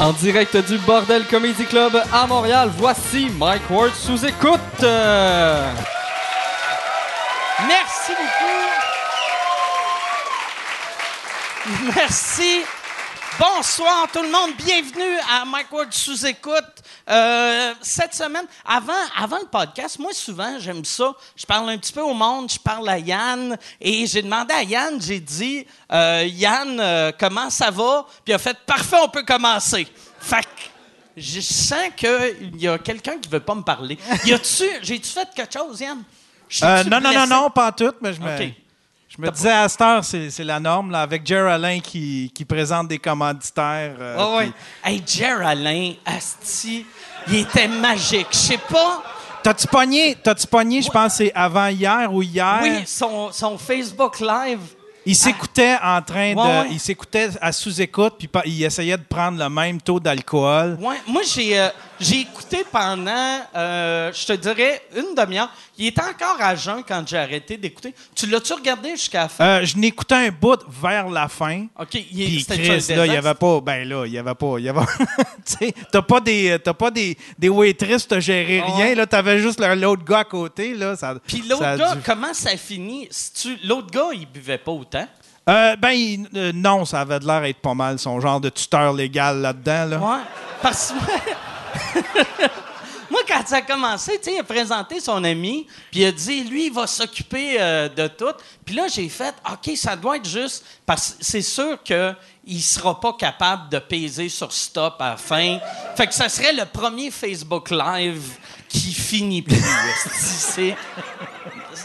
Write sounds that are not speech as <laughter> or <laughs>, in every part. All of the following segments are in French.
En direct du Bordel Comedy Club à Montréal, voici Mike Ward sous écoute. Merci beaucoup. Merci. Bonsoir tout le monde. Bienvenue à Mike Ward sous écoute. Euh, cette semaine, avant, avant le podcast, moi souvent j'aime ça. Je parle un petit peu au monde, je parle à Yann et j'ai demandé à Yann, j'ai dit euh, Yann, euh, comment ça va? Puis il a fait parfait, on peut commencer. Fait que je sens qu'il y a quelqu'un qui veut pas me parler. Y a-tu, j'ai-tu fait quelque chose, Yann? Non, non, non, non, pas tout, mais je me, Ok. Je me disais à cette heure, c'est la norme, là, avec Jerry Alain qui, qui présente des commanditaires. euh, Ah ouais. puis- Hey, Jer Alain, Asti, il était magique. Je sais pas. T'as-tu pogné, t'as-tu pogné, je pense, c'est avant hier ou hier? Oui, son, son Facebook Live. Il s'écoutait en train de. Ouais, ouais. Il s'écoutait à sous-écoute, puis il essayait de prendre le même taux d'alcool. Ouais, moi, j'ai euh, j'ai écouté pendant, euh, je te dirais, une demi-heure. Il était encore à jeun quand j'ai arrêté d'écouter. Tu l'as-tu regardé jusqu'à la fin? Euh, je n'écoutais un bout vers la fin. OK, il Puis Chris, là, il y désastre? avait pas. Ben là, il y avait pas. Il y avait. <laughs> tu t'as pas des. T'as pas des, des waitresses, t'as géré Ah rien. Là, t'avais juste le- l'autre gars à côté. Là, ça, Puis l'autre gars, dû- comment ça finit? Si tu- L'autre gars, il buvait pas autant? Euh, ben, il- euh, non, ça avait de l'air d'être pas mal son genre de tuteur légal là-dedans. Là. Ouais. Parce que <laughs> <laughs> moi, quand ça a commencé, tu sais, il a présenté son ami, puis il a dit, lui, il va s'occuper euh, de tout. Puis là, j'ai fait, OK, ça doit être juste, parce que c'est sûr qu'il ne sera pas capable de peser sur stop à la fin. Fait que ça serait le premier Facebook Live qui finit plus. <laughs>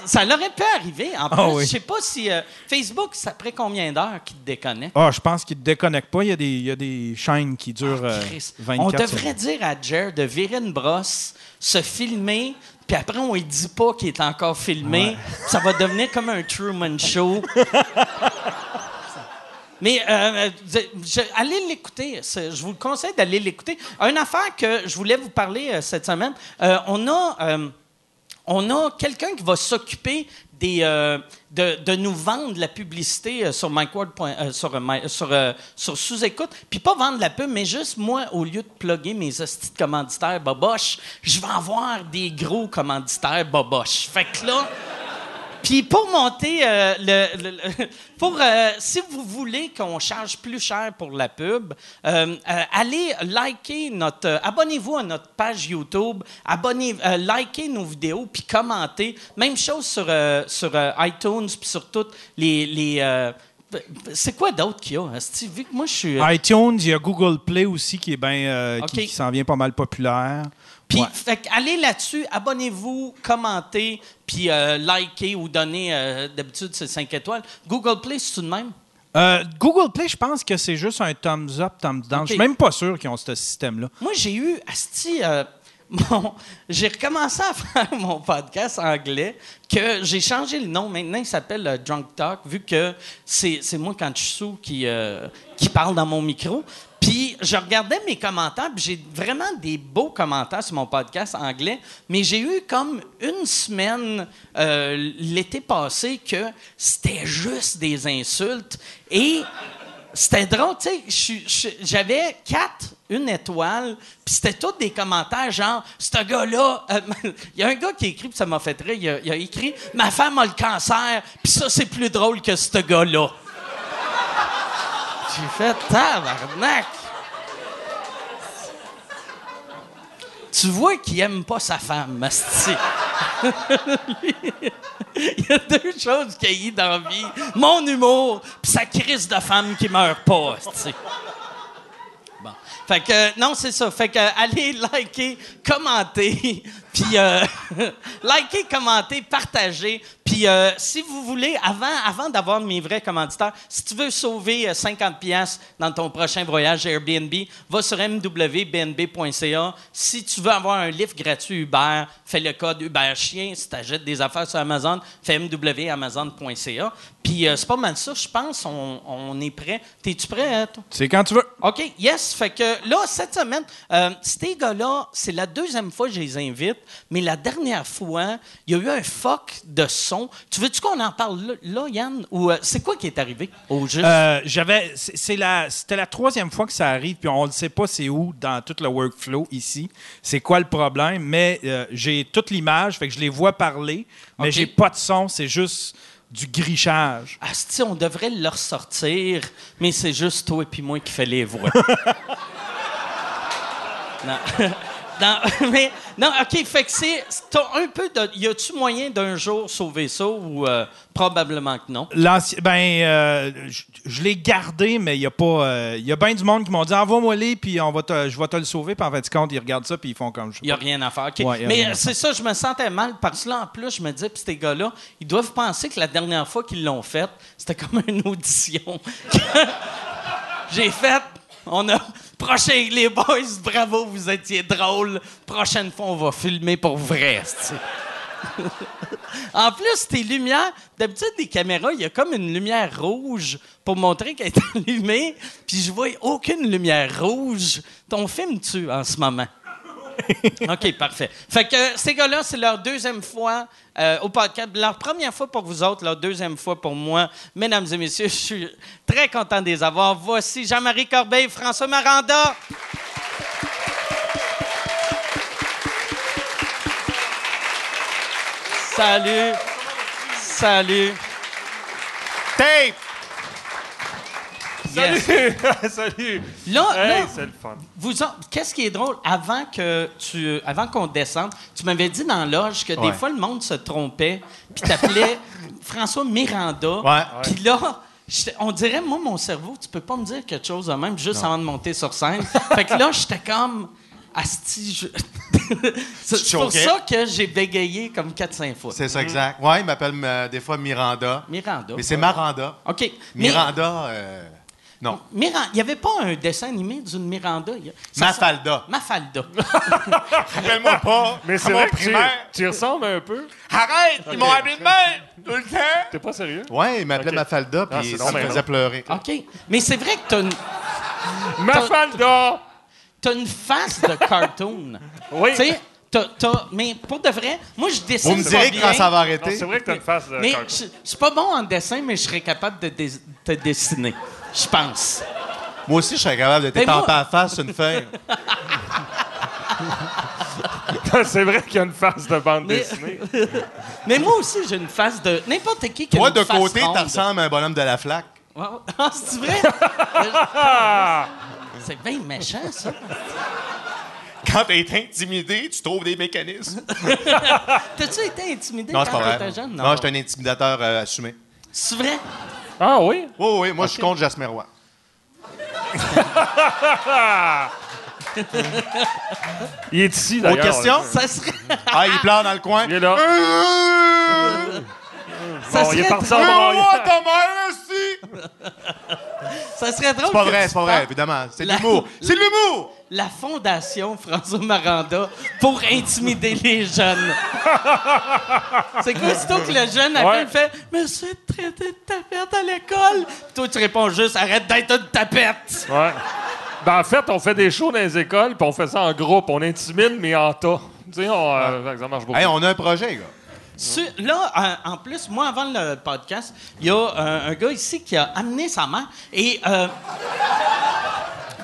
Ça l'aurait pu arriver. En plus, Ah oui. je sais pas si euh, Facebook, ça après combien d'heures qu'il te déconnecte? Ah, je pense qu'il ne déconnecte pas. Il y, a des, il y a des chaînes qui durent euh, Ah. 24 On devrait secondes. dire à Jer de virer une brosse, se filmer, puis après, on ne dit pas qu'il est encore filmé. Ça va devenir comme un Truman Show. <laughs> Mais euh, je- je- allez l'écouter. Je vous le conseille d'aller l'écouter. Une affaire que je voulais vous parler euh, cette semaine, euh, on a, euh, on a quelqu'un qui va s'occuper des, euh, de, de nous vendre la publicité euh, sur MikeWard. euh, sur, sur sous-écoute. Puis pas vendre la pub, mais juste moi, au lieu de plugger mes hosties de commanditaires boboches, je vais avoir des gros commanditaires boboches. Fait que là... Puis pour monter euh, le, le- le- <laughs> pour euh, si vous voulez qu'on charge plus cher pour la pub, euh, allez liker notre abonnez-vous à notre page YouTube, abonnez likez nos vidéos puis commentez. Même chose sur sur iTunes puis sur toutes les les c'est quoi d'autre qu'il y a? Vu que moi je suis iTunes, il y a Google Play aussi qui est bien. euh, qui s'en vient pas mal populaire. Puis, Ouais. allez là-dessus, abonnez-vous, commentez, puis euh, likez ou donnez, euh, d'habitude, c'est 5 étoiles. Google Play, c'est tout de même? Euh, Google Play, je pense que c'est juste un thumbs up, thumbs down. Je suis même pas sûr qu'ils ont ce système-là. Moi, j'ai eu, asti, <laughs> mon- j'ai recommencé à faire <laughs> mon podcast anglais, que j'ai changé le nom. Maintenant, il s'appelle Drunk Talk, vu que c'est c'est moi, quand je suis sous, qui, qui parle dans mon micro. Puis, je regardais mes commentaires, puis j'ai vraiment des beaux commentaires sur mon podcast anglais, mais j'ai eu comme une semaine euh, l'été passé que c'était juste des insultes. Et c'était drôle, tu sais. J'avais quatre, une étoile, puis c'était tous des commentaires genre, ce gars-là, euh, <laughs> il y a un gars qui a écrit, puis ça m'a fait rire, il a, il a écrit, ma femme a le cancer, puis ça, c'est plus drôle que ce gars-là. J'ai fait tabarnak. Tu vois qu'il aime pas sa femme, Masti. <laughs> Il y a deux choses qu'il a dans la vie. Mon humour, puis sa crise de femme qui meurt pas, asti. Bon. Fait que, non, c'est ça. Fait que, allez liker, commenter, puis euh, <laughs> liker, commenter, partager. Puis euh, si vous voulez, avant, avant d'avoir mes vrais commanditaires, si tu veux sauver euh, 50 pièces dans ton prochain voyage Airbnb, va sur mwbnb.ca. Si tu veux avoir un livre gratuit Uber, fais le code Uber Chien. Si tu achètes des affaires sur Amazon, fais mwamazon.ca. Puis euh, c'est pas mal ça, je pense. On, on est prêt. T'es-tu prêt, hein, toi? C'est quand tu veux. OK, yes. Fait que là, cette semaine, euh, ces gars-là, c'est la deuxième fois que je les invite. Mais la dernière fois, il y a eu un fuck de son. Tu veux-tu qu'on en parle là, Yann? Ou euh, c'est quoi qui est arrivé au juste? Euh, j'avais, c'est la, c'était la troisième fois que ça arrive, puis on ne sait pas c'est où dans tout le workflow ici. C'est quoi le problème? Mais euh, j'ai toute l'image, fait que je les vois parler, mais Ok. j'ai pas de son. C'est juste du grichage. Asti, on devrait le ressortir, mais c'est juste toi et puis moi qui fait les voix. <laughs> non. <laughs> Non, <laughs> mais, non, OK, fait que c'est. T'as un peu de. Y a-tu moyen d'un jour sauver ça ou euh, probablement que non? L'ancien- ben, euh, je, je l'ai gardé, mais il y a pas, euh, il y a bien du monde qui m'ont dit envoie-moi les, puis on va te- je vais te le sauver. Puis en fait, compte, ils regardent ça, puis ils font comme je. Il n'y a rien à faire. Ouais, Mais c'est ça, je me sentais mal parce que là, en plus, je me disais, puis ces gars-là, ils doivent penser que la dernière fois qu'ils l'ont fait, c'était comme une audition. <laughs> J'ai fait. On a. Prochain, les boys, bravo, vous étiez drôles. Prochaine fois, on va filmer pour vrai. <laughs> en plus, tes lumières, d'habitude, des caméras, il y a comme une lumière rouge pour montrer qu'elle est <laughs> allumée, puis je vois aucune lumière rouge. Ton film tu en ce moment? <laughs> OK, parfait. Fait que ces gars-là, c'est leur deuxième fois euh, au podcast. Leur première fois pour vous autres, leur deuxième fois pour moi. Mesdames et messieurs, je suis très content de les avoir. Voici Jean-Marie Corbeil, François Maranda. Salut. Salut. Tape! Yes. <laughs> Salut! Là, Hey, là, c'est le fun. Vous Qu'est-ce qui est drôle? Avant que tu, avant qu'on descende, tu m'avais dit dans l'âge que des Ouais. fois le monde se trompait, puis t'appelais <laughs> François Miranda. Ouais. Puis là, on dirait moi mon cerveau, tu peux pas me dire quelque chose de même juste avant de monter sur scène. fait que là, j'étais comme asti. je- <laughs> c'est pour ça que j'ai bégayé comme 4-5 fois. C'est ça, exact. Ouais, il m'appelle euh, des fois Miranda. Miranda. Mais c'est Maranda. OK. Mais Miranda, euh, non. Miran- il n'y avait pas un dessin animé d'une Miranda? il y a- ça- Mafalda. Mafalda. <laughs> Rappelle-moi pas. Mais c'est à mon vrai que tu, primaire. tu y ressembles un peu. Arrête! Ils m'ont appelé de même! Tout le temps! T'es pas sérieux? Ouais, il m'appelait Ok. Mafalda, Ah, puis c'est ça donc me bien faisait long. pleurer. OK. Mais c'est vrai que t'as une, Mafalda! t'as une face de cartoon. <laughs> Oui. Tu sais, t'as, t'as- mais pour de vrai, moi, je dessine Vous me pas direz bien, quand ça va Non, arrêter. c'est vrai que t'as une face de Mais cartoon. je je suis pas bon en dessin, mais je serais capable de dé- te dessiner. Je pense. Moi aussi, je serais capable de Mais moi- t'étamper à la face une feuille. <laughs> c'est vrai qu'il y a une face de bande Mais- dessinée. <laughs> Mais moi aussi, j'ai une face de. N'importe qui qui a Toi, une de face côté, t'as ressembles à un bonhomme de la flaque. <laughs> Ah, c'est vrai? C'est bien méchant, ça. Quand t'es intimidé, tu trouves des mécanismes. T'as-tu été intimidé Non, c'est quand pas vrai. t'étais jeune? Non, j'étais un intimidateur euh, assumé. C'est vrai? Ah oui? Oui, oui, moi, je suis contre Jasmer Roy. Il est ici, d'ailleurs. question? Ça serait. Ah, il pleure dans le coin. Il est là. Ça Bon, il est serait parti en drôle. braille. moi, ta mère, aussi! Ça serait drôle. C'est pas que vrai, tu c'est pas vrai, parles- évidemment. C'est de La- l'humour. C'est de l'humour! La fondation François Maranda pour intimider les jeunes. c'est quoi, c'est toi que le jeune Ouais. appelle fait Monsieur traité de tapette à l'école. Puis toi, tu réponds juste Arrête d'être une tapette. Ouais. Ben, en fait, on fait des shows dans les écoles, puis on fait ça en groupe. On intimide, mais en tas. Tu sais, on, euh, ça marche beaucoup. Hey, on a un projet, gars. Su- là, en, en plus, moi, avant le podcast, il y a euh, un gars ici qui a amené sa mère. Et euh,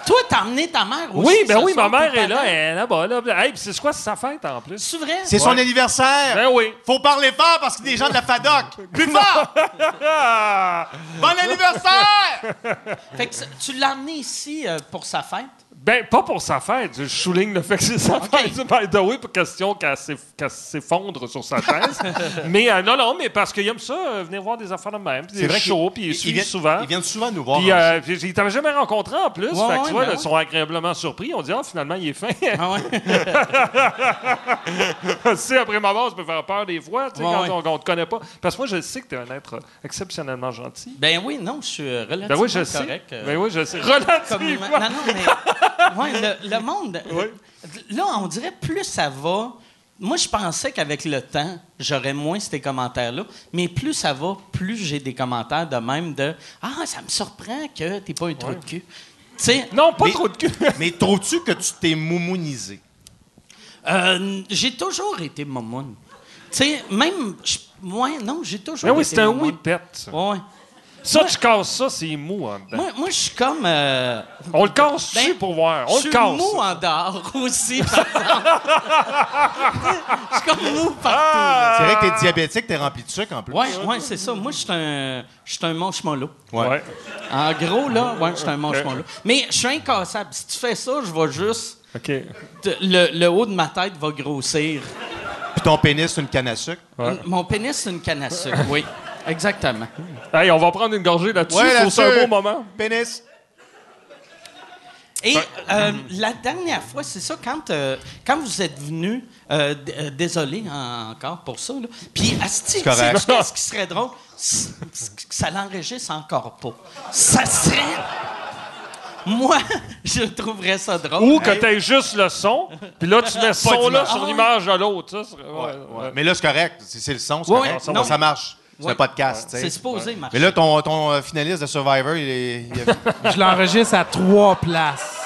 toi, t'as amené ta mère aussi. oui, ben oui, ma mère est là, elle est là-bas. Là. Hey, puis c'est quoi, sa fête en plus? C'est vrai? C'est son anniversaire! Ben oui. Faut parler fort parce qu'il y a des gens de la FADOC. <laughs> Plus fort! <laughs> Bon anniversaire! Fait que ça- tu l'as amené ici euh, pour sa fête? Ben, pas pour sa fête. Je souligne le fait que c'est sa fête. By the way, pour question qu'elle s'eff- qu'elle s'effondre sur sa chaise. <laughs> mais euh, non, non, mais parce qu'il aime ça, euh, venir voir des affaires de même. Puis des shows, puis il suit souvent. Ils viennent souvent nous voir. Puis, euh, puis ils t'avaient jamais rencontré en plus. Ouais, fait que ouais, tu vois, ben ouais. ils sont agréablement surpris. On dit, ah, finalement, il est fin. Ah sais, <laughs> après ma mort, ça peut faire peur des fois, tu sais, quand on, on te connaît pas. Parce que moi, je sais que tu es un être exceptionnellement gentil. Ben oui, non, je suis euh, relativement Ben oui, je sais. correct. euh, Ben oui, je sais. comme- Relativement. Non, non, mais... <laughs> Ouais, le, le monde... Oui. Là, on dirait plus ça va... Moi, je pensais qu'avec le temps, j'aurais moins ces commentaires-là. Mais plus ça va, plus j'ai des commentaires de même de « Ah, ça me surprend que t'es pas un trou de cul. » Tu sais, Non, pas Mais- trop de cul. <laughs> Mais trouves-tu que tu t'es moumounisé? Euh, j'ai toujours été momoun. Tu sais, même. Ouais, non, j'ai toujours Mais oui, été c'est un. Ouais. Ça, tu casses ça, c'est mou en dedans. Moi, moi je suis comme. euh, On le casse Ben, dessus pour voir? On je le suis casse. mou en dehors aussi, par exemple. <laughs> Je suis comme mou partout. là. C'est vrai que t'es diabétique, t'es rempli de sucre en plus. Ouais, ouais, c'est ça. Moi, je suis un, je suis un manche-mollo. Ouais. Ouais. En gros, là, ouais, je suis un manche-mollo. Mais je suis incassable. Si tu fais ça, je vais juste. OK. te- Le, le haut de ma tête va grossir. Puis ton pénis, c'est une canne à sucre? Ouais. Mon pénis, c'est une canne à sucre, oui. Exactement. Hey, on va prendre une gorgée là-dessus. Ouais, c'est un beau moment. Pénis. Et euh, la dernière fois, c'est ça, quand, euh, quand vous êtes venu, euh, euh, désolé en- encore pour ça, là. Puis, Asti, qu'est-ce qui serait drôle? Ça l'enregistre encore pas. Ça serait. <laughs> Moi, <laughs> je trouverais ça drôle. Ou que t'aies juste le son, puis là, tu mets ce son-là sur l'image de l'autre. Ouais, ouais. Mais là, c'est correct. C'est le son, c'est Ouais, correct. ouais, Ça, non. ça marche. C'est Ouais. un podcast, tu C'est supposé marcher. Mais là, ton, ton euh, finaliste de Survivor, il est, il <laughs> Je l'enregistre à trois places.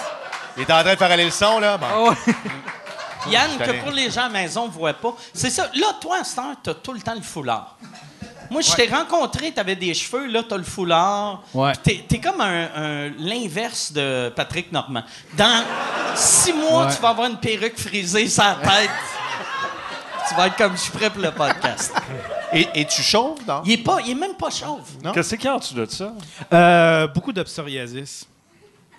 il est en train de faire aller le son, là. Bon. <laughs> Yann, que pour les gens à la maison ne voient pas, c'est ça. Là, toi, à cette heure, t'as tout le temps le foulard. Moi, je t'ai rencontré, t'avais des cheveux, là, t'as le foulard. Ouais. T'es, t'es comme un, un- l'inverse de Patrick Normand. Dans six mois, Ouais. tu vas avoir une perruque frisée sur la tête. <laughs> tu vas être comme je suis prêt pour le podcast. <laughs> Et, et tu chauves, non? Il est, pas, il est même pas chauve. Non? Qu'est-ce qu'il y a en dessous de ça? Euh, beaucoup de psoriasis.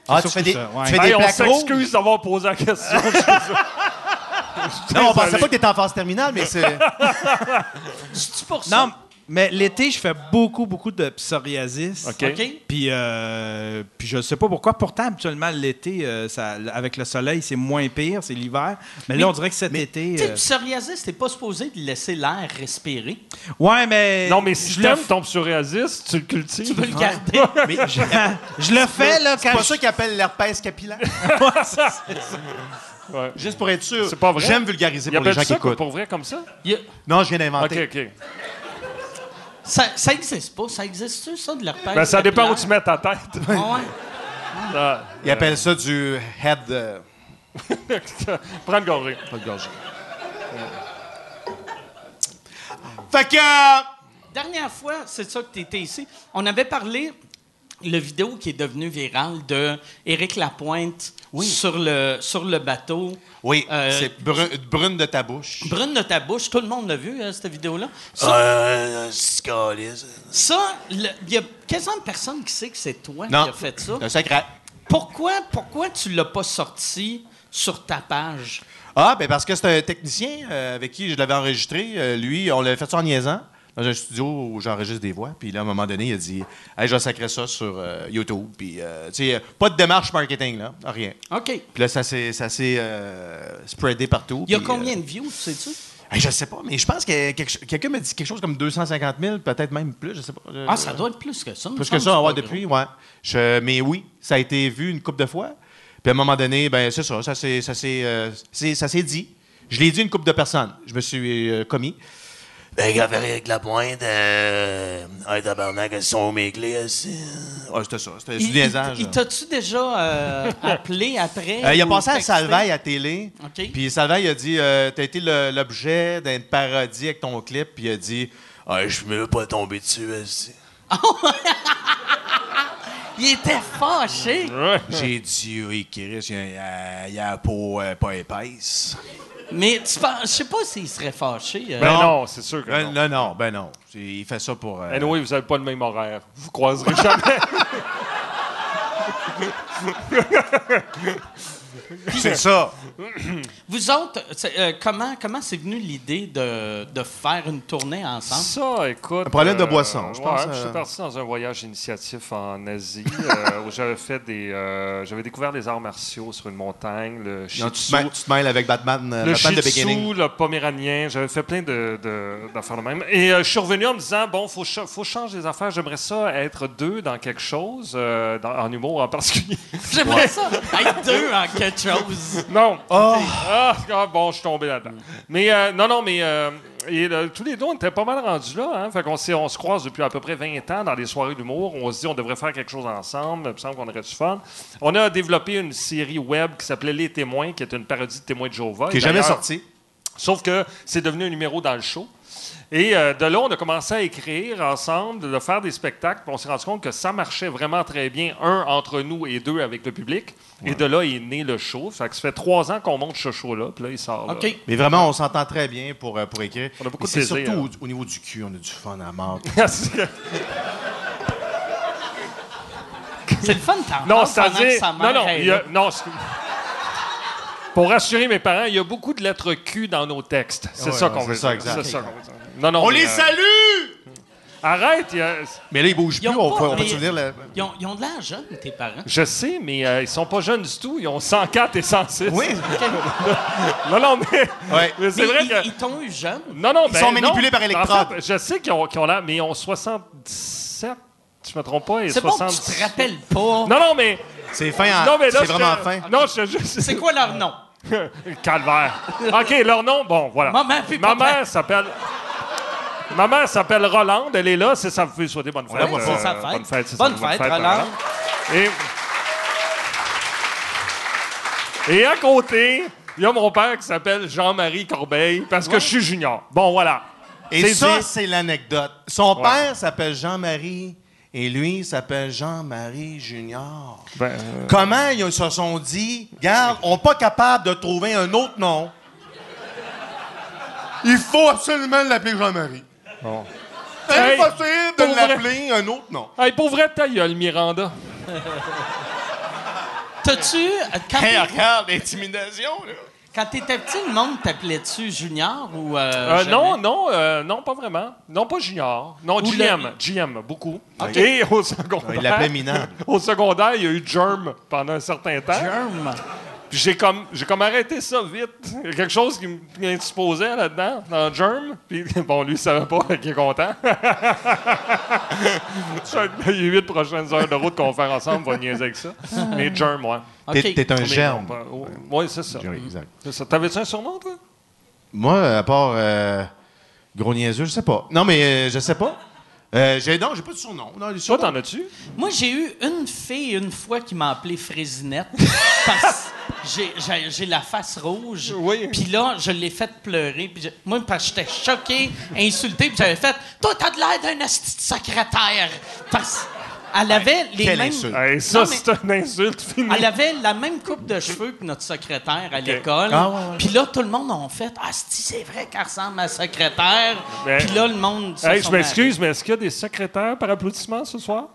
Ah, tu fais des, ça, ouais. tu fais des Hey, on plaques rouges? s'excuse d'avoir posé la question. Non, on pensait pas que t'étais en phase terminale, mais c'est... <laughs> Pour ça? Non, mais l'été, je fais beaucoup, beaucoup de psoriasis. OK. OK? Puis, euh, puis je sais pas pourquoi. Pourtant, habituellement, l'été, euh, ça- avec le soleil, c'est moins pire, c'est l'hiver. Mais, là, on dirait que cet été. Tu sais, euh, le psoriasis, t'es pas supposé de laisser l'air respirer. ouais, mais. Non, mais si je le, t'aimes ton psoriasis, tu le cultives. Tu veux le garder. <laughs> mais je- <laughs> je le fais, là, c'est pas je- ça qu'ils appellent l'herpès capillaire. <laughs> Ouais. Juste pour être sûr. C'est pas vrai? J'aime vulgariser Il pour les gens qui ça écoutent. pour vrai comme ça? Non, je viens OK, d'inventer. OK. Ça, ça existe pas. Ça existe-tu, ça, de l'herpès? Ben, ça dépend où tu mets ta tête. Ah ouais. <laughs> Ah. Ils appellent ça du head... euh, <laughs> Prends une gorgée. gorgée. Fait que... euh, Dernière fois, c'est ça que tu étais ici. On avait parlé le vidéo qui est devenu viral de Éric Lapointe sur, le, sur le bateau. Oui, Euh, c'est brun- brune de ta bouche. Brune de ta bouche, tout le monde l'a vu, hein, cette vidéo-là. Ça, Euh, il y a quasiment personne qui sait que c'est toi Non. qui as fait ça. Un secret. Pourquoi, pourquoi tu l'as pas sorti sur ta page? Ah, ben parce que c'est un technicien euh, avec qui je l'avais enregistré. Euh, lui, on l'avait fait ça en niaisant dans un studio où j'enregistre des voix. Puis là, à un moment donné, il a dit Hey, je vais sacrer ça sur euh, YouTube. Puis, euh, tu sais, pas de démarche marketing, là. Rien. OK. Puis là, ça s'est ça s'est, euh, spreadé partout. Il y a puis, combien euh, de views, sais-tu? hey, je sais pas, mais je pense que quelqu'un m'a dit quelque chose comme 250 000, peut-être même plus, je sais pas. Euh, Ah, ça doit être plus que ça. Plus que ça, ouais, depuis, ouais. Je- mais oui, ça a été vu une couple de fois. Puis à un moment donné, ben c'est ça, ça s'est, ça s'est, euh, dit. Je l'ai dit à une couple de personnes. Je me suis euh, commis. Ben, gars, avec la pointe, euh. Hey, tabarnak, elles sont mes clés, aussi. Ouais, c'était ça. C'était Il, du niaisage. il- t'a-tu déjà euh, appelé <laughs> après? Euh, il a passé à? Salvaille à télé. OK. Puis Salvaille a dit euh, T'as été l'objet d'une parodie avec ton clip. Puis il a dit Ouais, je me veux pas tomber dessus, aussi. <laughs> Il était fâché. J'ai dit Oui, Chris, il y a, il a la peau euh, pas épaisse. Mais tu penses, je sais pas s'il serait fâché. euh. Ben Non. non, c'est sûr que Euh, non. non, non, ben non. Il fait ça pour. euh, Anyway, vous n'avez pas le même horaire. Vous croiserez jamais. <laughs> <laughs> c'est ça. <clears throat> Vous autres, euh, comment comment c'est venu l'idée de, de faire une tournée ensemble? Ça, écoute. euh, Un problème de boisson, je ouais, pense, Je euh. suis parti dans un voyage initiatif en Asie euh, où j'avais fait des. euh, j'avais découvert les arts martiaux sur une montagne, le Non, shih tu, te mêles, tu te mêles avec Batman, euh, Le Batman de Beginning. le Poméranien, j'avais fait plein de, de- d'affaires de même. Et euh, je suis revenu en me disant, bon, faut, faut changer les affaires. J'aimerais ça être deux dans quelque chose, euh, dans- en humour en particulier. J'aimerais ça être deux en quelque chose. <laughs> non. Ah, ah, bon, je suis tombé là-dedans. Mais euh, non, non, mais euh, Et là, tous les deux, on était pas mal rendus là. Hein? Fait qu'on s'est- on se croise depuis à peu près 20 ans dans des soirées d'humour. On se dit on devrait faire quelque chose ensemble. Il me semble qu'on aurait du fun. On a développé une série web qui s'appelait Les Témoins, qui est une parodie de Témoins de Jéhovah. Qui est Et jamais d'ailleurs, sorti. Sauf que c'est devenu un numéro dans le show. Et euh, de là, on a commencé à écrire ensemble, de faire des spectacles. puis on s'est rendu compte que ça marchait vraiment très bien, un entre nous et deux avec le public. Et de là est né le show. Fait que ça fait trois ans qu'on monte ce show-là. Puis là, il sort. là. OK. Mais vraiment, on s'entend très bien pour, euh, pour écrire. On a beaucoup C'est surtout hein. au, au niveau du cul, on a du fun à mort. <laughs> C'est le fun de t'en non, c'est-à-dire. Non, non. il y a- non pour rassurer mes parents, il y a beaucoup de lettres Q dans nos textes. C'est Ouais, ça qu'on veut dire. C'est ça qu'on veut dire. Non, non. on mais, les euh, salue! Arrête. il y a- Mais là, ils bougent Ils plus. ont On, pas- peut- on mais- peut se dire le... Ils ont, ils ont de l'air jeunes, tes parents. Je sais, mais euh, ils sont pas jeunes du tout. Ils ont 104 et 106. Oui. <laughs> Non, non, mais, Ouais. mais c'est Mais vrai ils, que. ils t'ont eu jeune. Non, non, Ils ben, sont manipulés non. par électrode. En fait, je sais qu'ils ont, qu'ils ont l'air, mais ils ont 77, si je me trompe pas, et C'est bon que 70. tu te rappelles pas. Non, non, mais. C'est fin en... Non, mais là, C'est je vraiment fin. Non, je te juste. C'est quoi leur nom? <laughs> Calvaire. OK, leur nom, bon, voilà. Maman puis Ma mère s'appelle. Ma mère s'appelle Rolande, elle est là, c'est ça, vous pouvez souhaiter bonne fête. Ouais, c'est sa fête. Bonne fête, c'est Bonne ça, fête, Rolande. Et... Et à côté, il y a mon père qui s'appelle Jean-Marie Corbeil, parce que je suis junior. Bon, voilà. Et ça, c'est l'anecdote. Son Ouais. père s'appelle Jean-Marie et lui s'appelle Jean-Marie Junior. Ben, euh, Comment ils se sont dit, regarde, on n'est pas capable de trouver un autre nom. Il faut absolument l'appeler Jean-Marie. bon. C'est Hey, impossible de l'appeler un autre nom. Hey, pour vrai, ta gueule, Miranda. T'as-tu. euh, Quand Hey, regarde, l'intimidation, là. Quand t'étais petit, le monde t'appelait-tu Junior ou. euh, Euh, non, non, euh, non, pas vraiment. Non, pas Junior. Non, Ou GM. le- GM, beaucoup. Et au secondaire. Il l'appelait minable. Au secondaire, il y a eu Germ pendant un certain temps. Germ? Puis j'ai comme, j'ai comme arrêté ça vite. Il y a quelque chose qui m'indisposait là-dedans, dans Germ. Puis <laughs> bon, lui, il savait pas qu'il est content. <laughs> Ça, Les huit prochaines heures de route qu'on va faire ensemble, on va niaiser avec ça. Mais Germ, ouais. T'es t'es un germe. ouais, ouais, c'est ça. Oui, exact. C'est ça. T'avais-tu un surnom, toi? Moi, à part euh, gros niaiseux, je sais pas. Non, mais euh, je sais pas. Euh, j'ai, non, j'ai pas de surnom. Non, Toi, t'en as-tu? Moi, j'ai eu une fille une fois qui m'a appelé Frésinette <laughs> parce j'ai- j'ai j'ai la face rouge. Oui. Puis là, je l'ai fait pleurer. Puis je- moi, parce que j'étais choqué, insulté, puis j'avais fait « Toi, t'as de l'air d'un asti de secrétaire! » Parce elle avait les quelle mêmes... Hey, ça, c'est une insulte finie. Elle avait la même coupe de cheveux que notre secrétaire à l'école. Ah, ouais, ouais. Puis là, tout le monde a fait Ah, c'est vrai qu'elle ressemble à la secrétaire. Mais- Puis là, le monde. Hey, je m'excuse, mais est-ce qu'il y a des secrétaires par applaudissement ce soir?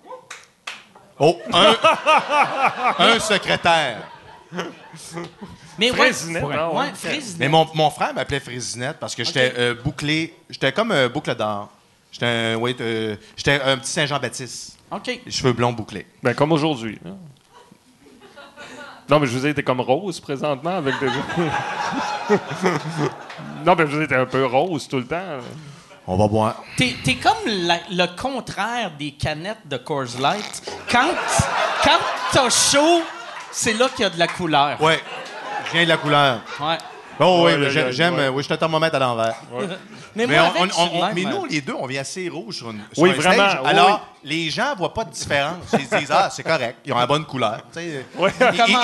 Oh, un, <laughs> un secrétaire. <laughs> Mais ouais, Frésinette, ouais, ouais. ouais, Frésinette. Mais mon, mon frère m'appelait Frésinette parce que j'étais euh, bouclé. J'étais comme euh, boucle d'or. J'étais un, oui, euh, j'étais un petit Saint-Jean-Baptiste. OK. Les cheveux blonds bouclés. Ben, comme aujourd'hui. hein. Non, mais je vous ai été comme rose présentement avec des. <laughs> non, mais je vous ai été un peu rose tout le temps. On va boire. T'es, t'es comme la- le contraire des canettes de Coors Light. Quand, quand t'as chaud, c'est là qu'il y a de la couleur. Ouais. Je viens de la couleur. Ouais. Oh Ouais, oui, j'aime. ouais. euh, Oui, je suis un thermomètre à l'envers. <laughs> Mais, Mais, moi, on- avec, on- je suis on- de mais même, nous, euh, les deux, on vient assez rouge sur, une, sur Oui, un vraiment, stage. oui, Alors, oui. les gens voient pas de différence. Ils se disent, ah, c'est correct. Ils ont la bonne couleur. Ouais.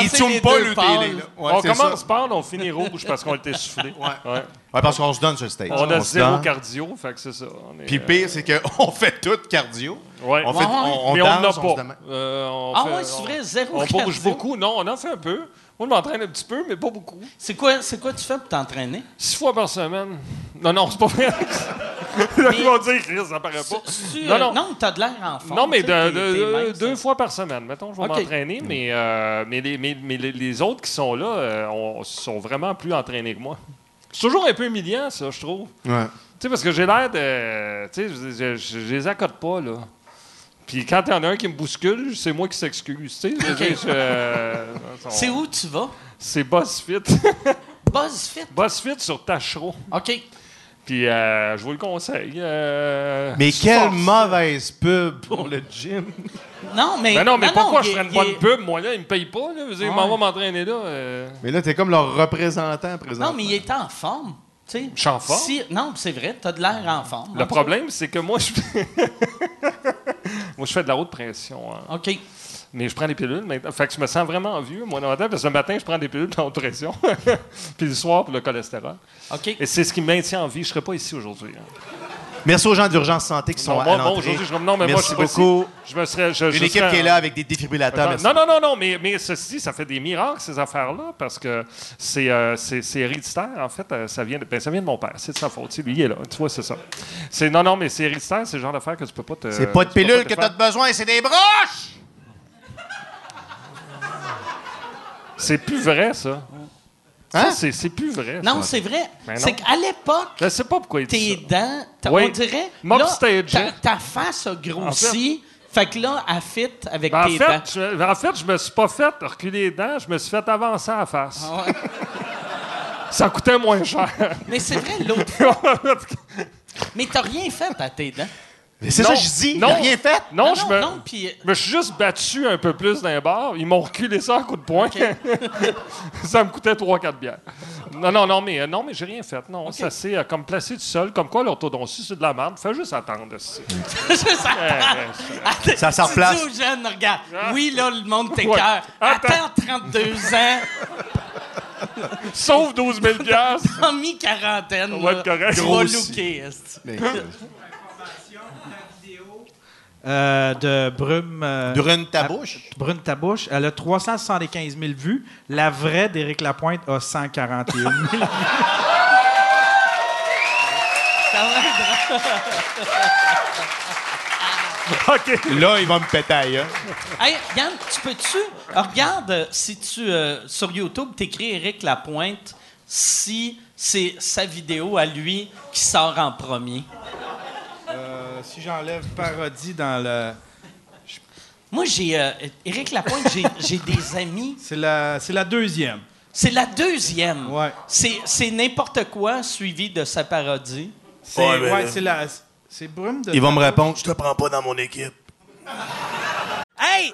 Ils, tunent les pas le télé. On commence par, on finit rouge parce qu'on était soufflé. Ouais. Ouais, parce qu'on se donne sur le stage. On a zéro donne. cardio, fait que c'est ça. On est, Puis pire, c'est qu'on <laughs> fait tout cardio. Ouais. On, fait, Ouais, on, on mais on n'en a danse, on pas. demande- Euh, on Ah fait- ouais, c'est vrai, zéro On cardio. bouge beaucoup. Non, on en fait un peu. Moi, je m'entraîne un petit peu, mais pas beaucoup. C'est quoi, c'est quoi tu fais pour t'entraîner? Six fois par semaine. Non, non, c'est pas vrai. <laughs> Ils vont dire, Chris, ça paraît pas. C'est-tu, Non, euh, non. non, t'as de l'air en forme. Non, mais de- t'es- de- t'es de- mince, deux hein. fois par semaine, mettons, je vais m'entraîner, mais, euh, mais, les, mais, mais les- les autres qui sont là euh, on- sont vraiment plus entraînés que moi. C'est toujours un peu humiliant, ça, je trouve. Ouais. Tu sais, parce que j'ai l'air de. Tu sais, je, je, je- je les accote pas, là. Puis quand il y en a un qui me bouscule, c'est moi qui s'excuse. Tu sais, euh, <laughs> C'est où tu vas? C'est BuzzFit. <laughs> BuzzFit. BuzzFit sur Tachereau. OK. Puis euh, je vous le conseille. euh, Mais quelle mauvaise pub <laughs> pour le gym. Non, mais. Ben non, mais pourquoi je ferais une bonne pub? Moi, là, ils me payent pas. Là. Dire, Ouais. m'en va m'entraîner là. euh. Mais là, t'es comme leur représentant présent. Non, mais il est en forme. Tu Je suis en forme. si- non, c'est vrai, t'as de l'air en forme. Le problème, c'est que moi, je... <laughs> moi, je fais de la haute pression. hein. OK. Mais je prends des pilules maintenant. Fait que je me sens vraiment vieux, moi, dans parce que le matin, je prends des pilules de la haute pression. <laughs> Puis le soir, pour le cholestérol. OK. Et c'est ce qui me maintient en vie. Je serais pas ici aujourd'hui. hein. Merci aux gens d'urgence santé qui sont Non, à moi, moi, l'entrée. aujourd'hui, je non, mais moi, je suis ici. beaucoup. Je me serais. Je, je Une équipe serais- qui est là avec des défibrillateurs. merci. Non, non, non, non, mais, mais ceci dit, ça fait des miracles, ces affaires-là, parce que c'est euh, c'est- héréditaire, en fait. euh, ça, vient de, ben, ça vient de mon père. C'est de sa faute. Tu Lui, il est là. Tu vois, c'est ça. C'est- Non, non, mais c'est héréditaire, c'est le genre d'affaires que tu peux pas te. C'est pas de tu pilule que faire. t'as besoin, c'est des broches! C'est plus vrai, ça. Hein? Ça, c'est- plus vrai. Non, c'est vrai. Ben c'est qu'à l'époque, Je sais pas pourquoi il dit tes dents, Oui. on dirait, là, ta, hein? ta face a grossi, fait, que là, elle fit avec Ben, en, tes dents. fait, je, en fait, je me suis pas fait reculer les dents, je me suis fait avancer à la face. Ah ouais. Ça coûtait moins cher. Mais c'est vrai, l'autre <laughs> fois. Mais t'as rien fait à tes dents. Mais c'est Non, ça que je dis. non. Rien fait. Non, non, je me, non, puis... je me suis juste battu un peu plus d'un bar. Ils m'ont reculé ça à coup de poing. <laughs> ça me coûtait 3-4 bières. Non, non, non, mais, euh, non, mais j'ai rien fait. Non, ça s'est euh, comme placé du sol. Comme quoi, l'orthodontie, c'est de la merde. Fais juste attendre. <laughs> ça. Eh, eh, Ça se Tu replace. dis aux jeunes, regarde, Ah. oui, là, le monde Ouais. t'écœure. Attends. Attends 32 ans, <laughs> Sauve 12 000 piastres. en mi-quarantaine, On va être correct. tu vas Grossi. looker. esti. Mais, Euh, de Brume. euh, Brune ta bouche. Brune Tabouche. Elle a 375 000 vues. La vraie d'Éric Lapointe a 141 000. Ça va être drôle. <laughs> OK. Là, il va me péter ailleurs. Hey, Yann, tu peux-tu... Regarde, si tu... euh, sur YouTube, t'écris Éric Lapointe, si c'est sa vidéo à lui qui sort en premier. Euh, si j'enlève parodie dans le. Moi, j'ai... euh, Éric Lapointe, j'ai- <laughs> j'ai des amis... C'est la, c'est la deuxième. C'est la deuxième. Ouais. C'est c'est n'importe quoi suivi de sa parodie. C'est Ouais, ouais, c'est la. C'est Brume de. Il va me répondre. Je te prends pas dans mon équipe. Hey,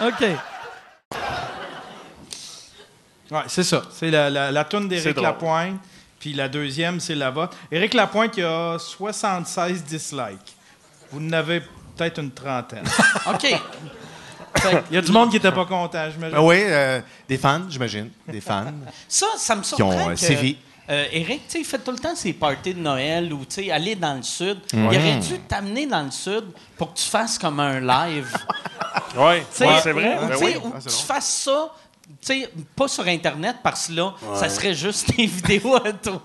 OK. Ouais, c'est ça. C'est la, la, la toune d'Éric. Lapointe. Puis la deuxième, c'est la vôtre. Éric Lapointe, il a 76 dislikes. Vous en avez peut-être une trentaine. <laughs> OK. Il y a du monde qui n'était pas content, j'imagine. Ah oui, euh, des fans, j'imagine. Des fans. Ça, ça me Qui surprend ont, euh, que, sévi. Euh, Eric, tu sais, il fait tout le temps ses parties de Noël ou, tu sais, aller dans le sud. Il aurait dû t'amener dans le sud pour que tu fasses comme un live. <laughs> Oui, c'est vrai. ou, Ben tu sais, oui. ou Ah, c'est tu bon. fasses ça, tu sais, pas sur Internet, parce que là, ça serait juste <laughs> des vidéos à toi.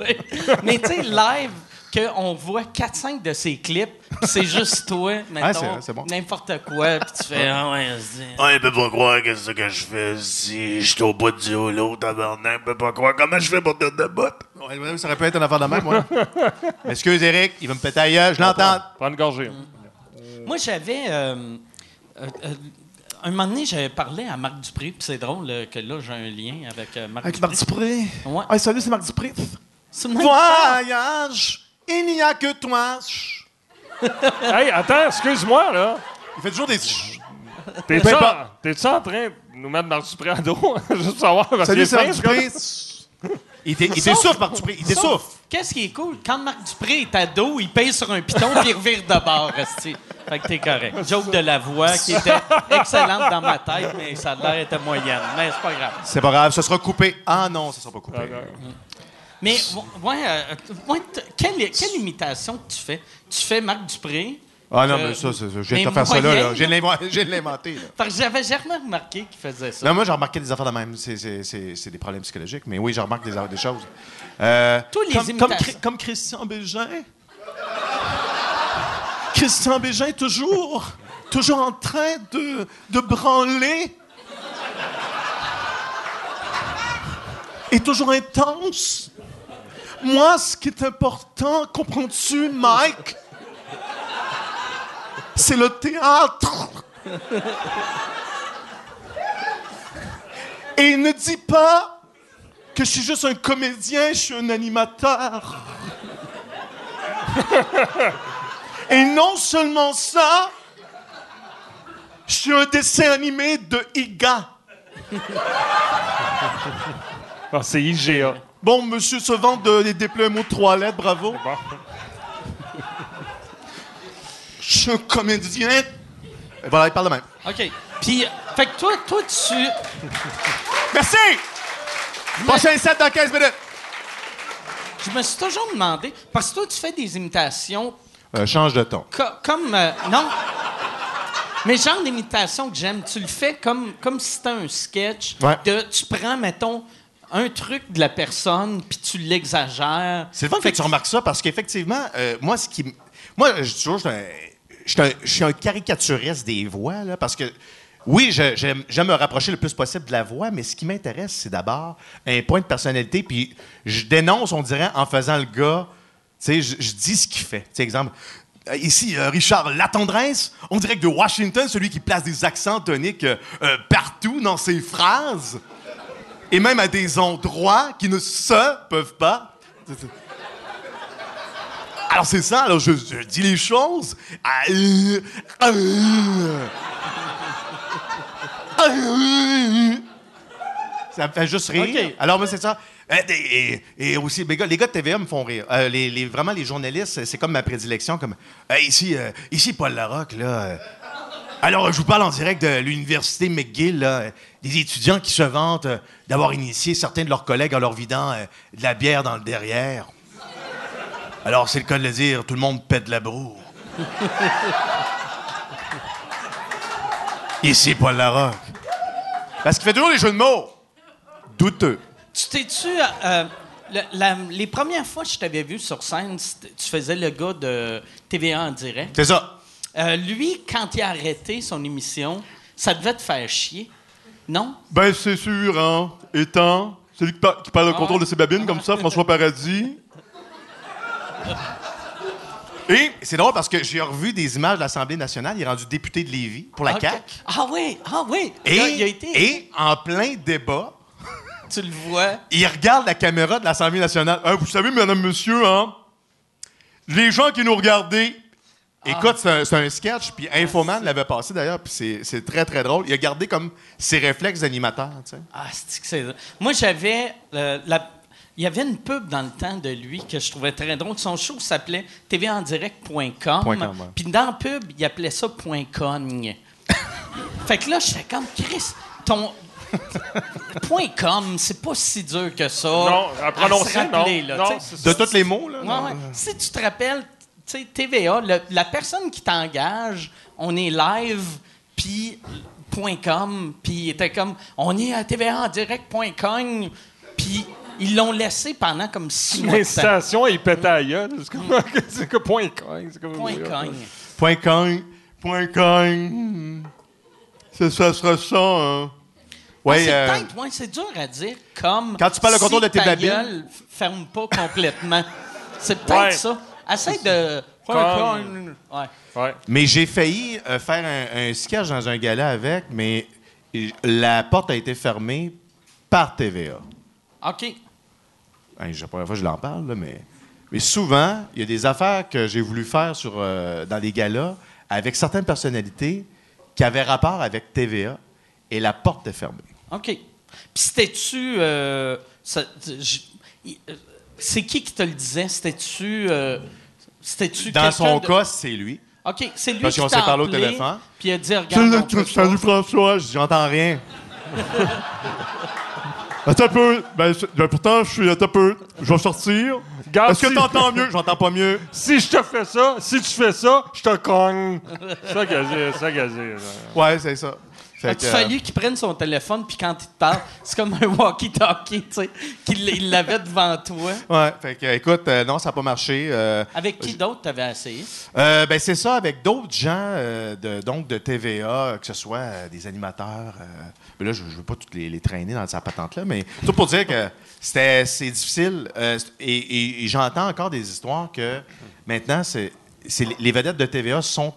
Mais tu sais, live, qu'on voit 4-5 de ses clips, puis c'est <laughs> juste toi, c'est mettons, vrai, c'est bon. n'importe quoi, puis tu fais, ah ouais, vas-y. Ah, il peut pas croire que c'est ça que je fais si je suis au bout du holo, tabarnak. Il peut pas croire comment je fais pour tenir de botte. Ouais, ouais, ça aurait pu être une affaire de même, moi. <laughs> Excuse, Eric, il va me péter ailleurs. Je l'entends. Prends une gorgée. Moi, j'avais. euh, euh, euh, un moment donné, j'avais parlé à Marc Dupré, puis c'est drôle que là, j'ai un lien avec Marc Avec Marc Dupré? Dupré. Ouais. Ah, salut, c'est Marc Dupré. C'est. Voyage, il n'y a que toi. hey, attends, excuse-moi, là. Il fait toujours des. T'es-tu Ben, en, pas- t'es-tu en train de nous mettre Marc Dupré à dos? <laughs> Juste pour savoir. parce Salut, c'est est Marc. Dupré. Il t'essouffle, Marc Dupré. Il Sauf, t'essouffle. Qu'est-ce qui est cool? Quand Marc Dupré est à dos, il pèse sur un piton puis il revire de bord, esti. Fait que t'es correct. Joke de la voix qui était excellente dans ma tête, mais ça a l'air était moyenne. Mais c'est pas grave. C'est pas grave, ça sera coupé. Ah non, ça sera pas coupé. Mais, ouais, euh, ouais, quelle, quelle imitation que tu fais? Tu fais Marc Dupré? Ah non, Euh, mais ça, c'est- je viens de faire ça là. là. Parce que j'avais jamais remarqué qu'il faisait ça. Non, moi, j'ai remarqué des affaires de même. C'est- C'est c'est- c'est des problèmes psychologiques, mais oui, je remarque des, des choses. Euh, Toi, les comme, comme Christian Bégin. Christian Bégin, toujours, toujours en train de, de branler. Et toujours intense. Moi, ce qui est important, comprends-tu, Mike? C'est le théâtre. Et ne dis pas que je suis juste un comédien, je suis un animateur. Et non seulement ça, je suis un dessin animé de Iga. Ah, c'est IGA. Bon, monsieur se vend de, des déploiements de trois lettres, bravo. Bon. Je suis un comédien. Et voilà, il parle de même. OK. Puis, fait que toi, toi, tu. Merci! Prochain set dans 15 minutes. Je me suis toujours demandé, parce que toi, tu fais des imitations Euh, change de ton. co- comme. euh, non. Mais genre d'imitation que j'aime, tu le fais comme, comme si c'était un sketch. Ouais. De, tu prends, mettons, un truc de la personne, puis tu l'exagères. C'est le fun que Fait tu remarques ça parce qu'effectivement, euh, moi, ce qui. Moi, je toujours, je suis un- caricaturiste des voix, là, parce que. Oui, j'aime me rapprocher le plus possible de la voix, mais ce qui m'intéresse, c'est d'abord un point de personnalité. Puis je dénonce, on dirait, en faisant le gars. Tu sais, je, dis ce qu'il fait. Tu sais, exemple. euh, Ici, euh, Richard Latendresse, on dirait que de Washington, celui qui place des accents toniques euh, partout dans ses phrases, et même à des endroits qui ne se peuvent pas. Alors c'est ça, alors je, je dis les choses. Euh, euh, euh. Ça me fait juste rire. Alors moi c'est ça. Euh, Et, et- et aussi, les gars, les gars de TVA me font rire. Euh, les, les- vraiment, les journalistes, c'est- c'est comme ma prédilection. Comme, Euh, ici, euh, ici, Paul Larocque, là. Alors, je vous parle en direct de l'université McGill, là, des étudiants qui se vantent euh, d'avoir initié certains de leurs collègues en leur vidant euh, de la bière dans le derrière. Alors, c'est le cas de le dire, tout le monde pète la broue. Ici, Paul Larocque. Parce qu'il fait toujours des jeux de mots. Douteux. Tu t'es-tu. euh, le- la- les premières fois que je t'avais vu sur scène, c'était- tu faisais le gars de TVA en direct? C'est ça. Euh, lui, quand il a arrêté son émission, ça devait te faire chier. Non? Ben, c'est sûr, hein. Étant, celui qui, par- qui parle au Ah contrôle de ses babines comme ça, François Paradis. <laughs> Et c'est drôle parce que j'ai revu des images de l'Assemblée nationale. Il est rendu député de Lévis pour la Ok. CAQ. Ah oui, ah oui. Et, il, a, il a été. et en plein débat, <laughs> Tu le vois. il regarde la caméra de l'Assemblée nationale. Hein, vous savez, madame, monsieur, hein, les gens qui nous regardaient, Écoute, c'est un, c'est un sketch, puis Infoman l'avait passé d'ailleurs, puis c'est- très, très drôle. Il a gardé comme ses réflexes d'animateur, tu sais. Ah, c'est que c'est. Moi, j'avais. euh, la- Il y avait une pub dans le temps de lui que je trouvais très drôle. Son show s'appelait tvandirect.com. Point com, ouais. Puis dans la pub, il appelait ça point cogne. <laughs> fait que là, j'étais comme, Chris, ton. point com, c'est pas si dur que ça. Non, à prononcer, rappeler, non. là, De tous les mots, là. Ouais, ouais. Si tu te rappelles, sais, TVA, le- la personne qui t'engage, on est live, puis .com, puis il était comme, on est à TVA en direct.com, puis ils l'ont laissé pendant comme six mois. L'incitation, il pétait à gueule. C'est comme, c'est que point cogne. c'est comme- Point cogne. point cogne, point cogne. C'est ça sera ça, hein. Ah, Ouais, c'est euh, peut-être, ouais, c'est dur à dire, comme. Quand tu parles le contrôle de tes babines. ferme pas complètement. <laughs> C'est peut-être Ouais. ça. Essaye de. Comme- Ouais. Ouais. Mais j'ai failli euh, faire un, un sketch dans un gala avec, mais la porte a été fermée par TVA. OK. C'est la première fois que je l'en parle, là, mais, mais souvent, il y a des affaires que j'ai voulu faire sur, euh, dans des galas avec certaines personnalités qui avaient rapport avec TVA et la porte est fermée. OK. Puis c'était-tu. euh, euh, c'est qui qui te le disait? C'était-tu. euh, c'était-tu Dans son de- cas, c'est lui. OK, c'est lui Parce qu'on s'est parlé au téléphone. Puis il a dit Regarde. Salut, salut. François. Je dis, J'entends rien. <laughs> Attends un peu. Ben, ben, pourtant, je suis. Attends un peu. Je vais sortir. Garde, Est-ce que t'entends mieux? J'entends pas mieux. Si je te fais ça, si tu fais ça, je te cogne. C'est ça là. Ouais, c'est ça. As-tu que, fallu qu'il prenne son téléphone, puis quand il te parle, c'est comme un walkie-talkie, tu sais, qu'il il l'avait devant toi? <laughs> Ouais, fait que, écoute, euh, non, ça n'a pas marché. euh, Avec qui d'autre t'avais essayé? Euh, ben c'est ça, avec d'autres gens de, donc de TVA, que ce soit des animateurs. mais là, je ne veux pas toutes les, les traîner dans sa patente-là, mais tout pour dire que c'était c'est difficile. et et- et j'entends encore des histoires que maintenant, c'est c'est- les vedettes de TVA sont,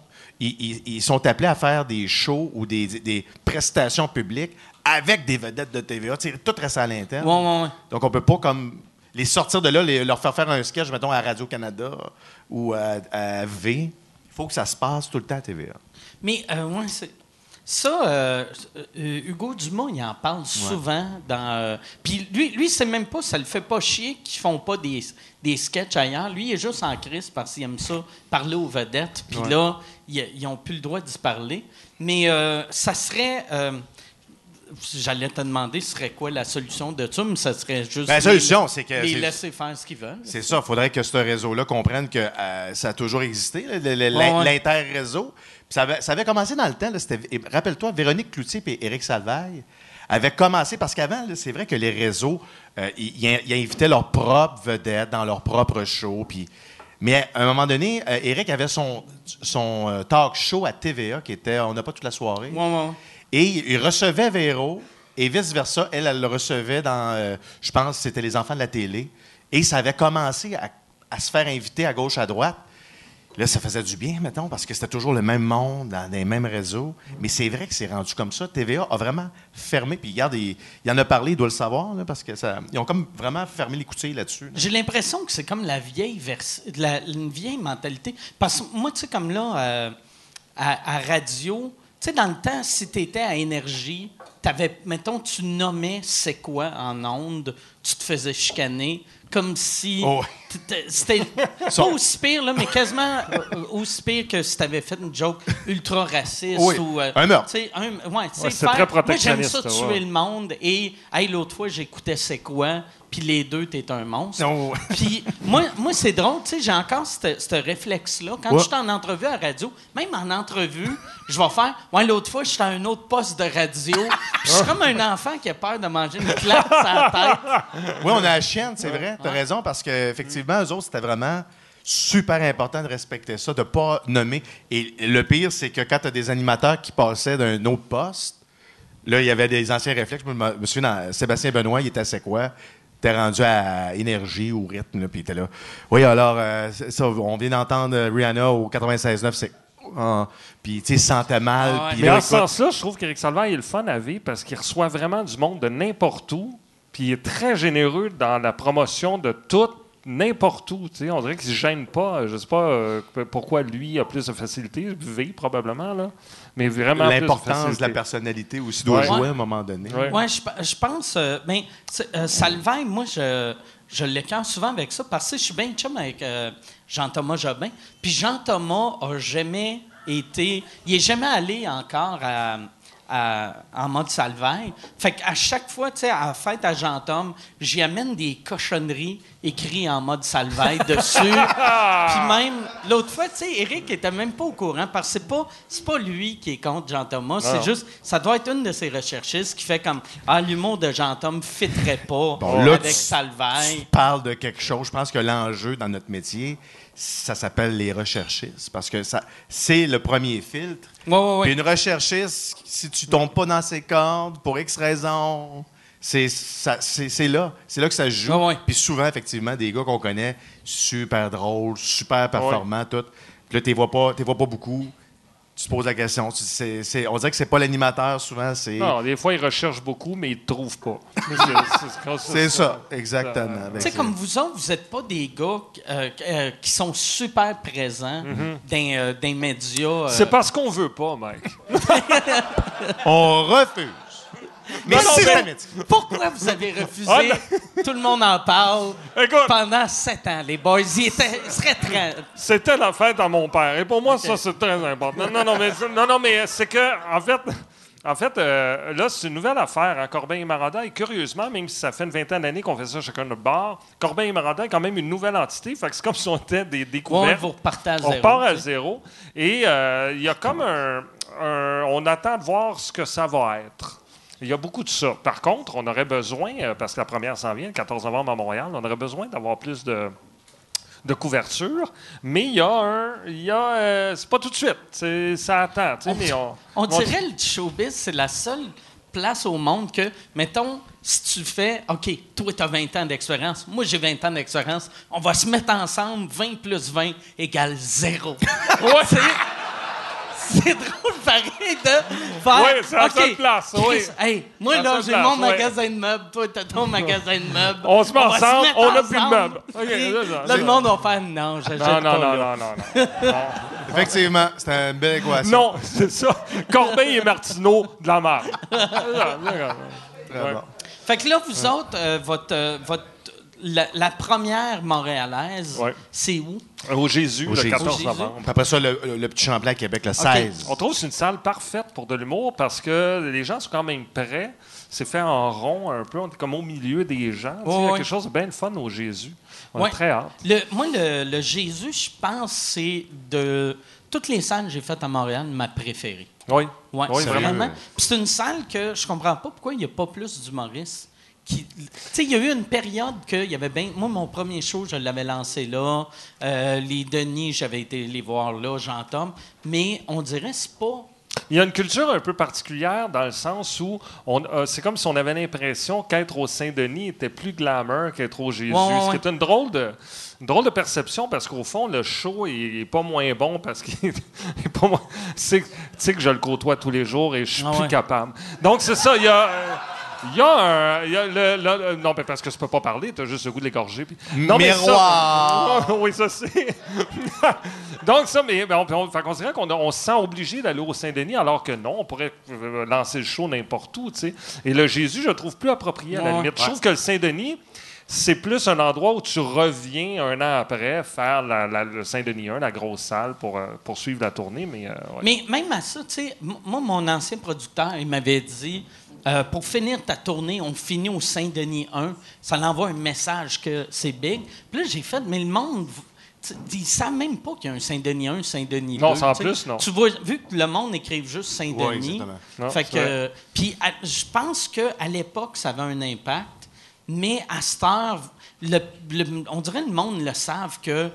ils, ils- ils sont appelés à faire des shows ou des, des prestations publiques avec des vedettes de TVA. Tout reste à l'interne. Ouais, ouais, ouais. Donc, on peut pas comme les sortir de là, les- leur faire faire un sketch, mettons, à Radio-Canada ou à, à V. Il faut que ça se passe tout le temps à TVA. Mais, euh, ouais, c'est. Ça, euh, euh, Hugo Dumas, il en parle souvent. dans. euh, Puis lui, lui c'est même pas, ça le fait pas chier qu'ils font pas des, des sketchs ailleurs. Lui, il est juste en crise parce qu'il aime ça, parler aux vedettes. Puis là, ils, ils ont plus le droit d'y parler. Mais euh, ça serait. J'allais te demander, ce serait quoi la solution de ça, mais ça serait juste. Ben, la solution, c'est que Les laisser faire ce qu'ils veulent. C'est ça. Il faudrait que ce réseau-là comprenne que ça a toujours existé, l'inter-réseau. Ça avait, ça avait commencé dans le temps. Rappelle-toi, Véronique Cloutier et Éric Salvaille avaient commencé, parce qu'avant, c'est vrai que les réseaux, euh, ils, invitaient leurs propres vedettes dans leurs propres shows. Puis, mais à un moment donné, euh, Éric avait son, son euh, talk show à TVA qui était On n'a pas toute la soirée. Ouais, ouais. Et il recevait Véro, et vice-versa. Elle, elle le recevait dans, euh, je pense, c'était les enfants de la télé. Et ça avait commencé à, à se faire inviter à gauche, à droite. Là, ça faisait du bien, mettons, parce que c'était toujours le même monde, dans les mêmes réseaux. Mais c'est vrai que c'est rendu comme ça. TVA a vraiment fermé. Puis, regarde, il, il en a parlé, il doit le savoir, là, parce que ça, ils ont comme vraiment fermé les coutilles là-dessus. là. J'ai l'impression que c'est comme la vieille vers... la, une vieille mentalité. Parce que moi, tu sais, comme là, euh, à, à radio, tu sais, dans le temps, si tu étais à énergie, t'avais, mettons, tu nommais c'est quoi en onde, tu te faisais chicaner, comme si. Oh. C'était <laughs> pas aussi pire, là, mais quasiment euh, aussi pire que si tu avais fait une joke ultra raciste Oui. ou. euh, Un meurtre. un- ouais, c'est très Moi, j'aime protectionniste, ça tuer ouais. le monde. Et, hey, l'autre fois, j'écoutais C'est quoi, puis les deux, t'es un monstre. Non. Puis moi, moi c'est drôle, tu sais, j'ai encore ce réflexe-là. Quand je suis en entrevue à radio, même en entrevue, je vais faire. Ouais, l'autre fois, j'étais à un autre poste de radio. Je suis comme un enfant qui a peur de manger une claque sur la tête. Oui, on a la chienne, c'est vrai. Tu as raison, parce eux autres, c'était vraiment super important de respecter ça, de ne pas nommer. Et le pire, c'est que quand tu as des animateurs qui passaient d'un autre poste, là, il y avait des anciens réflexes. Je me souviens, Sébastien Benoît, il était à C'est quoi? T'es rendu à énergie ou rythme, puis était là. Oui, alors, euh, ça, on vient d'entendre Rihanna au 96.9, c'est. Ah. puis, tu sentait mal. Ah Mais en ce sens-là, je trouve qu'Éric Salvaire est le fun à vivre parce qu'il reçoit vraiment du monde de n'importe où. Puis il est très généreux dans la promotion de tout, n'importe où. tu sais. On dirait qu'il ne se gêne pas. Je ne sais pas euh, pourquoi lui a plus de facilité. V, probablement, là. Mais vraiment plus de l'importance de la personnalité aussi doit Ouais. jouer à un moment donné. Ouais. Ouais, je, pe- je pense. euh, ben, euh, Salvaire, moi, je, je l'écœure souvent avec ça parce que je suis bien chum avec euh, Jean-Thomas Jobin. Puis Jean-Thomas a jamais été. Il est jamais allé encore à- à- en mode Salvaire. Fait qu'à chaque fois, tu sais, à la fête à Jean-Thomas, j'y amène des cochonneries écrites en mode Salvaire <laughs> dessus. Puis même, l'autre fois, tu sais, Eric était même pas au courant parce que c'est pas, c'est pas lui qui est contre Jean-Thomas. C'est juste, ça doit être une de ses recherchistes qui fait comme, ah, l'humour de Jean-Thomas fitterait pas Bon, là, avec tu- Salvaire. tu parles de quelque chose. Je pense que l'enjeu dans notre métier, ça s'appelle les recherchistes. Parce que ça, c'est le premier filtre. Ouais, ouais, ouais. Puis une recherchiste, si tu tombes pas dans ses cordes, pour X raisons, c'est, ça- c'est, c'est là. C'est là que ça se joue. Ouais, ouais. Puis souvent, effectivement, des gars qu'on connaît, super drôles, super performants, tout. Puis là, tu les vois pas, t'es vois pas beaucoup. Tu te poses la question. Tu- on dirait que c'est pas l'animateur, souvent, c'est... Non, des fois, il recherche beaucoup, mais il ne trouve pas. <laughs> C'est- ça, exactement. Ben, Tu sais, c'est- comme vous autres, vous n'êtes pas des gars euh, euh, qui sont super présents dans, euh, dans les médias. euh. C'est parce qu'on veut pas, Mike. <laughs> On refuse. Mais. Pourquoi vous avez refusé? Ah, <laughs> Tout le monde en parle. Écoute. Pendant sept ans, les boys, ils, étaient, ils seraient très... C'était la fête à mon père. Et pour moi, ça, c'est très important. Non, non, mais, non, non, mais c'est que, en fait, en fait euh, là, c'est une nouvelle affaire, hein, Corbin et Maranda. Et curieusement, même si ça fait une vingtaine d'années qu'on fait ça chacun de notre bar, Corbin et Maranda est quand même une nouvelle entité. Fait que c'est comme si on était des Ouais, découvertes. vous à On part à zéro. Et euh, il y a comme un. un- on attend de voir ce que ça va être. Il y a beaucoup de ça. Par contre, on aurait besoin, euh, parce que la première s'en vient, le 14 novembre à Montréal, on aurait besoin d'avoir plus de, de couverture. Mais il y a un. Il y a. euh, c'est pas tout de suite. Ça attend. tu sais, On, mais on, on dirait le showbiz, c'est la seule place au monde que, mettons, si tu fais, OK, toi, tu as 20 ans d'expérience, moi, j'ai 20 ans d'expérience, on va se mettre ensemble, 20 plus 20 égale 0. C'est- <laughs> <laughs> C'est drôle, pareil, de faire. Ouais, c'est la OK, seule place, oui. Hey, moi, là, j'ai mon magasin de meubles, toi, t'as ton magasin de meubles. On se met va ensemble, on a plus de meubles. C'est. Là, le monde va faire non, j'achète Non, pas. non, non, non, non, non. <laughs> Effectivement, c'était une belle équation. Non, c'est ça. Corbeil et Martineau, de la merde. <laughs> Très bon. Fait que là, vous autres, euh, votre, euh, votre, la, la première montréalaise, Ouais. c'est où? Au Jésus, Au le Jésus. 14 Jésus. novembre. Après ça, le, le- le petit Champlain à Québec, le 16. On trouve que c'est une salle parfaite pour de l'humour parce que les gens sont quand même prêts. C'est fait en rond un peu. On est comme au milieu des gens. Tu sais, Il y a ouais. quelque chose de bien le fun au Jésus. On Ouais. est très hâte. Le, moi, le, le Jésus, je pense, c'est de toutes les salles que j'ai faites à Montréal, ma préférée. Oui. Ouais, Oui, c'est vraiment. vraiment. Puis c'est une salle que je comprends pas pourquoi il n'y a pas plus d'humoristes. Qui... Tu sais, il y a eu une période que il y avait bien. Moi, mon premier show, je l'avais lancé là. Euh, les Denis, j'avais été les voir là, Jean-Tom. Mais on dirait c'est pas. Il y a une culture un peu particulière dans le sens où euh, c'est comme si on avait l'impression qu'être au Saint-Denis était plus glamour qu'être au Jésus. Ouais, ouais, Ce qui est une drôle de, une drôle de perception parce qu'au fond, le show est, est pas moins bon parce qu'il <laughs> est pas moins. Tu sais que je le côtoie tous les jours et je suis Ah plus capable. Donc, c'est ça. Il y a. euh, il y a un. il y a le- le- le- non, mais parce que tu peux pas parler, tu as juste le goût de l'égorger. puis- Non, mais ça- Miroir! <laughs> oui, ça c'est. <laughs> Donc, ça, mais mais on, on, fait qu'on dirait qu'on a- on se sent obligé d'aller au Saint-Denis, alors que non, on pourrait euh, lancer le show n'importe où, tu sais. Et le Jésus, je le trouve plus approprié à la Ouais. limite. Je trouve que le Saint-Denis, c'est plus un endroit où tu reviens un an après faire la- la- le Saint-Denis 1, la grosse salle, pour euh, poursuivre la tournée. Mais, euh, ouais. Mais même à ça, tu sais, m- moi, mon ancien producteur, il m'avait dit euh, pour finir ta tournée, on finit au Saint-Denis 1. Ça l'envoie un message que c'est big. Puis là, j'ai fait, mais le monde. Ils savent même pas qu'il y a un Saint-Denis 1, un Saint-Denis 2. Non, c'est en plus, non. Tu vois, vu que le monde écrive juste Oui, Saint-Denis. exactement. Non, fait c'est que. vrai. Puis je pense qu'à l'époque, ça avait un impact. Mais à cette heure, le- le- on dirait que le monde le savent que tu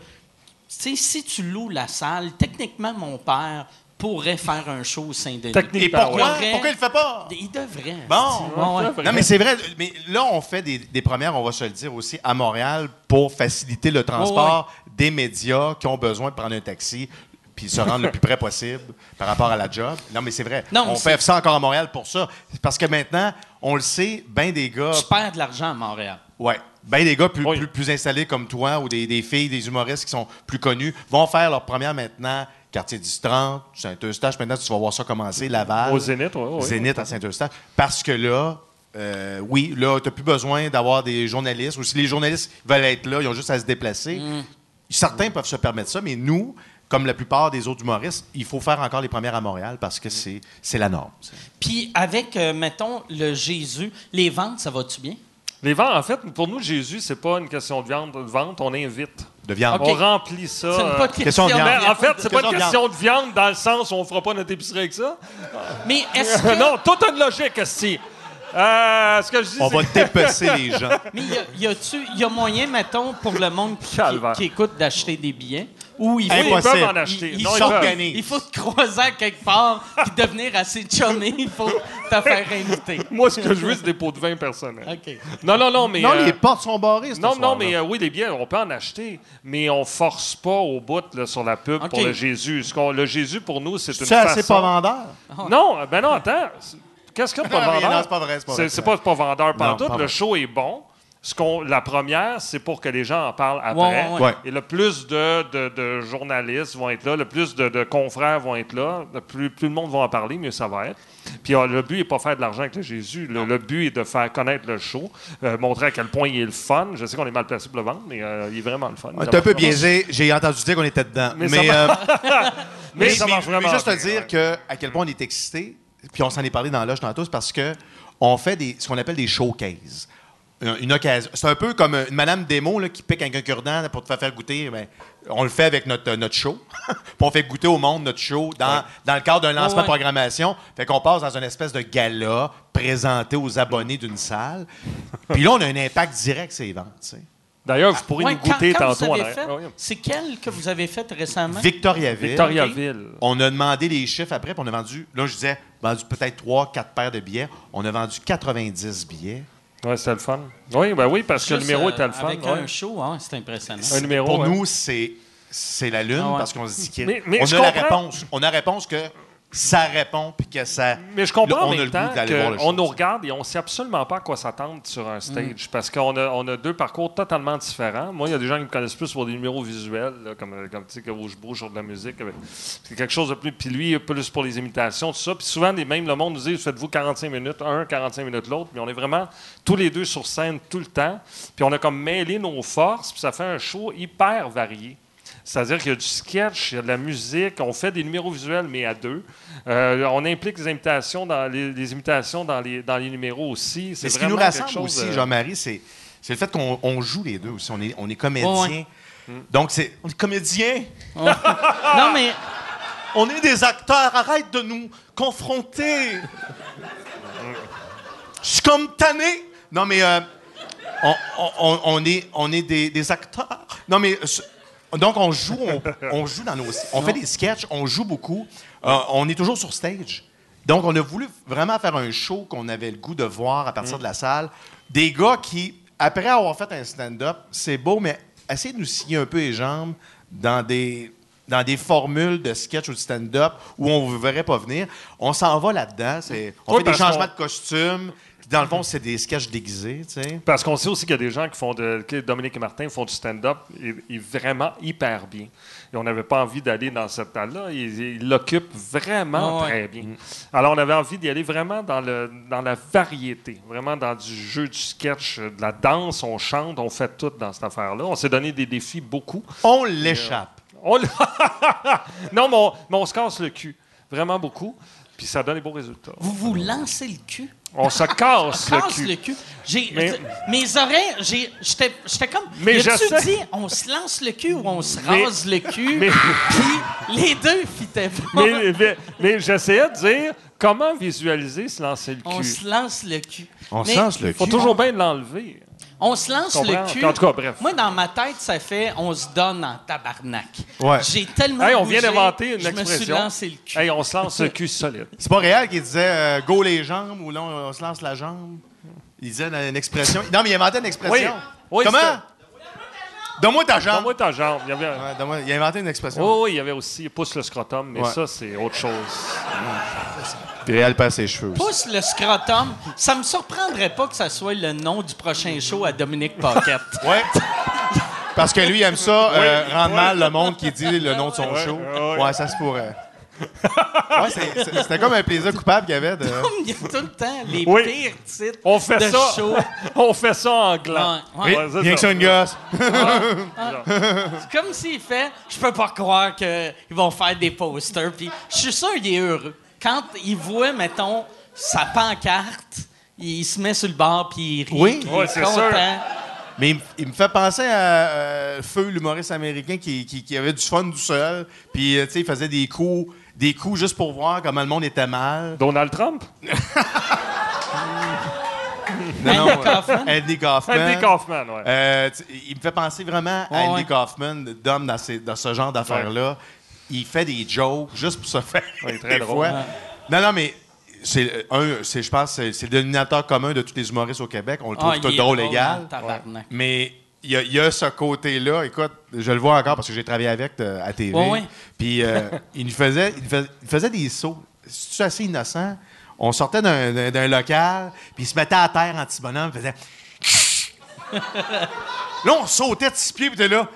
sais, si tu loues la salle, techniquement, mon père pourrait faire un show au Saint-Denis. Et pourquoi? ouais. Ouais. Pourquoi il le fait pas? Il devrait. Bon. Ouais. Non, mais c'est vrai. Mais là, on fait des, des premières, on va se le dire aussi, à Montréal pour faciliter le transport des médias qui ont besoin de prendre un taxi puis se rendre le plus près possible par rapport à la job. Non, mais c'est vrai. Non, on fait ça encore à Montréal pour ça. Parce que maintenant, on le sait, ben des gars... Tu perds de l'argent à Montréal. Ouais. Ben des gars plus, Oui. plus, plus installés comme toi ou des, des filles, des humoristes qui sont plus connus vont faire leur première maintenant quartier du 30, Saint-Eustache. Maintenant, tu vas voir ça commencer, Laval. Au Zénith, oui. oui. Zénith à Saint-Eustache. Parce que là, euh, oui, là, tu n'as plus besoin d'avoir des journalistes. Ou si les journalistes veulent être là, ils ont juste à se déplacer. Certains peuvent se permettre ça, mais nous, comme la plupart des autres humoristes, il faut faire encore les premières à Montréal parce que c'est c'est la norme. Puis avec, euh, mettons, le Jésus, les ventes, ça va-tu bien? Les ventes, en fait, pour nous, Jésus, c'est pas une question de viande, de vente, on invite. De viande. On remplit ça. C'est euh, pas une question de viande. Mais en fait, c'est pas Question une de question de viande dans le sens où on fera pas notre épicerie avec ça. Mais est-ce <laughs> que. non, tout a une logique, Esti. Euh, ce que je dis, On va dépecer les <laughs> gens. Mais y a- y a-tu, y a moyen, mettons, pour le monde qui, qui écoute d'acheter des billets? Ou il faut, ils peuvent en acheter. il- non, il ils s'organise. peuvent. il faut te croiser à quelque part puis devenir assez chumé. Il faut te faire inviter. Moi, ce que je veux, c'est des pots de vin personnels. OK. Non, non, non, mais. Non, euh, les portes sont barrées. ce Non, non, mais euh, oui, les billets, on peut en acheter, mais on force pas au bout là, sur la pub OK. pour le Jésus. Ce le Jésus, pour nous, c'est une C'est assez façon... pas vendeur. Non, ben non, attends. C'est- Qu'est-ce de pas Non, vendeur? non, c'est pas vrai, c'est pas C'est c'est c'est pas, pas vendeur Non, partout. pas Le show est bon. Ce qu'on, la première, c'est pour que les gens en parlent après. Ouais, ouais, ouais. Ouais. Et le plus de, de- de journalistes vont être là, le plus de, de confrères vont être là, le plus, plus le monde va en parler, mieux ça va être. Puis euh, le but n'est pas faire de l'argent avec le Jésus. Le, le but est de faire connaître le show, euh, montrer à quel point il est le fun. Je sais qu'on est mal placé pour le vendre, mais euh, il est vraiment le fun. Ça est un peu biaisé. J'ai entendu dire qu'on était dedans. Mais Mais, ça euh, <laughs> Mais, mais, ça mais- marche vraiment juste te dire ouais. que à quel point on est excité, puis on s'en est parlé dans l'âge tantôt, c'est parce que on fait des, ce qu'on appelle des showcases. Une, occasion. C'est un peu comme une madame démo là, qui pique un cure-dent pour te faire faire goûter. Ben, on le fait avec notre, notre show. <laughs> Puis on fait goûter au monde notre show dans, dans le cadre d'un lancement ouais. de programmation. Fait qu'on passe dans une espèce de gala présenté aux abonnés d'une salle. Puis là, on a un impact direct sur les ventes. D'ailleurs, vous pourrez nous goûter quand tantôt oui. C'est quel que vous avez fait récemment? Victoriaville. Victoriaville. On a demandé les chiffres après, puis on a vendu, là, je disais, vendu peut-être 3, 4 paires de billets. On a vendu 90 billets. Oui, c'était le fun. Oui, ben oui, parce que le numéro euh, était le fun. Avec ouais. un show, hein, c'est impressionnant. Un numéro. Pour ouais. nous, c'est, c'est la lune, Ah ouais. parce qu'on se dit qu'on a je la comprends. réponse. On a la réponse que ça répond, puis que ça. Mais je comprends Là, on en même temps qu'on nous regarde et on ne sait absolument pas à quoi s'attendre sur un stage. Mm. Parce qu'on a, on a deux parcours totalement différents. Moi, il y a des gens qui me connaissent plus pour des numéros visuels, là, comme, comme tu sais, que où je bouge sur de la musique. C'est quelque chose de plus. Puis lui, plus pour les imitations, tout ça. Puis souvent, les, même le monde nous dit faites-vous 45 minutes, un, 45 minutes l'autre. Mais on est vraiment tous les deux sur scène tout le temps. Puis on a comme mêlé nos forces. Puis ça fait un show hyper varié. C'est-à-dire qu'il y a du sketch, il y a de la musique, on fait des numéros visuels, mais à deux. Euh, on implique les imitations dans les, les imitations dans les, dans les numéros aussi. C'est Mais ce qui nous rassemble chose, aussi, euh, Jean-Marie, c'est, c'est le fait qu'on on joue les deux aussi. On est, on est comédiens. Ouais, Donc, c'est. On est comédiens. <laughs> Non, mais On est des acteurs. Arrête de nous confronter. Je suis comme tanné. Non, mais euh, on, on- on est, on est des, des acteurs. Non, mais. Donc, on joue, on, <laughs> on joue dans nos. On fait des sketchs, on joue beaucoup. Euh, on est toujours sur stage. Donc, on a voulu vraiment faire un show qu'on avait le goût de voir à partir de la salle. Des gars qui, après avoir fait un stand-up, c'est beau, mais essayez de nous signer un peu les jambes dans des, dans des formules de sketch ou de stand-up où on ne vous verrait pas venir. On s'en va là-dedans. On Oui, fait des changements de costumes. Puis Dans le fond, c'est des sketchs déguisés, tu sais. Parce qu'on sait aussi qu'il y a des gens qui font de. que Dominique et Martin font du stand-up et, et vraiment hyper bien. Et on n'avait pas envie d'aller dans cette là Ils l'occupent vraiment Ah ouais. très bien. Alors, on avait envie d'y aller vraiment dans, le, dans la variété, vraiment dans du jeu, du sketch, de la danse, on chante, on fait tout dans cette affaire-là. On s'est donné des défis beaucoup. On l'échappe. On <laughs> non, mais on, mais on se casse le cul. Vraiment beaucoup. Puis ça donne des beaux résultats. vous vous lancez le cul? On se casse le Casse cul. le cul. J'ai, Mais- mes oreilles, j'ai, j'étais, j'étais comme. Mais je sais. dit, on se lance le cul ou on se Mais- rase le cul? mais- Puis les deux fitaient pas. Mais, mais- mais j'essayais de dire comment visualiser se lancer le on cul? se lance le cul. On se lance le faut cul. toujours bien l'enlever. On se lance Comprends? le cul. En tout cas, bref. Moi, dans ma tête, ça fait on se donne en tabarnak. Ouais. J'ai tellement. Hey, on vient d'inventer une je me suis expression. lancé le cul. Hey, on se lance le cul solide. C'est pas réel qui disait euh, go les jambes ou là, on se lance la jambe. Il disait une expression. Non, mais il inventait une expression. Oui, Comment? Donne-moi ta jambe. Donne-moi ta jambe. Il y avait... Ouais, il a inventé une expression. Oh, oui, il y avait aussi pousse le scrotum, mais Ouais. ça, c'est autre chose. Puis Réal perd ses cheveux aussi. Pousse le scrotum. Ça me surprendrait pas que ça soit le nom du prochain show à Dominique Paquette. <laughs> Ouais. Parce que lui, il aime ça, euh, Oui. rendre mal le monde qui dit le nom de son show. ouais. Ouais, ça se pourrait. Ouais, c'était comme un plaisir coupable qu'il y avait de. Il y a tout le temps les Oui. pires titres On fait de ça. show. <laughs> On fait ça en gland. Ouais, ouais. C'est Rien que ça. ça, une gosse. C'est comme s'il fait, je peux pas croire qu'ils vont faire des posters. Puis je suis sûr qu'il est heureux. Quand il voit, mettons, sa pancarte, il se met sur le bord puis il rit. Oui. Ouais, c'est sûr. Mais il, me- il me fait penser à euh, Feu, l'humoriste américain, qui, qui- qui avait du fun tout seul. Puis, euh, tu sais, il faisait des coups, des coups juste pour voir comment le monde était mal. Donald Trump? <laughs> Non, non, Andy euh, Kaufman? Andy Kaufman. Andy Kaufman, ouais. Euh, il me fait penser vraiment à Ouais, Andy ouais. Kaufman, d'homme dans, ces- dans ce genre d'affaires-là. Il fait des jokes juste pour se faire. <laughs> Ouais, très des drôle. fois. Non, non, mais c'est un, c'est, je pense, c'est, c'est le dénominateur commun de tous les humoristes au Québec. On le trouve Ah, tout drôle égal. Mais il y, a- il y a ce côté-là. Écoute, je le vois encore parce que j'ai travaillé avec euh, à TV. Ouais, ouais. Puis euh, <laughs> il, nous faisait, il, faisait, il faisait des sauts. C'est assez innocent? On sortait d'un, d'un- d'un local, puis il se mettait à terre en petit bonhomme, il faisait. <laughs> là, on sautait de six pieds, puis t'es là.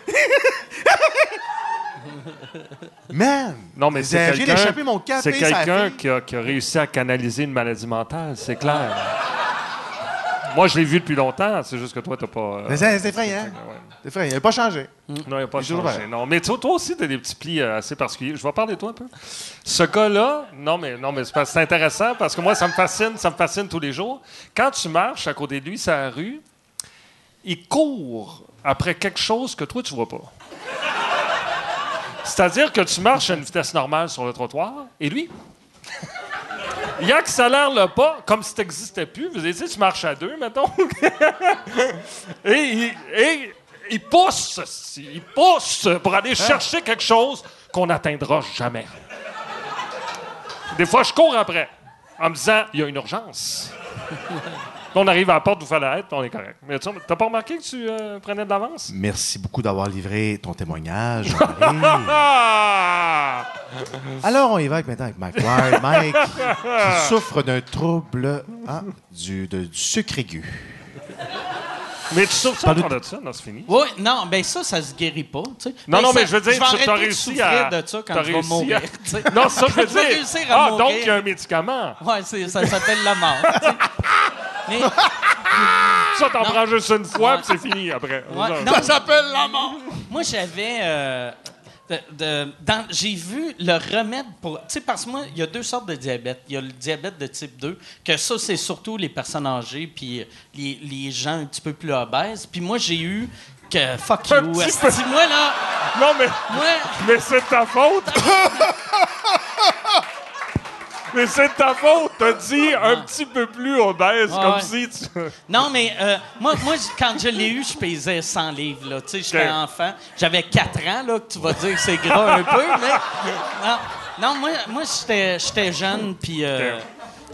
Man! Non, mais c'est quelqu'un, échappé mon café, c'est quelqu'un qui a, qui a réussi à canaliser une maladie mentale, c'est clair. Moi, je l'ai vu depuis longtemps, c'est juste que toi, t'as pas... euh, Mais c'est c'est effrayant. ouais. C'est effrayant. Il n'a pas changé. Non, il n'a pas Il est toujours changé. Non, mais toi, toi aussi, tu as des petits plis euh, assez particuliers. Je vais parler de toi un peu. Ce gars-là, non, mais, non, mais c'est parce- c'est intéressant parce que moi, ça me fascine, ça me fascine tous les jours. Quand tu marches à côté de lui, sur la rue, il court après quelque chose que toi, tu vois pas. C'est-à-dire que tu marches à une vitesse normale sur le trottoir, et lui, il accélère le pas comme si tu n'existais plus. Vous savez, tu marches à deux, mettons. <laughs> et, il, et il pousse, il pousse pour aller chercher quelque chose qu'on n'atteindra jamais. Des fois, je cours après, en me disant, il y a une urgence. On arrive à la porte fallait être, puis on est correct. Mais tu n'as pas remarqué que tu euh, prenais de l'avance? Merci beaucoup d'avoir livré ton témoignage. <laughs> <laughs> Alors, on y va avec- maintenant avec Mike Ward. Mike, qui <laughs> souffre d'un trouble hein, du, de- du sucre aigu. Mais tu souffres ça de ça? Non, c'est fini. Oui, non, ben ça, ça se guérit pas. tu sais. Non, Ben, non, ça- mais je veux dire, tu as de réussi souffrir à. de ça quand vais réussi mourir. à- tu sais. Non, ça, je veux dire. Ah, mourir. donc il y a un médicament. Ouais, c'est- ça s'appelle la mort. Mais, <laughs> Ça, t'en prends juste une fois, puis c'est fini après. ouais, Ça. non, s'appelle la mort. moi, j'avais. euh, j'ai vu le remède pour. Tu sais, parce que moi, il y a deux sortes de diabète. Il y a le diabète de type 2, que ça, c'est surtout les personnes âgées, puis les, les gens un petit peu plus obèses. Puis moi, j'ai eu que. Fuck you. petit esti, moi, là. Non, mais, Moi. mais c'est ta faute. Mais c'est de ta faute. T'as dit un petit peu plus obèse, Ouais, comme ouais. si tu. Non, mais euh, moi, moi, quand je l'ai eu, je pesais 100 livres. Là. Tu sais, j'étais enfant. J'avais 4 ans, là, que tu vas dire que c'est gras un peu, mais... Non, non moi, moi j'étais j'étais jeune, puis... euh,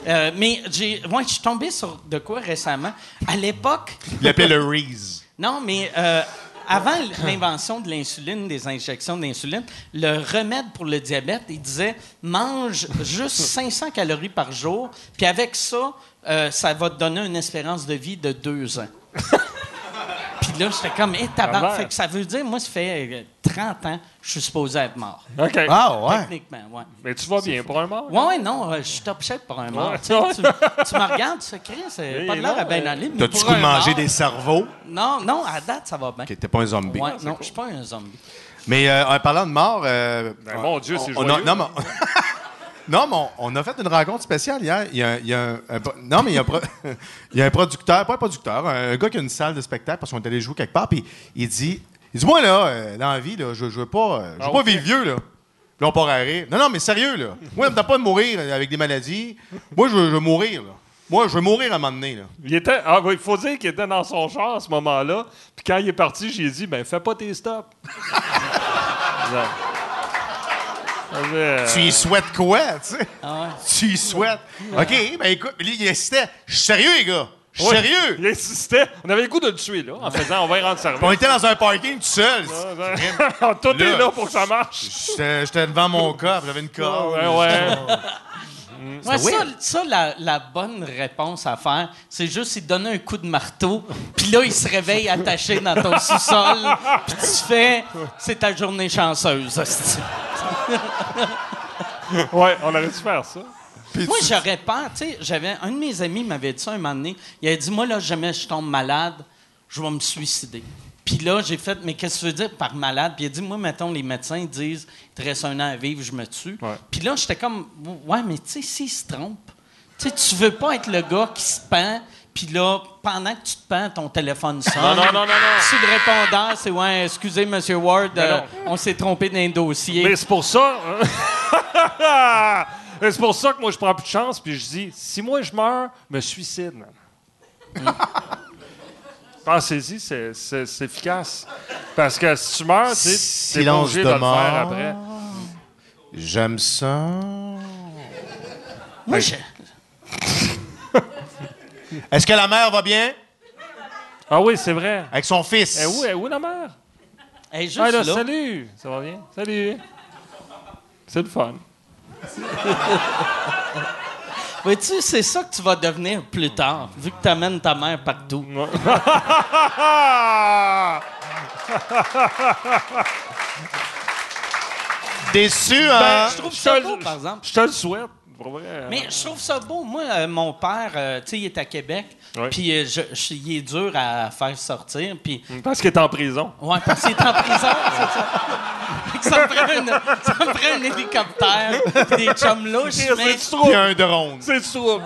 euh, mais j'ai, ouais, je suis tombé sur de quoi récemment. À l'époque, Il l'appelait le Reese. non, mais euh, avant l'invention de l'insuline, des injections d'insuline, le remède pour le diabète, il disait mange juste <laughs> 500 calories par jour, puis avec ça, euh, ça va te donner une espérance de vie de deux ans. <laughs> puis là, j'étais comme, hé, Ça a tabac. Fait que ça veut dire, moi, ça fait euh, 30 ans, je suis supposé être mort. OK. Ah, ouais. Techniquement, ouais. Mais tu vas bien pour un mort? Ouais, ouais, non, euh, je suis top chef pour un mort. Ouais. Tu, tu, <laughs> tu me regardes, tu sais, Chris, c'est Oui, pas de l'air à bien euh, aller, T'as-tu un de manger mort- des cerveaux? Non, non, à date, ça va bien. Qui n'était pas un zombie. Ouais, non, je suis pas un zombie. Mais euh, en parlant de mort. euh, Ben, mon Dieu, c'est on joyeux. non, mais, <laughs> non, mais on, on a fait une rencontre spéciale hier. Il y a, un- il y a un, un pro- non, mais il y a un, pro- <laughs> il y a un producteur, pas un producteur, un gars qui a une salle de spectacle parce qu'on est allé jouer quelque part. Puis il dit, il dit Moi, là, euh, dans la vie, là, je, je veux pas, euh, je veux Ah, pas ok. vivre vieux, là. Puis là, on part à rire. Non, non, mais sérieux, là. Moi, t'as pas de mourir avec des maladies. Moi, je veux, je veux mourir, là. Moi, je veux mourir à un moment donné, là. Il était. Ah, oui, il faut dire qu'il était dans son char à ce moment-là. Puis quand il est parti, j'ai dit, ben, fais pas tes stops. <laughs> Ouais. Ça fait, euh, Tu y souhaites quoi, tu sais? Ah ouais. Tu y souhaites. OK, ben écoute, lui, il insistait. Je suis sérieux, les gars. Je suis sérieux. Il insistait. On avait le goût de le tuer, là, en faisant, on va y rendre service. On était dans un parking tout seul. Tout est <laughs> Là. pour que ça marche. J'étais j'étais devant mon corps, j'avais une corde. Ouais, ouais. <laughs> <laughs> Ouais, ça, ça, la, la bonne réponse à faire, c'est juste il te donne un coup de marteau, puis là, il se réveille attaché dans ton sous-sol, puis tu fais « C'est ta journée chanceuse. <laughs> Ouais, on aurait dû faire ça. Moi, j'aurais peur. Tu sais, j'avais un de mes amis m'avait dit ça un moment donné. Il avait dit Moi, là, jamais je tombe malade, je vais me suicider. Puis là, j'ai fait Mais qu'est-ce que tu veux dire par malade? Puis il a dit Moi, mettons, les médecins disent Il te reste un an à vivre, je me tue. Ouais. Puis là, j'étais comme Ouais, mais tu sais, s'il se trompe, tu sais, tu veux pas être le gars qui se pend. Puis là, pendant que tu te pends, ton téléphone sonne. Non, non, non, non, non. Sur le répondeur, c'est Ouais, excusez, Monsieur Ward, euh, on s'est trompé d'un dossier. Mais c'est pour ça. hein. <laughs> C'est pour ça que moi, je prends plus de chance, puis je dis si moi je meurs, me suicide, man. Pensez-y, c'est, c'est- c'est efficace. Parce que si tu meurs, tu sais, t'es obligé de le faire après. J'aime ça. Moi, je- <laughs> Est-ce que la mère va bien? Ah oui, c'est vrai. Avec son fils. Eh où, eh où la mère? elle est juste Ah là, là. salut! Ça va bien? Salut! C'est le fun. <laughs> Vois-tu, c'est ça que tu vas devenir plus tard, vu que tu amènes ta mère partout? <laughs> Déçu, Ben, hein? je trouve te ça le- beau, par exemple. Je te le souhaite. Pour vrai. Mais je trouve ça beau. Moi, euh, mon père, euh, tu sais, il est à Québec, puis euh, il est dur à faire sortir, puis... Parce qu'il est en prison. Ouais, parce qu'il est en prison, c'est ça. <laughs> <laughs> Ça me prend, une- ça me prend un hélicoptère, puis des chums louches, mais... C'est trop. Puis un drone. C'est trop.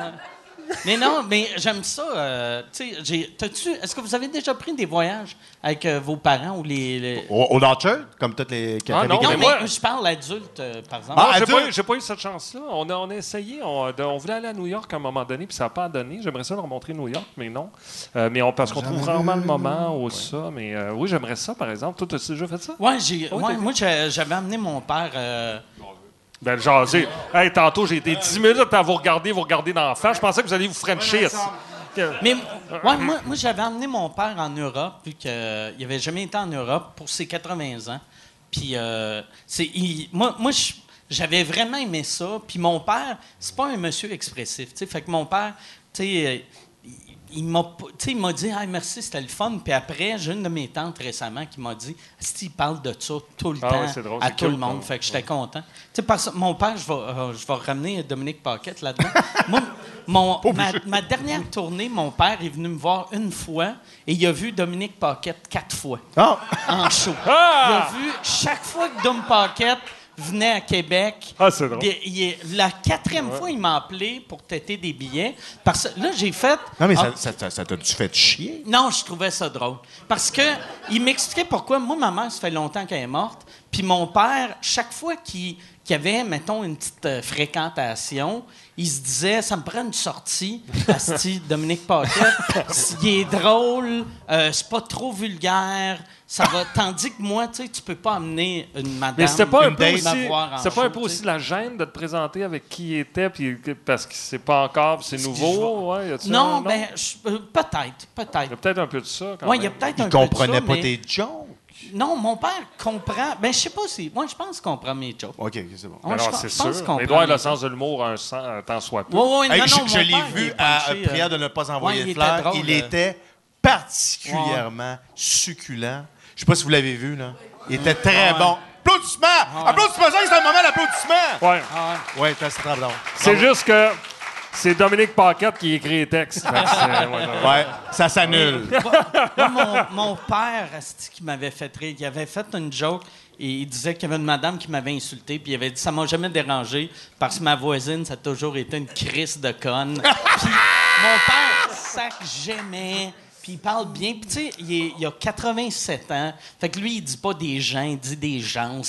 Mais non, mais j'aime ça. euh, t'as-tu- est-ce que vous avez déjà pris des voyages avec euh, vos parents ou les. les- Au, au comme toutes les Ah, non, Non, mais moi- je parle adulte, euh, par exemple. Ah, j'ai pas, eu- pas eu cette chance-là. On a, on a essayé. On, de- on voulait aller à New York à un moment donné, puis ça n'a pas donné. J'aimerais ça leur montrer New York, mais non. Euh, mais on, parce qu'on trouve rarement le moment ou ça. Mais euh, oui, j'aimerais ça, par exemple. Toi, as-tu déjà fait ça? Ouais, j'ai, Oh, ouais, moi, j'avais amené mon père. Euh, Ben, jaser. Hey, tantôt, j'ai été 10 minutes à vous regarder, vous regarder dans la face. Je pensais que vous alliez vous frencher. Mais ouais, moi, moi j'avais emmené mon père en Europe, vu qu'il n'avait jamais été en Europe pour ses 80 ans. Puis, euh, il- moi, moi j'avais vraiment aimé ça. Puis, mon père, c'est pas un monsieur expressif. tu sais. Fait que mon père, tu sais, euh, il, m'a, il m'a dit ah, merci, c'était le fun. Puis après, j'ai une de mes tantes récemment qui m'a dit si il parle de ça tout le Ah temps drôle, à tout le monde. Fait que j'étais content. Parce que mon père, je vais, euh, je vais ramener Dominique Paquette là-dedans. <laughs> Moi, mon, ma, ma dernière tournée, mon père est venu me voir une fois et il a vu Dominique Paquette quatre fois Ah! en show. Ah! Il a vu chaque fois que Dom Paquette venait à Québec. Ah, c'est drôle. il- il est- la quatrième fois, il m'a appelé pour têter des billets. Parce que là, j'ai fait. Non, mais Ah, ça, ça, ça, ça t'a-tu fait chier? non, je trouvais ça drôle. Parce que il m'expliquait pourquoi. Moi, ma mère, ça fait longtemps qu'elle est morte. Puis mon père, chaque fois qu'il qu'il y avait, mettons, une petite euh, fréquentation, il se disait, ça me prend une sortie, <laughs> Asti, Dominique Paquette. Il est drôle, euh, c'est pas trop vulgaire, ça va. Tandis que moi, tu sais, tu peux pas amener une madame. Mais c'était pas un peu aussi, c'était pas un peu aussi la gêne de te présenter avec qui il était, puis que- parce que c'est pas encore, c'est nouveau. Ouais, y Non, un- ben, je- euh, peut-être, Il y peut-être. a peut-être un peu de ça. Quand Oui, il y a même. peut-être Il un peu de comprenait ça, pas mais- tes jokes. Non, mon père comprend. Ben, je sais pas si. Moi, je pense qu'il comprend mes jokes. OK, c'est bon. Ouais, je pense- c'est je sûr. il les le sens de l'humour un, sens- un tant soit peu. Oui, oui, Hey, non, je non, je mon l'ai il vu à punché, prière euh, de ne pas envoyer ouais, de il fleurs. était drôle, il euh. était particulièrement succulent. Je sais pas si vous l'avez vu, là. Il était très bon. Applaudissements! Applaudissements! C'est un moment d'applaudissement! Ouais. Ah, Ouais, c'est très bon. C'est juste que c'est Dominique Paquette qui écrit les textes. Fait que c'est- ouais, <laughs> ouais, ouais. Ouais, ça s'annule. Moi, mon, mon père, asti, qui m'avait fait rire, il avait fait une joke et il disait qu'il y avait une madame qui m'avait insulté, puis il avait dit Ça m'a jamais dérangé parce que ma voisine, ça a toujours été une crise de conne. <laughs> puis mon père sac jamais. Puis il parle bien. Puis tu sais, il, a 87 ans. Fait que lui, il dit pas des gens, il dit des gens.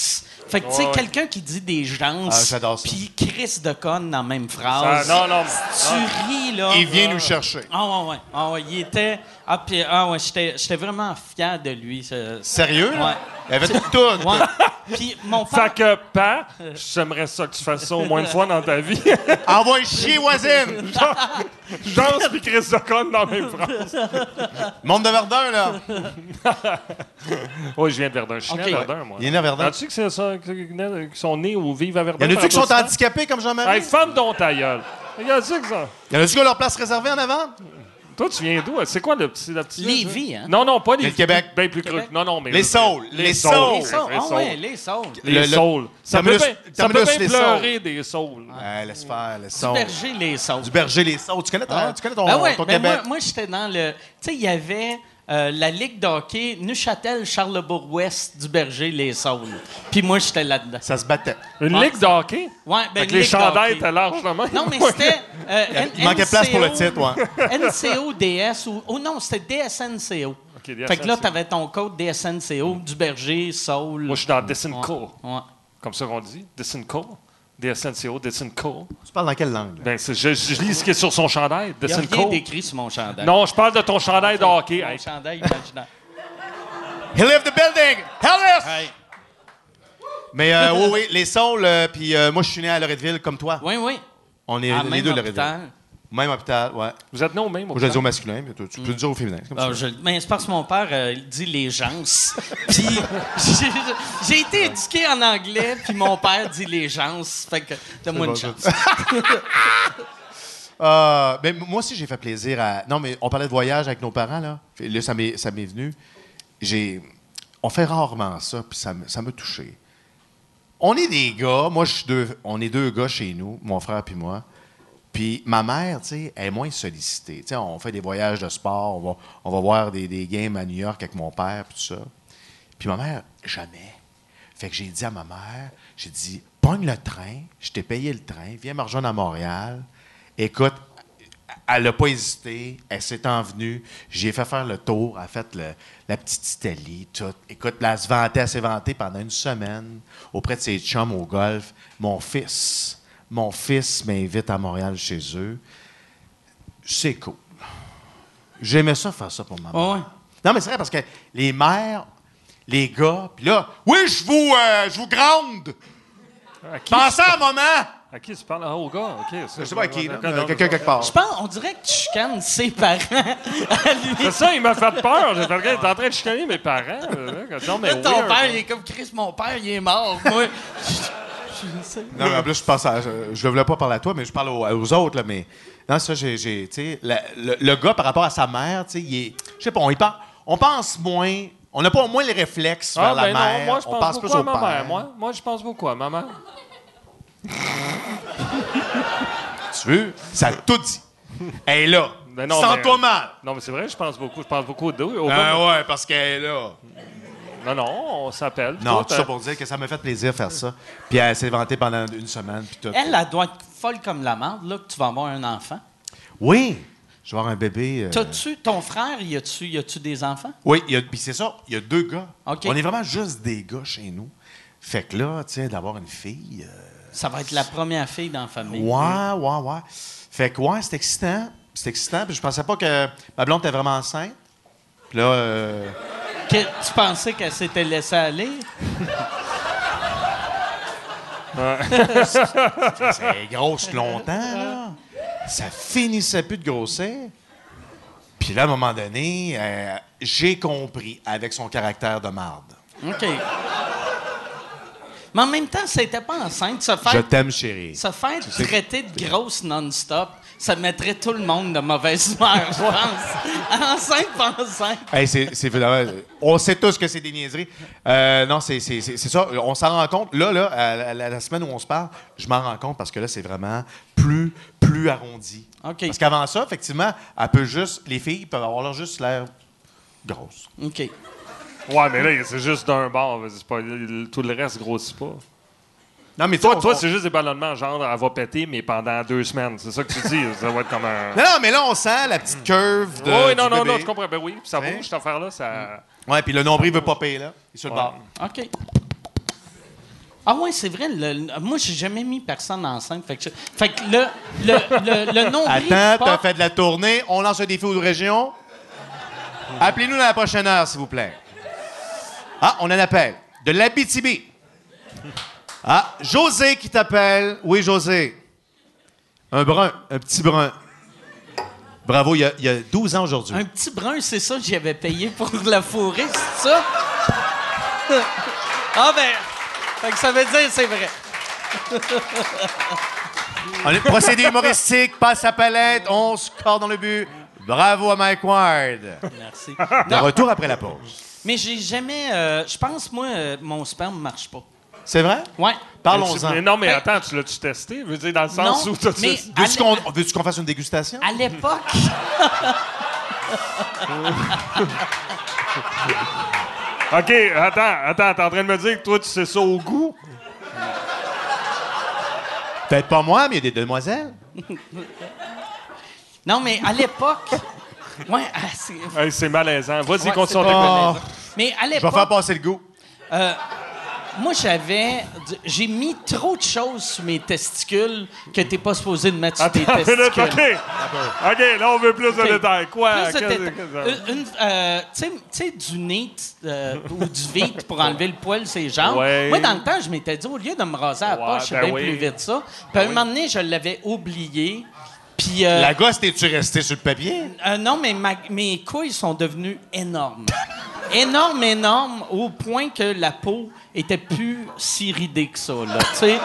Fait que tu sais, Ouais. quelqu'un qui dit des gens, Ah, j'adore ça. puis crise de conne dans la même Ça- phrase. non, non. Tu ris, là. Il vient nous chercher. Ah ouais, ouais. Ah ouais, il était... Ah, puis, ah ouais, j'étais j'étais vraiment fier de lui. Sérieux, là? Ouais. Il avait tout. Ouais. <laughs> Puis mon père... Fait que, pas, j'aimerais ça que tu fasses ça au moins une fois dans ta vie. <laughs> Envoie chier, voisine! <laughs> Genre, puis Chris de conne dans la même phrase. Monde de Verdun, là. <laughs> Oui, je viens de Verdun. Je suis né à Verdun, moi. Il est né à Verdun. As-tu que c'est ça, qu'ils sont nés ou vivent à Verdun? Y en a-tu qui sont handicapés comme Jean-Marie? Hey, femme dont ta gueule. Regarde-tu que ça? Il y en a-tu qui ont leur place réservée en avant? Toi, tu viens d'où? C'est quoi le petit. Le petit Lévis, hein? Non, non, pas les le Québec. Bien plus creux. Non, non, mais. Les saules, les saules. Les saules. Ah ouais, les saules. Les Le- le- saules. Ça peut bien, les pleurer des saules. Ouais, laisse faire, laisse Du saules. berger, les saules. Du berger, les saules. Tu connais, ta- Ah. tu connais ton, ton ben Québec? Moi j'étais dans le. Tu sais, il y avait euh, la Ligue d'hockey Neuchâtel-Charlebourg-Ouest du berger, les saules. Puis moi, j'étais là-dedans. Ça se battait. Une Ouais. ligue d'hockey? Ouais, ben, une les ligue chandails étaient larges. Non, mais c'était. euh, N- Il manquait de place pour le NCO, titre, ouais. <laughs> NCO, DS ou. Oh non, c'était DSNCO. Ok, Fait que là, DSNCO. t'avais ton code DSNCO, du berger, Saul. Moi, je suis dans Desinco. Ouais. Comme ça qu'on dit. Desinco. Tu parles dans quelle langue? là? Ben, c'est- je, je lis ce qui est sur son chandail. Il n'y a rien d'écrit sur mon chandail. Non, je parle de ton chandail de hockey. Mon Hey, chandail imaginaire. He left the building! Hell yes! Hey. Mais euh, oui, oui, les saules, euh, puis euh, moi, je suis né à Loretteville, comme toi. Oui, oui. On est À les même deux Loretteville. Hôpital. Même hôpital, ouais. Vous êtes né au même Moi, je le dis au hôpital? masculin, mais tu peux le dire au féminin. comme Ah, ça. je- mais c'est parce que mon père euh, dit les gens. <laughs> Puis j'ai- j'ai été éduqué en anglais, puis mon père dit les gens. Fait que donne-moi une bon, chance. <laughs> Euh, ben, moi aussi, j'ai fait plaisir à. Non, mais on parlait de voyage avec nos parents, là. Là, ça m'est ça m'est venu. J'ai. On fait rarement ça, puis ça me- ça m'a touché. On est des gars, moi, je suis deux. On est deux gars chez nous, mon frère puis moi. Puis ma mère, tu sais, elle est moins sollicitée. Tu sais, on fait des voyages de sport, on va, on va voir des, des games à New York avec mon père, tout ça. Puis ma mère, jamais. Fait que j'ai dit à ma mère, j'ai dit, pogne le train, je t'ai payé le train, viens me rejoindre à Montréal. Écoute, elle n'a pas hésité. Elle s'est envenue. J'ai fait faire le tour. Elle a fait le- la petite Italie, tout. Écoute, là, elle se vantait, elle s'est vantée pendant une semaine auprès de ses chums au golf. Mon fils, mon fils m'invite à Montréal chez eux. C'est cool. J'aimais ça faire ça pour ma mère. Ouais, ouais? Non, mais c'est vrai parce que les mères, les gars, puis là, oui, je vous, euh, je vous grande. À qui, Pensez à un moment. à qui tu parles? Ah, au gars, OK. Je sais pas à qui, là, D'accord, quelqu'un quelque part. Je pense, on dirait que tu chicanes ses parents. <laughs> C'est ça, il m'a fait peur. J'ai fait, il est en train de chicaner mes parents. euh, Non, mais Là, ton weird, père, il est comme Chris, mon père, il est mort. Moi, je, sais. Non, mais en plus, je pense à, je, je voulais pas parler à toi, mais je parle aux, aux autres, là, mais. Non, ça, j'ai. tu sais, le, le gars, par rapport à sa mère, tu sais, il est. Je sais pas, on, y pense, on pense moins. On n'a pas moins les réflexes vers Ah, la ben mère. non, moi, je on pense plus beaucoup à au ma père. mère. Moi, moi, je pense beaucoup à ma mère. <laughs> Tu veux? Ça a tout dit. Elle est là. Ben non, Sens-toi mal. Non, mais c'est vrai, je pense beaucoup. Je pense beaucoup d'eux. Au Ah ouais, parce qu'elle est là. Non, non, on s'appelle. Non, Tout, tout ça euh, pour dire que ça m'a fait plaisir faire ça. Puis elle s'est vantée pendant une semaine. Puis tout. Elle, elle doit être folle comme la merde, là, que tu vas avoir un enfant. Oui, je vais avoir un bébé. euh, T'as-tu, ton frère, y a-tu, y a-tu des enfants? Oui, il y a- puis c'est ça, il y a deux gars. OK. On est vraiment juste des gars chez nous. Fait que là, tu sais, d'avoir une fille. euh, Ça va être la première fille dans la famille. Ouais, ouais, ouais. Fait que, ouais, c'est excitant. C'est excitant. Puis je pensais pas que ma blonde était vraiment enceinte. Puis là, euh, Que- tu pensais qu'elle s'était laissée aller? c'est <laughs> grosse longtemps, là. Ça finissait plus de grossir. Puis là, à un moment donné, euh, j'ai compris avec son caractère de marde. OK. Mais en même temps, c'était pas enceinte. Se Je faire, t'aime, chérie. se faire traiter de grosse non-stop, ça mettrait tout le monde de mauvaise humeur, je pense. enceinte, pas enceinte. Hey, c'est, on sait tous que c'est des niaiseries. Euh, non, c'est, c'est- c'est- c'est ça. On s'en rend compte. Là, là, à la, semaine où on se parle, je m'en rends compte parce que là, c'est vraiment plus, plus arrondi. OK. Parce qu'avant ça, effectivement, elle peut juste, les filles peuvent avoir leur juste l'air grosse. OK. Ouais, mais là, c'est juste d'un bord. c'est pas- tout le reste grossit pas. Non, mais Toi, on- toi on- c'est juste des ballonnements, genre, elle va péter, mais pendant deux semaines. C'est ça que tu dis. <laughs> Ça va être comme un. Non, non, mais là, on sent la petite curve de. oui, non, du non, bébé. non, je comprends. Ben oui, puis ça Hein? bouge, cette affaire-là. Ça... Ouais, puis le nombril veut popper, là. Il est sur le Ouais. bord. OK. Ah ouais, c'est vrai. le- le- moi, j'ai jamais mis personne enceinte. Fait que, je- fait que le, le, le, le nombril Attends, t'as fait de la tournée. On lance un défi aux régions. Appelez-nous dans la prochaine heure, s'il vous plaît. Ah, on a un appel. De l'Abitibi. Ah, José qui t'appelle. Oui, José. Un brun, un petit brun. Bravo, il y a, il y a 12 ans aujourd'hui. Un petit brun, c'est ça que j'avais payé pour la fourrer, c'est ça? <laughs> ah ben, fait que ça veut dire c'est vrai. On est- procédé humoristique, passe à palette, on score dans le but. Bravo à Mike Ward. Merci. De retour après la pause. Mais j'ai jamais... euh, je pense, moi, euh, mon sperme marche pas. C'est vrai? Ouais. Parlons-en. Mais non, mais attends, tu l'as-tu testé? Je veux dire, dans le sens Non, où t'as mais- Veux-tu qu'on veux-tu qu'on fasse une dégustation? À l'époque... <laughs> OK, attends, attends, t'es en train de me dire que toi, tu sais ça au goût? Peut-être pas moi, mais il y a des demoiselles. <laughs> Non, mais à l'époque... Ouais, ah, c'est- Hey, c'est malaisant. Vas-y, Ouais, continue pas- technique. Mais à Je vais l'époque... faire passer le goût. Moi, j'avais. J'ai mis trop de choses sur mes testicules que t'es pas supposé de mettre sur tes Attends une minute, testicules. OK. OK, là, on veut plus de détails. Quoi? Plus de détails. euh, tu sais- du nit euh, ou du vite pour enlever le poil sur les jambes. Ouais. Moi, dans le temps, je m'étais dit, au lieu de me raser à la Ouais, poche, ben bien oui. plus vite ça. Puis à un moment donné, je l'avais oublié. Puis. euh, La gosse, t'es-tu resté sur le papier? euh, non, mais ma- mes couilles sont devenues énormes. <laughs> énormes, énormes, au point que la peau était plus si ridée que ça, là, tu sais.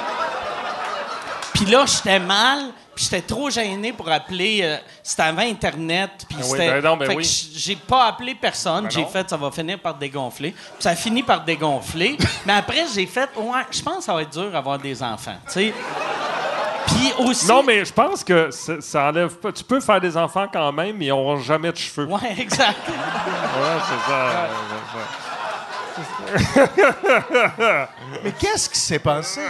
Puis là, j'étais mal, puis j'étais trop gêné pour appeler... euh, c'était avant Internet, puis Ben oui, c'était... ben ben oui. j'ai pas appelé personne. Ben j'ai fait, ça va finir par dégonfler. Puis ça a fini par dégonfler. mais après, j'ai fait, ouais, je pense que ça va être dur d'avoir des enfants, tu sais. Puis aussi... Non, mais je pense que ça, ça enlève pas. Tu peux faire des enfants quand même, mais ils n'auront jamais de cheveux. Ouais, Ouais, exact. c'est ça. Mais qu'est-ce qui s'est passé?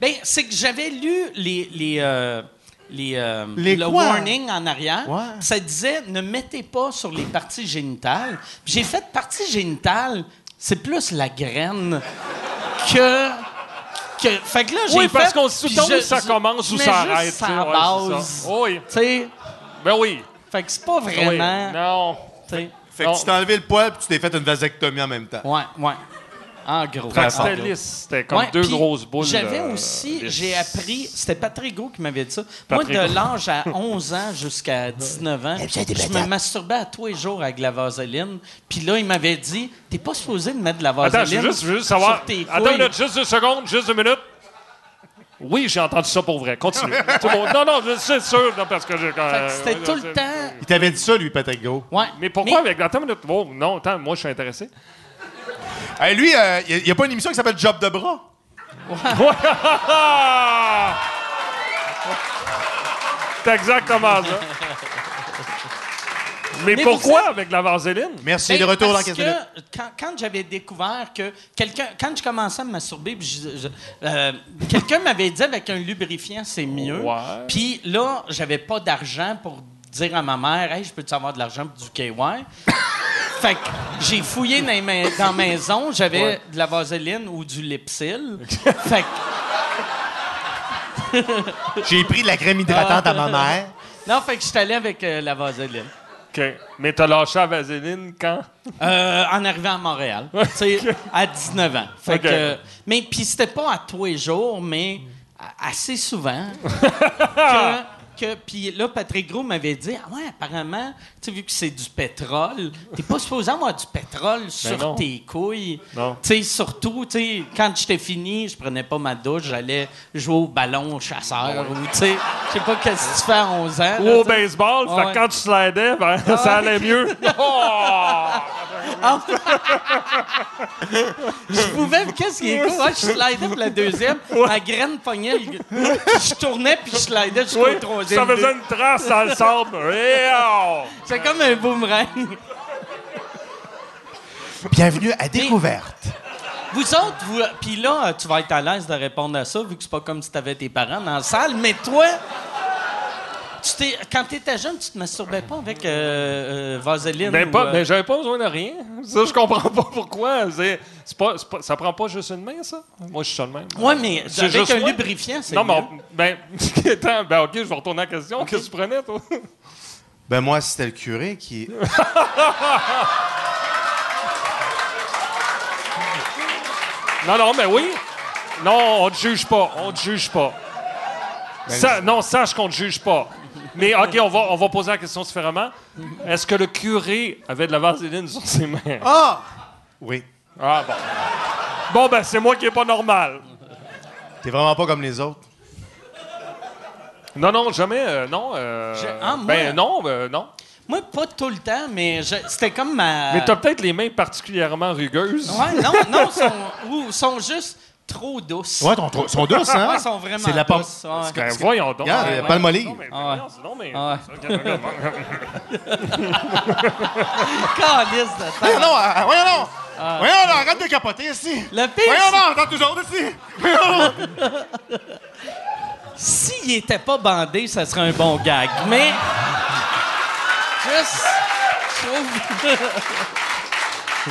Ben, c'est que j'avais lu les, les, euh, les, euh, Les le quoi? warning en arrière. Ouais. Ça disait ne mettez pas sur les parties génitales. Puis J'ai fait partie génitale, c'est plus la graine que. Que fait que là, j'ai Oui, parce fait, qu'on sait tout puis je- ça je- commence ou ça juste arrête. ça tu sais, à ouais, c'est base. ça. Oui, Tu sais, ben oui. fait que c'est pas Oui. vraiment. Non. tu sais. Fait que Non. tu t'es enlevé le poil puis tu t'es fait une vasectomie en même temps. Ouais, ouais. En gros. C'était lisse. C'était comme Ouais, deux grosses boules. J'avais euh, aussi, j'ai appris, c'était Patrick qui m'avait dit ça. Moi, de l'âge à 11 ans jusqu'à 19 ans, je me masturbais à tous les jours avec de la vaseline. Puis là, il m'avait dit T'es pas supposé de mettre de la vaseline. Attends, je veux juste, je veux juste savoir. sur tes Attends une couilles. minute, juste deux secondes, juste deux minutes. Oui, j'ai entendu ça pour vrai. Continue. <laughs> Non, non, je- c'est sûr, non, parce que j'ai quand même. C'était tout le temps. Il t'avait dit ça, lui, Patrick Gros. Ouais. Mais pourquoi avec. Attends une minute. Oh, non, attends, moi, je suis intéressé. Hey, lui, euh, il n'y a, pas une émission qui s'appelle Job de bras? C'est exactement ça. Mais, Mais pourquoi avec la vaseline? Merci, Ben, de retour dans parce 15 que minutes. Quand, quand j'avais découvert que quelqu'un, quand je commençais à me masturber, puis je- je- euh, quelqu'un m'avait dit avec un lubrifiant c'est mieux. Puis là, j'avais pas d'argent pour dire à ma mère, hey, je peux-tu avoir de l'argent pour du KY? Fait que j'ai fouillé dans, ma- dans maison, j'avais Ouais. de la vaseline ou du Lipsil. <laughs> fait que J'ai pris de la crème hydratante à ma mère. non, fait que je suis allé avec euh, la vaseline. OK. Mais t'as lâché la vaseline quand? Euh, en arrivant à Montréal, tu sais, à 19 ans. Fait que, mais puis c'était pas à tous les jours, mais assez souvent. <laughs> que, que- puis là, Patrick Gros m'avait dit, ah ouais, apparemment, tu sais, vu que c'est du pétrole, t'es pas supposé avoir du pétrole sur non. tes couilles. Non. Tu sais, surtout, tu sais, quand j'étais fini, je prenais pas ma douche, j'allais jouer au ballon au chasseur ou, tu sais, je sais pas qu'est-ce que tu fais à 11 ans. Ou au baseball, fait Ouais. que quand tu slidais, ben, ça allait mieux. <laughs> Oh! Je pouvais, qu'est-ce qui est cool? Ouais, je slidais pour la deuxième, ma graine pognait, je tournais puis je slidais jusqu'au Oui, troisième. ça faisait une trace dans le sable. <laughs> Oh! C'est comme un boomerang. Bienvenue à Découverte. Vous autres, vous, puis là, tu vas être à l'aise de répondre à ça, vu que c'est pas comme si t'avais tes parents dans la salle, mais toi, tu t'es, quand t'étais jeune, tu te masturbais pas avec euh, euh, vaseline? Ben, pas, euh, ben, j'avais pas besoin de rien. Ça, je comprends pas pourquoi. C'est, c'est pas, c'est pas- ça prend pas juste une main, ça? Moi, je suis ça de même. Ouais, mais C'est avec juste un moi. lubrifiant, c'est Non, mais mieux. ben, <laughs> ben, OK, je vais retourner à la question. Qu'est-ce que tu prenais, toi? Ben moi, c'était le curé qui... <laughs> Non, non, mais oui. Non, on te juge pas. On te juge pas. Ça- non, sache qu'on te juge pas. Mais OK, on va, on va poser la question différemment. Est-ce que le curé avait de la vaseline sur ses mains? Ah! Oui. Ah, bon. Bon, ben, c'est moi qui est pas normal. T'es vraiment pas comme les autres. Non, non, jamais. euh, non. euh, Je- ah, moi- ben, non, euh, non. Moi, pas tout le temps, mais je- c'était comme ma... Mais t'as peut-être les mains particulièrement rugueuses. Ouais, non, non, sont, ou sont juste trop douces. Ouais, ton, ton- sont douces, hein? Ouais, sont vraiment C'est de la pomme. douces. ouais. Ben, voyons donc. Regarde, Ouais, il y a ouais. pas le molly. Non, mais, Ah ouais. voyons, mais- Ah regarde. Calice de Voyons temps. non, ah, voyons non! Voyons non, arrête de capoter ici! Le pire, Voyons non, attends toujours ici! S'il était pas bandé, ça serait un bon gag. Mais. Juste. Je trouve.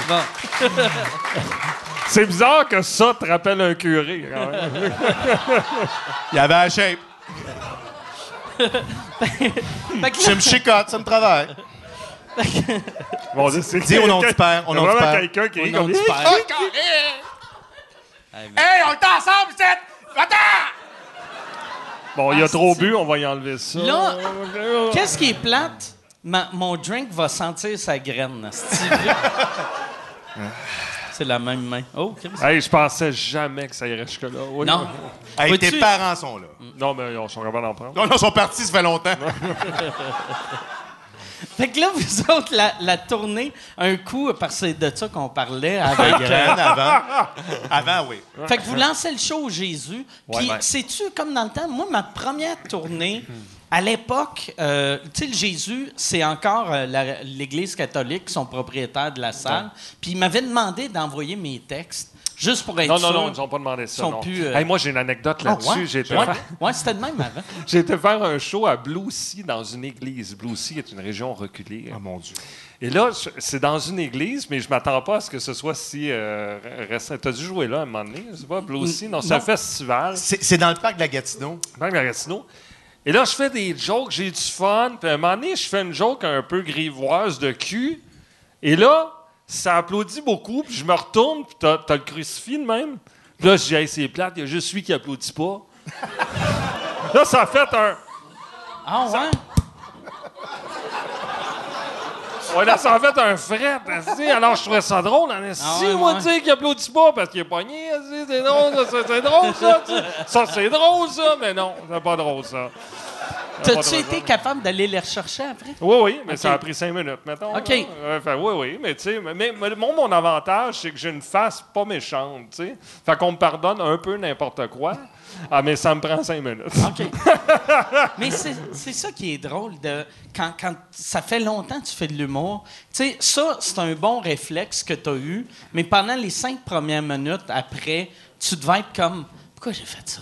bon. <laughs> C'est bizarre que ça te rappelle un curé. quand même. Il y avait la shape. <laughs> Je me chicote, ça me travaille. <laughs> Bon, c'est- Dis au nom du père, y a vraiment quelqu'un qui est comme... du père. Hey, on est ensemble, c'est... Attends! Bon, il y a Ah, trop bu, on va y enlever ça. Là, qu'est-ce qui est plate? Ma- mon drink va sentir sa graine. asti. <laughs> C'est la même main. Oh, Chris. Hey, je pensais jamais que ça irait jusque-là. Oui. Non. Hey, Vois-tu- tes parents sont là. Non, mais ils sont capables d'en prendre. Non, non, ils sont partis, ça fait longtemps. <laughs> Fait que là, vous <laughs> autres, la, la tournée, un coup, parce que c'est de ça qu'on parlait avec. avant. <laughs> Avant, oui. Fait que vous lancez le show au Jésus. Puis, Ouais. sais-tu, comme dans le temps, moi, ma première tournée, à l'époque, euh, tu sais, le Jésus, c'est encore euh, la- l'Église catholique, qui sont propriétaires de la salle. Puis, ils m'avaient demandé d'envoyer mes textes. Juste pour être Non, non, sûr. non, ils nous ont pas demandé ça. sont non. plus, euh, Hey, moi, j'ai une anecdote là-dessus. Ah, ouais? J'ai été Ouais, faire- <laughs> ouais, c'était de même avant. <laughs> J'ai été faire un show à Blue Sea dans une église. Blue Sea est une région reculée. Oh mon Dieu. Et là, c'est dans une église, mais je m'attends pas à ce que ce soit si euh, récent. T'as dû jouer là à un moment donné, je sais pas, Blue Sea? Non, c'est un festival. C'est dans le parc de la Gatineau. le Gatineau. Et là, je fais des jokes, j'ai du fun. Puis à un moment donné, je fais une joke un peu grivoise de cul. Et là, ça applaudit beaucoup. Puis je me retourne, puis t'as, t'as le crucifix de même. Puis là, je dis, hey, c'est plate, il y a juste lui qui applaudit pas. <laughs> là, ça a fait un. Ah ouais? Ouais, là, ça a fait un fret. Alors, je trouvais ça drôle. En esti, Ah ouais, moi, ouais. tu sais, qu'il applaudit pas parce qu'il est pogné. C'est drôle, ça, c'est- c'est drôle, ça. tu sais. Ça, c'est drôle, ça. Mais non, c'est pas drôle, ça. T'as-tu été capable d'aller les rechercher après? Oui, oui, mais ça a pris cinq minutes, mettons. OK. Euh, fait, oui, oui, mais tu sais, mais, mais- mon, mon avantage, c'est que j'ai une face pas méchante, tu sais. Fait qu'on me pardonne un peu n'importe quoi. Ah, mais ça me prend cinq minutes. OK. <laughs> Mais c'est c'est ça qui est drôle de quand, quand ça fait longtemps que tu fais de l'humour. Tu sais, ça, c'est un bon réflexe que tu as eu, mais pendant les cinq premières minutes après, tu devais être comme Pourquoi j'ai fait ça?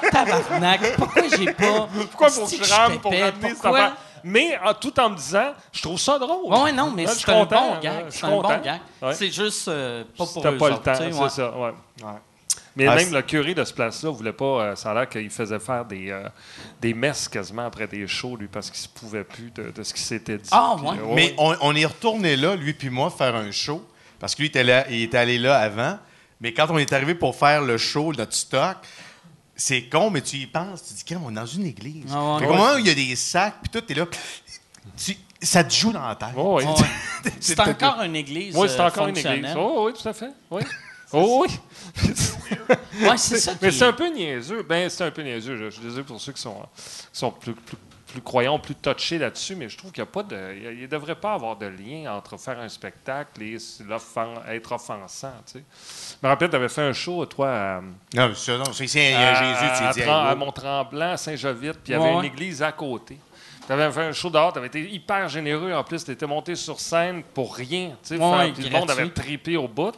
<laughs> Tabarnak, pourquoi j'ai pas. Pourquoi faut que Asti je rame pour ramener cette Pourquoi- affaire? Mais en, tout en me disant, je trouve ça drôle. Ouais, non, mais c'est suis un content, bon gag. je suis C'est un bon gag. Ouais. C'est juste euh, pas pour eux pas le temps, c'est ouais. ça, ouais. Mais Ah, même le curé de ce place-là voulait pas. euh, ça a l'air qu'il faisait faire des, euh, des messes quasiment après des shows, lui, parce qu'il se pouvait plus de, de ce qui s'était dit. Ah, Puis, ouais. Mais on, on est retourné là, lui puis moi, faire un show. Parce que lui, il était, là- il était allé là avant. Mais quand on est arrivé pour faire le show, notre stock, c'est con, mais tu y penses. Tu dis, Crème, on est dans une église. Ah ouais. Fait qu'au moment où il y a des sacs, puis tout, t'es là. tu- ça te joue dans la tête. Oh, oui. Ouais. <laughs> C'est encore une église. Oui, c'est euh, encore une église. Oh, oui, tout à fait. Oui. <laughs> Oh, oui. Ouais, c'est ça Mais c'est est- un peu niaiseux. Ben, c'est un peu niaiseux. Je, je suis désolé pour ceux qui sont, qui sont plus, plus, plus croyants, plus touchés là-dessus, mais je trouve qu'il n'y a pas de. Il ne devrait pas avoir de lien entre faire un spectacle et être offensant. Tu sais. Je me rappelle, tu avais fait un show, toi, à, Non, ça, non, c'est c'est- à- tu à. Mont-Tremblant, Saint-Jovite, puis il y Ouais, avait une église à côté. Tu avais fait un show dehors, tu avais été hyper généreux en plus, tu étais monté sur scène pour rien. tu sais, Ouais, faire- puis le monde avait tripé au bout.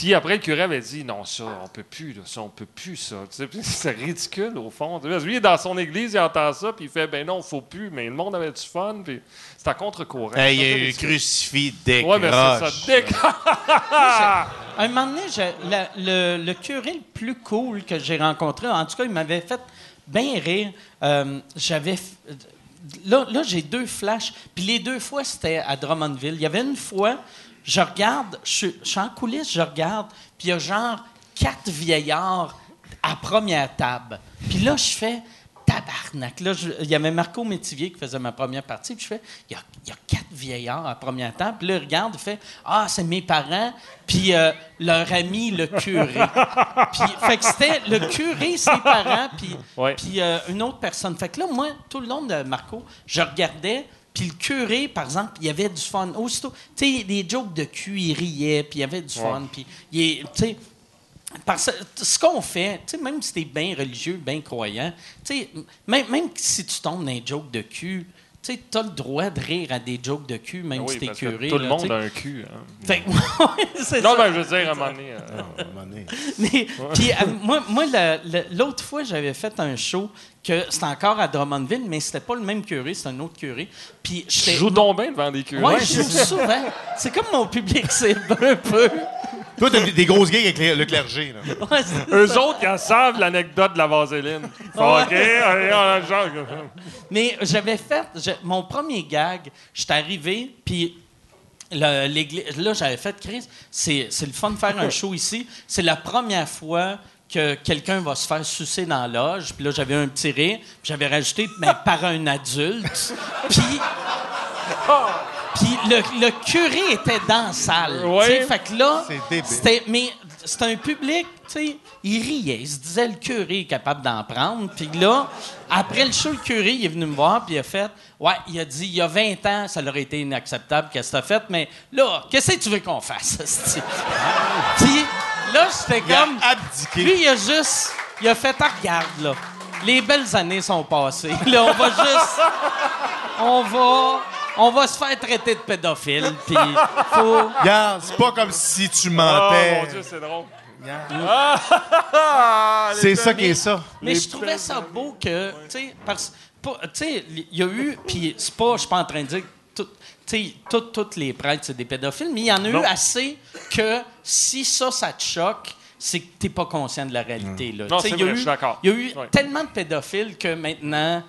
Puis après, le curé avait dit Non, ça, on peut plus, là, ça, on peut plus, ça. C'est ridicule, au fond. Lui, il est dans son église, il entend ça, puis il fait Ben non, faut plus. Mais le monde avait du fun, puis c'est à contre-courant. Hey, il y a eu ridicule. crucifix Ouais, mais c'est ça. décroche. Décroche. Un moment donné, je- la- le, le curé le plus cool que j'ai rencontré, en tout cas, il m'avait fait bien rire. Euh, J'avais. f- Là, là j'ai deux flashs. Puis les deux fois, c'était à Drummondville. Il y avait une fois, je regarde, je, suis- je suis en coulisses, je regarde, puis il y a genre quatre vieillards à première table. Puis là, je fais tabarnak. Là, je- il y avait Marco Métivier qui faisait ma première partie. Puis je fais, il y a, il y a quatre vieillards à première table. Puis là, il regarde, il fait, ah, c'est mes parents, puis euh, leur ami, le curé. puis, fait que c'était le curé, ses parents, puis, Ouais. puis euh, une autre personne. Fait que là, moi, tout le long de Marco, je regardais, puis le curé, par exemple, il y avait du fun. Aussitôt, tu sais, des jokes de cul, il riait, puis il y avait du fun. Puis, tu sais, parce que ce qu'on fait, tu sais, même si t'es bien religieux, bien croyant, tu sais, même, même si tu tombes dans un joke de cul, tu sais, t'as le droit de rire à des jokes de cul, même Oui, si t'es curé. Tout le monde a un cul. hein. <laughs> Ouais, Non, ça. mais je veux dire, à un moment donné. euh, À un moment donné. <laughs> Mais, puis, euh, moi, moi la- la- l'autre fois, j'avais fait un show que c'était encore à Drummondville, mais c'était pas le même curé, c'était un autre curé. Puis Tu j'étais. joues donc bien devant des curés. Ouais, je joue souvent. C'est comme mon public, c'est un peu. Toi, t'as des, des grosses gigs avec les- le clergé. Là. Ouais, c'est Eux ça. autres, ils savent l'anecdote de la vaseline. Ils font, Ouais. OK, allez, on a le genre. Mais j'avais fait je- mon premier gag. J'étais arrivé, puis le- l'église- là, j'avais fait Chris. C'est c'est le fun de faire un show ici. C'est la première fois que quelqu'un va se faire sucer dans la loge. Puis là, j'avais un petit rire. Puis j'avais rajouté mais par un adulte. Puis. <laughs> Puis le, le curé était dans la salle. Ouais. Fait que là, c'était mais c'était un public, tu sais, il riait, il se disait le curé est capable d'en prendre. Puis là, après le show, le curé il est venu me voir puis il a fait ouais, il a dit il y a 20 ans, ça leur été inacceptable qu'est-ce que t'as fait, mais là, qu'est-ce que tu veux qu'on fasse? <laughs> Puis là, j'étais Il a comme abdiqué. lui, il a juste il a fait ah, regarde là. Les belles années sont passées. <laughs> Là, on va juste on va on va se faire traiter de pédophile puis faut Regarde, c'est pas comme si tu Oh mentais. mon Dieu, c'est drôle. Ah, C'est ça qui est ça. Mais je trouvais ça beau que, tu sais, parce pas- tu sais, il y a eu, puis c'est pas, je suis pas en train de dire que tous les prêtres, c'est des pédophiles, mais il y en a Non. eu assez que si ça, ça te choque, c'est que t'es pas conscient de la réalité. Là. Non, c'est il y a vrai, eu- je suis d'accord. Il y a eu tellement de pédophiles que maintenant,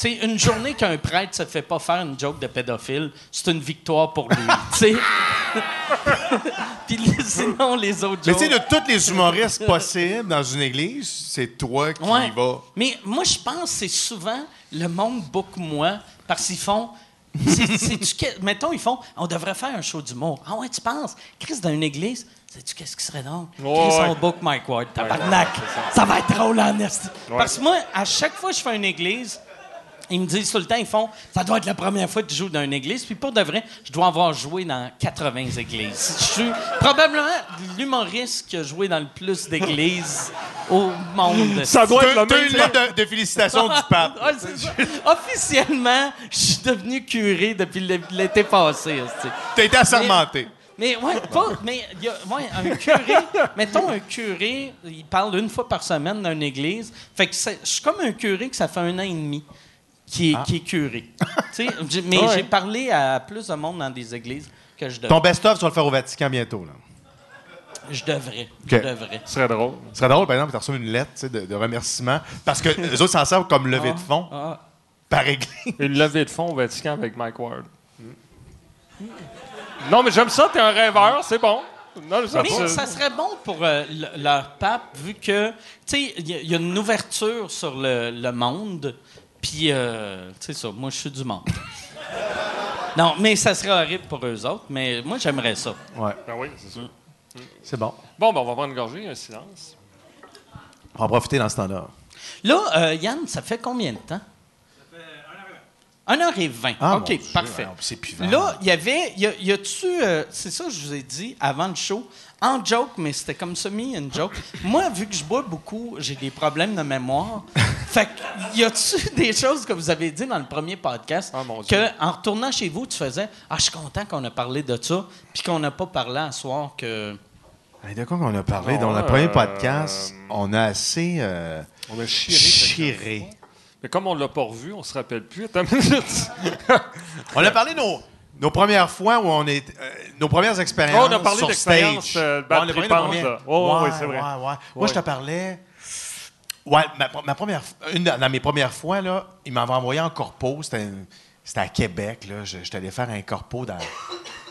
sais, une journée qu'un prêtre se fait pas faire une joke de pédophile, c'est une victoire pour lui. <laughs> tu. <laughs> Puis les- sinon, les autres Mais tu sais, de tous les humoristes possibles dans une église, c'est toi qui Ouais. y vas. Mais moi, je pense que c'est souvent le monde book moi parce qu'ils font. mettons, ils font. On devrait faire un show d'humour. Ah ouais, tu penses? Chris, dans une église, sais-tu qu'est-ce qui serait drôle? Ouais, Chris, ouais. on book Mike Ward. Tabarnak. ça va être drôle en. Ouais. Parce que moi, à chaque fois que je fais une église, ils me disent tout le temps, ils font, ça doit être la première fois que tu joues dans une église. Puis pour de vrai, je dois avoir joué dans 80 églises. Je suis probablement l'humoriste qui a joué dans le plus d'églises au monde. Ça doit être le même. une lettre de, de félicitations du pape. Ça. Officiellement, je suis devenu curé depuis l'é- l'été passé. T'as été assermenté. Mais ouais, pas. Mais il y a ouais, un curé. mettons un curé, il parle une fois par semaine dans une église. Fait que c'est- je suis comme un curé que ça fait un an et demi qui est, qui est curé. <laughs> Tu mais Ouais. j'ai parlé à plus de monde dans des églises que je devrais. Ton best-of, tu vas le faire au Vatican bientôt. Là. Je devrais. Ok. Je devrais. Ce serait drôle. Ce serait drôle, par exemple, de recevoir une lettre tu de, de remerciement. Parce que les autres s'en servent comme levée de fonds Ah. par église. Une levée de fonds au Vatican avec Mike Ward. Non, mais j'aime ça, t'es un rêveur, c'est bon. Non, ça, Mais ça- ça serait bon pour euh, le- leur pape, vu que, tu sais, il y, a- il y a une ouverture sur le, le monde. Puis, euh, tu sais ça, moi, je suis du monde. non, mais ça serait horrible pour eux autres, mais moi, j'aimerais ça. Ouais, Ben oui, c'est sûr. c'est bon. Bon, ben, on va prendre une gorgée, un silence. On va en profiter dans ce temps-là. Là, euh, Yann, ça fait combien de temps? Ça fait 1 heure et 20. Ah, OK, mon Dieu, parfait. alors, c'est. Là, il y avait. Y, a- y a-tu. euh, c'est ça que je vous ai dit avant le show. En joke, mais c'était comme semi une joke. Moi, vu que je bois beaucoup, j'ai des problèmes de mémoire. fait que, y a-tu <laughs> des choses que vous avez dit dans le premier podcast Ah, mon Dieu. que, en retournant chez vous, tu faisais Ah, je suis content qu'on a parlé de ça, puis qu'on n'a pas parlé à soir que. Hey, de quoi qu'on a parlé? Bon, dans le euh, premier podcast? On a assez euh, On a chiré. chiré. Mais comme on l'a pas revu, on se rappelle plus. Attends une minute. On a parlé de nos, nos premières fois où on est. euh, nos premières expériences. Oh, on a parlé stage. euh, Ouais, on a parlé de battripantes, premières- là. Ouais, ouais, c'est vrai. ouais, ouais. Moi, je te parlais. Ouais, ma, ma première, une dans mes premières fois, là, il m'avait envoyé en corpo. C'était, à Québec. Là. Je- allé faire un corpo dans,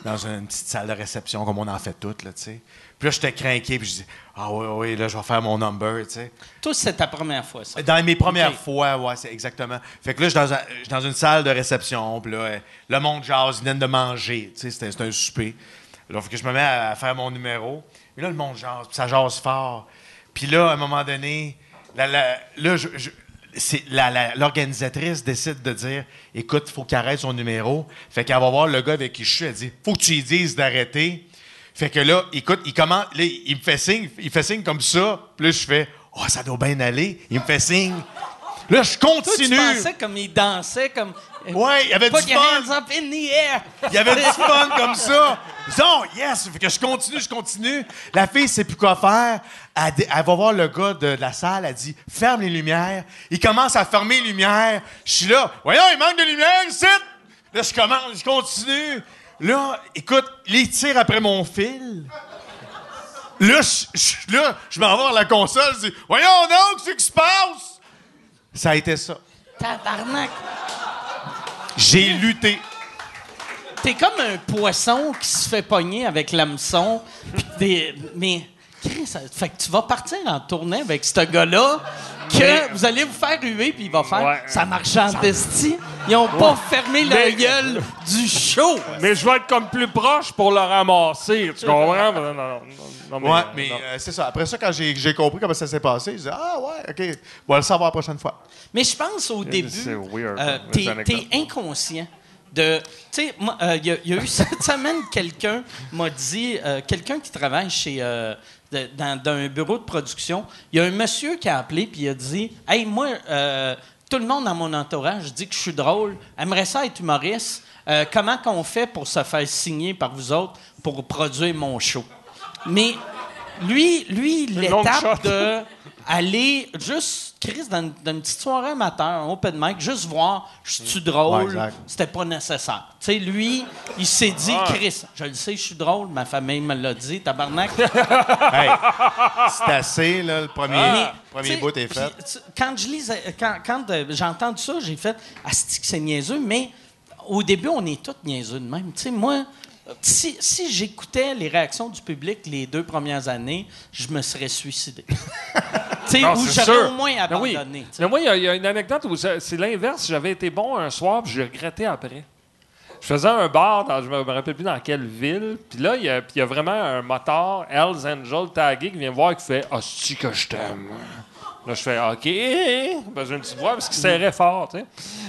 dans une petite salle de réception, comme on en fait toutes. Là, tu sais. Puis là, j'étais craqué. Puis je dis Ah oui, oui, là, je vais faire mon number. tu sais. Toi, c'est ta première fois, ça. Dans mes premières fois, ouais, c'est exactement. Fait que là, je suis dans, un- dans une salle de réception, puis là, le monde jase, ils viennent de manger, tu sais, c'était un souper. Là, fait que je me mets à, à faire mon numéro. Et là, le monde jase, puis ça jase fort. Puis là, à un moment donné, la- la- là, je- je- l'organisatrice décide de dire Écoute, il faut qu'il arrête son numéro. Fait qu'elle va voir le gars avec qui je suis, elle dit Faut que tu lui dises d'arrêter. Fait que là, écoute, il commence, là, il me fait signe, il fait signe comme ça. Puis là, je fais, oh, ça doit bien aller. Il me fait signe. Là, je Toi, tu continue. pensais comme il dansait, comme. Ouais, il y avait Put du fun. Il y avait du fun comme ça. Non, yes! Fait que je continue, je continue. La fille sait plus quoi faire. Elle, va voir le gars de la salle. Elle dit Ferme les lumières. Il commence à fermer les lumières. Je suis là. Voyons, il manque de lumière ici. Là, je commence, je continue. Là, écoute, il tire après mon fil. Là, je, là, je m'en vais vers la console. Je dis Voyons donc, qu'est-ce qui se passe? Ça a été ça. Tabarnak! J'ai lutté. T'es comme un poisson qui se fait pogner avec l'hameçon. Mais. Chris, Fait que tu vas partir en tournée avec ce gars-là, que vous allez vous faire ruer, puis il va faire Ouais. ça marche en. Ils ont pas fermé la Mais- gueule du show. Mais je vais être comme plus proche pour le ramasser. Tu comprends? Non, non, non, non, mais, Ouais, euh, mais euh, c'est ça. Après ça, quand j'ai j'ai compris comment ça s'est passé, je disais Ah, ouais, OK, on va le savoir la prochaine fois. Mais je pense au début, c'est weird, euh, t'es inconscient de. Tu sais, moi, euh, il y, a- il y a eu cette <laughs> semaine, quelqu'un m'a dit, euh, quelqu'un qui travaille chez. euh, de- dans, dans un bureau de production, il y a un monsieur qui a appelé puis il a dit Hey, moi, euh, tout le monde dans mon entourage dit que je suis drôle, aimerait ça être humoriste. Euh, comment qu'on fait pour se faire signer par vous autres pour produire mon show? Mais lui, lui l'étape de aller juste, Chris, dans, une- dans une petite soirée amateur, un open mic, juste voir, je suis drôle, Ouais, c'était pas nécessaire. Tu sais, lui, il s'est dit, Chris, je le sais, je suis drôle, ma famille me l'a dit, tabarnak. <laughs> Hey, c'est assez, là, le premier, premier bout est fait. Quand je lisais, quand, quand euh, j'ai entendu ça, j'ai fait Asti que c'est niaiseux, mais au début, on est tous niaiseux de même. Tu sais, moi, si, si j'écoutais les réactions du public les deux premières années, je me serais suicidé. <laughs> Non, ou j'aurais au moins abandonné. Mais moi, il y a- il y, a une anecdote où c'est l'inverse. J'avais été bon un soir, puis j'ai regretté après. Je faisais un bar, dans, je me me rappelle plus dans quelle ville. Puis là, il y, a, y vraiment un moteur Hells Angel tagué qui vient me voir et qui fait Hostie que je t'aime. Là, je fais OK. Ben, j'ai une petite voix parce qu'il serrait fort, tu sais.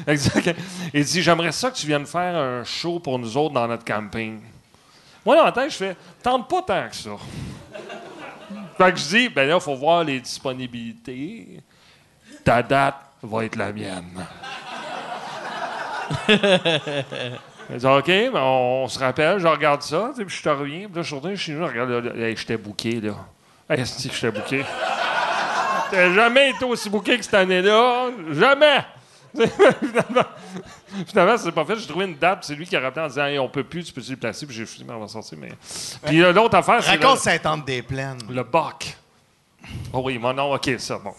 Exact. Il dit J'aimerais ça que tu viennes faire un show pour nous autres dans notre camping. Moi, dans la tête, je fais Tente pas tant que ça. Fait que je dis, ben là, il faut voir les disponibilités. Ta date va être la mienne. Elle dit, OK, ben on, se rappelle, je regarde ça, puis je te reviens. Puis là, je suis retourné chez nous, je regarde, là, là, hey, j'étais booké, là. Hey, que j'étais booké? T'as jamais été aussi booké que cette année-là. Jamais! <laughs> finalement, finalement, c'est pas fait. J'ai trouvé une date, puis c'est lui qui a rappelé en disant, hey, on peut plus, tu peux-tu le placer? Puis j'ai fini, on va sortir. Mais... Puis euh, l'autre affaire, c'est. le- Raconte Saint-Anne-des-Plaines. le bac. Oh oui, mon nom, OK, ça, bon.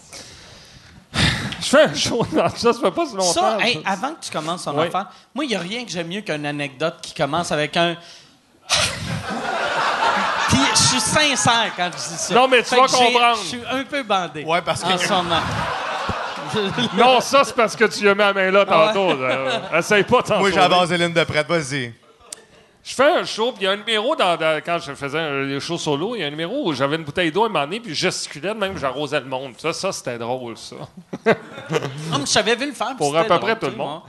Je fais un show dans ça, ça fait pas si longtemps. Ça, hey, avant que tu commences ton Oui. affaire, moi, il n'y a rien que j'aime mieux qu'une anecdote qui commence avec un. <laughs> Puis je suis sincère quand je dis ça. Non, mais tu Fait vas comprendre. Je suis un peu bandé. Ouais, parce que- En ce moment. <laughs> Non, ça, c'est parce que tu as mis la main là tantôt. là. Essaye pas t'en Moi, j'ai sauver. la vaseline de prête, vas-y. Je fais un show, puis il y a un numéro dans, dans- quand je faisais un, les shows solo, il y a un numéro où j'avais une bouteille d'eau à un moment donné, puis je gesticulais de même, j'arrosais le monde. Ça, ça c'était drôle, ça. Ah, mais je savais vu le faire. Pour à peu près drôle, tout le tu sais, monde.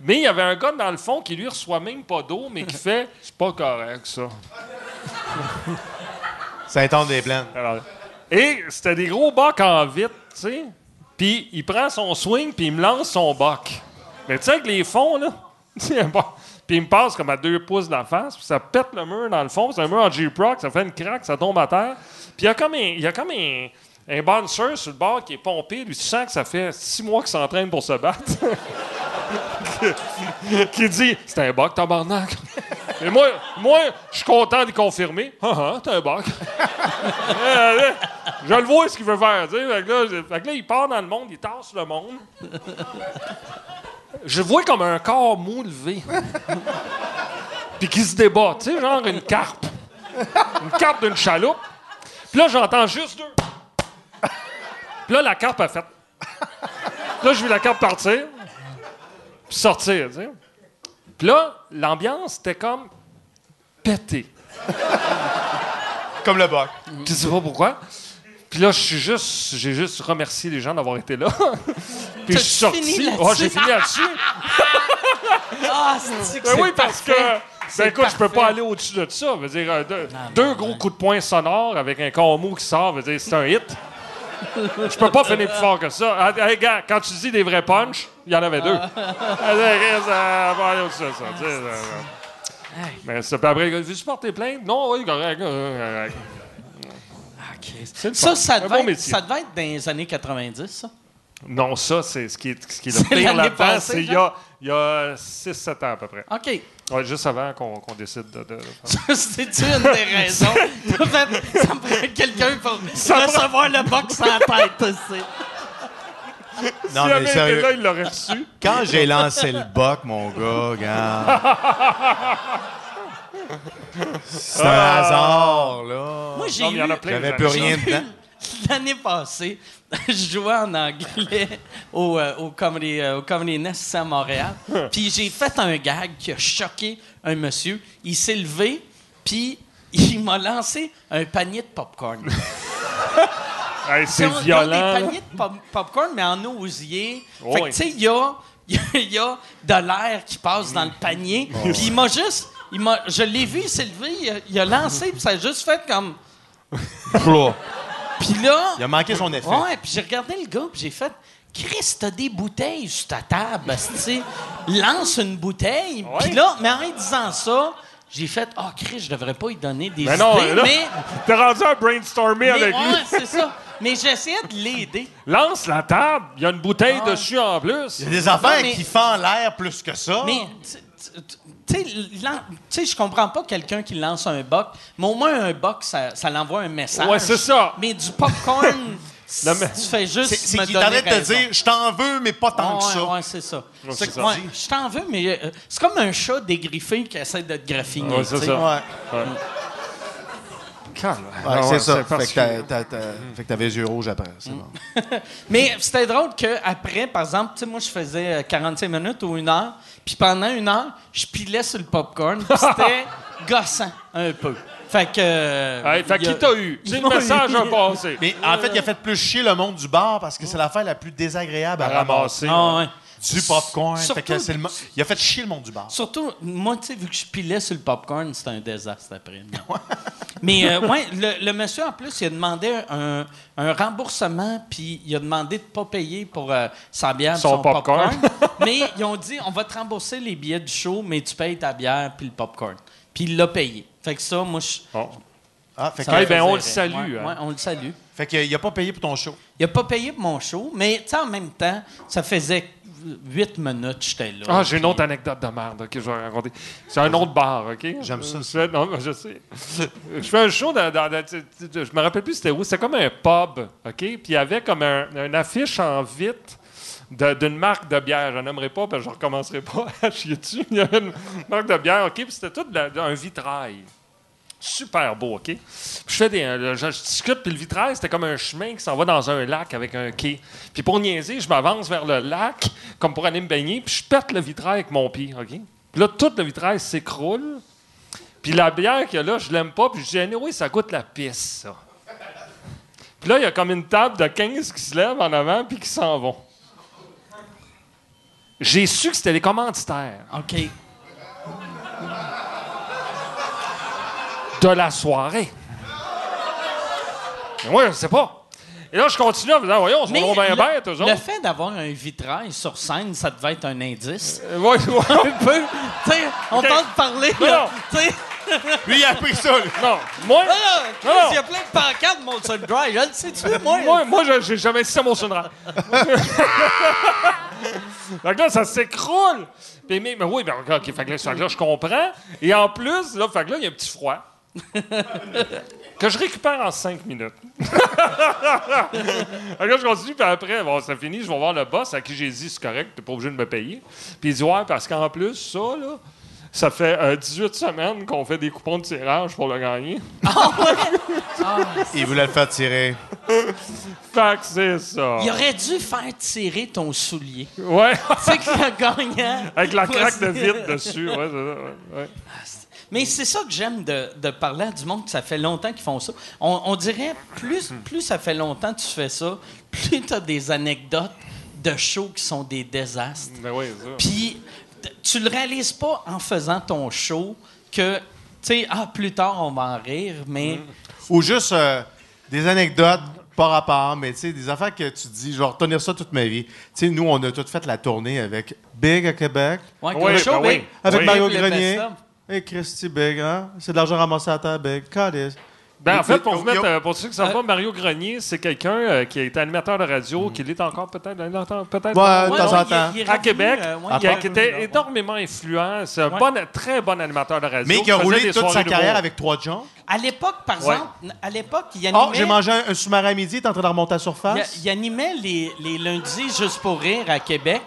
Mais il y avait un gars dans le fond qui lui reçoit même pas d'eau, mais qui fait C'est pas correct, ça. Saint-Anne-des-Plaines. Alors, et c'était des gros bocs en vitre, tu sais. Puis il prend son swing, puis il me lance son boc. Mais tu sais, avec les fonds, là, <laughs> puis il me passe comme à deux pouces de la face, puis ça pète le mur dans le fond. C'est un mur en J-Proc, ça fait une craque, ça tombe à terre. Puis il y a comme un, il y a comme un, un bouncer sur le bord qui est pompé. Lui, tu sens que ça fait six mois qu'il s'entraîne pour se battre. <laughs> qui dit C'est un boc, tabarnak. Et moi, moi je suis content d'y confirmer. Ah ah, t'es un boc. <laughs> Euh, je le vois ce qu'il veut faire. Fait que, là, je- fait que là, il part dans le monde, il tasse le monde. Je le vois comme un corps mou levé. Puis qui se débat, tu sais, genre une carpe. Une carpe d'une chaloupe. Puis là, j'entends juste deux. Puis là, la carpe a fait. Là, je vis la carpe partir. Puis sortir, tu sais. Puis là, l'ambiance, c'était comme pété. <laughs> Comme le boc. Je sais pas pourquoi. Puis là, je suis juste, j'ai juste remercié les gens d'avoir été là. <laughs> Puis je suis sorti. Ouais, j'ai fini là-dessus. <laughs> Ah, c'est que Ben c'est oui, parce que. Ben écoute, je peux pas aller au-dessus de ça. Veut dire, euh, deux, deux gros coups de poing sonores avec un mou qui sort, veut dire, c'est un hit. Je peux pas finir plus fort que ça. Ah, hey, gars, quand tu dis des vrais punch, il y en avait deux. Ah, ça ça. ça, ça. Mais c'est pas après, veux-tu porter plainte? Non, oui, correct. correct. C'est le Ça, ça devait, bon être, ça devait être dans les années 90, ça. Non, ça, c'est ce qui est, ce qui est le pire là-dedans. C'est il y a, a 6-7 ans à peu près. OK. Ouais, juste avant qu'on qu'on décide de. de- de <laughs> C'est-tu une des raisons? <laughs> En fait, ça me prend quelqu'un pour recevoir le box en tête, aussi. Non, S'il mais avait été sérieux. là, il l'aurait reçu. Quand j'ai lancé le boc, mon gars, regarde. C'est un hasard, là. Moi, j'ai eu-. J'avais plus rien dedans. <laughs> L'année passée, <laughs> je jouais en anglais au, euh, au, Comedy, euh, au Comedy Nest à Montréal. <laughs> Puis j'ai fait un gag qui a choqué un monsieur. Il s'est levé, puis il m'a lancé un panier de popcorn. <laughs> Hey, c'est Ils ont- ils ont violent. des là. paniers de pop- popcorn, mais en osier. Fait que, oui. tu sais, il y a, il y a- il y a de l'air qui passe dans le panier. Oh Puis il m'a juste... Il m'a, je l'ai vu, levé, il a, il a lancé, puis ça a juste fait comme... Puis là... Il a manqué son effet. Ouais, puis j'ai regardé le gars, puis j'ai fait... Chris, t'as des bouteilles sur ta table, tu sais. Lance une bouteille. Puis là, mais en disant ça, j'ai fait, ah, Chris, je devrais pas lui donner des Mais non, là, mais. <laughs> t'es rendu à brainstormer mais avec lui. ouais, c'est ça. Mais j'essayais de l'aider. Lance la table, il y a une bouteille Ah. dessus en plus. Il y a des affaires Non, mais- qui font l'air plus que ça. Mais, tu- sais, je comprends pas quelqu'un qui lance un boc, mais au moins un boc, ça, ça l'envoie un message. Ouais, c'est ça. Mais du popcorn, <laughs> Non, mais- tu fais juste C'est qu'il donner t'arrête de dire je t'en veux, mais pas tant Ouais, que ça. ouais, c'est ça. ouais, je t'en veux, mais euh, c'est comme un chat dégriffé qui essaie de te graffiner. Ouais, c'est ça. Ouais. Calme. Ouais, Ah c'est ouais, ça. Fait que particulier. t'as- t'as- t'as- fait que t'avais les yeux rouges après. C'est bon. <laughs> Mais c'était drôle qu'après, par exemple, tu sais, moi, je faisais euh, 45 minutes ou une heure, puis pendant une heure, je pilais sur le popcorn, puis <laughs> c'était gossant un peu. Fait que. euh, Hey, fait qui t'a eu? <laughs> C'est le message à passer. Mais en fait, il a fait plus chier le monde du bar parce que c'est l'affaire la plus désagréable à, À ramasser. ramasser. Ah, ouais. Du popcorn. Surtout- Fait que c'est le mo- il a fait chier le monde du bar. Surtout, moi, tu sais, vu que je pilais sur le popcorn, c'était un désastre après. <laughs> Mais, euh, ouais, le, le monsieur, en plus, il a demandé un, un remboursement, puis il a demandé de ne pas payer pour euh, sa bière, Son son, popcorn. popcorn. <laughs> mais ils ont dit, on va te rembourser les billets du show, mais tu payes ta bière puis le popcorn. Puis il l'a payé. Fait que ça, moi, je. Ah, fait que- Eh ben, on le salue, Ouais, hein. ouais, on le salue. fait qu'il a pas payé pour ton show. Il n'a pas payé pour mon show, mais en même temps, ça faisait huit minutes que j'étais là. Ah, j'ai une autre anecdote de merde OK, je vais raconter. C'est un autre bar, OK? J'aime ça, Je fais- non, je sais. Je fais un show dans... dans- je me rappelle plus c'était où. C'était comme un pub, OK? Puis il y avait comme un, une affiche en vitre de- d'une marque de bière. Je n'aimerais pas, parce que je recommencerai pas à chier dessus. Il y avait une marque de bière, OK? Puis c'était tout de la- un vitrail. Super beau, OK? Puis je fais des. euh, je, discute, puis le vitrail, c'était comme un chemin qui s'en va dans un lac avec un quai. Puis pour niaiser, je m'avance vers le lac, comme pour aller me baigner, puis je pète le vitrail avec mon pied, OK? Puis là, tout le vitrail s'écroule. Puis la bière qu'il y a là, je l'aime pas, puis je dis, oui, ça goûte la pisse, ça. Puis là, il y a comme une table de 15 qui se lèvent en avant, puis qui s'en vont. J'ai su que c'était les commanditaires OK. De la soirée. Mais moi, je sais pas. Et là, je continue en me disant, voyons, ils sont bien le, bêtes, eux le autres. fait d'avoir un vitrail sur scène, ça devait être un indice. Euh, ouais, ouais. <laughs> Un peu. Tu sais, on Ok. parle de parler. Non, là. non. Lui, il a pris ça. lui. Non, moi, Chris, Non. il y a plein de pancartes, mon dry. Je le sais-tu, moi? moi, moi je- j'ai jamais dit ça mon <laughs> fait que là, ça s'écroule. Mais, mais oui, ben, OK, fait que là, je comprends. Et en plus, là, fait que là, il y a un petit froid. Que je récupère en cinq minutes. <laughs> je continue, puis après, bon, ça finit, je vais voir le boss à qui j'ai dit, c'est correct, t'es pas obligé de me payer. Puis il dit, ouais, parce qu'en plus, ça, là, ça fait euh, 18 semaines qu'on fait des coupons de tirage pour le gagner. <laughs> Il voulait le faire tirer. Fait que c'est ça. Il aurait dû faire tirer ton soulier. Ouais. <laughs> Tu sais que le gagnant. Avec la craque de vide dessus. Ouais, c'est ça, ouais, ouais. Mais c'est ça que j'aime de, de parler à du monde que ça fait longtemps qu'ils font ça. On, on dirait, plus, plus ça fait longtemps que tu fais ça, plus tu as des anecdotes de shows qui sont des désastres. Ben oui, c'est ça. Puis tu le réalises pas en faisant ton show que, tu sais, ah, plus tard on va en rire, mais Ou juste euh, des anecdotes pas rapport, mais tu sais, des affaires que tu dis, je vais retenir ça toute ma vie. Tu sais, nous, on a tout fait la tournée avec Big à Québec, ouais, Oui, le show, ben oui. avec Oui. Mario Grenier. Et Christy Big, hein? C'est de l'argent ramassé à ta Big. Calice. Ben, en fait, pour vous mettre, euh, pour ceux qui ne savent pas, Mario Grenier, c'est quelqu'un euh, qui est animateur de radio, qui l'est encore peut-être, peut-être. Ouais, de Ouais, temps en il- temps. il est À Québec, euh, ouais, qui, a- qui était énormément influent. C'est un Ouais. bon, très bon animateur de radio. Mais qui a roulé toute sa carrière avec trois junk. À l'époque, par Ouais. exemple, à l'époque, il animait... Oh, j'ai mangé un, un sous-marin à midi, t'es en train de remonter à la Il, surface? il animait les, les lundis juste pour rire à Québec.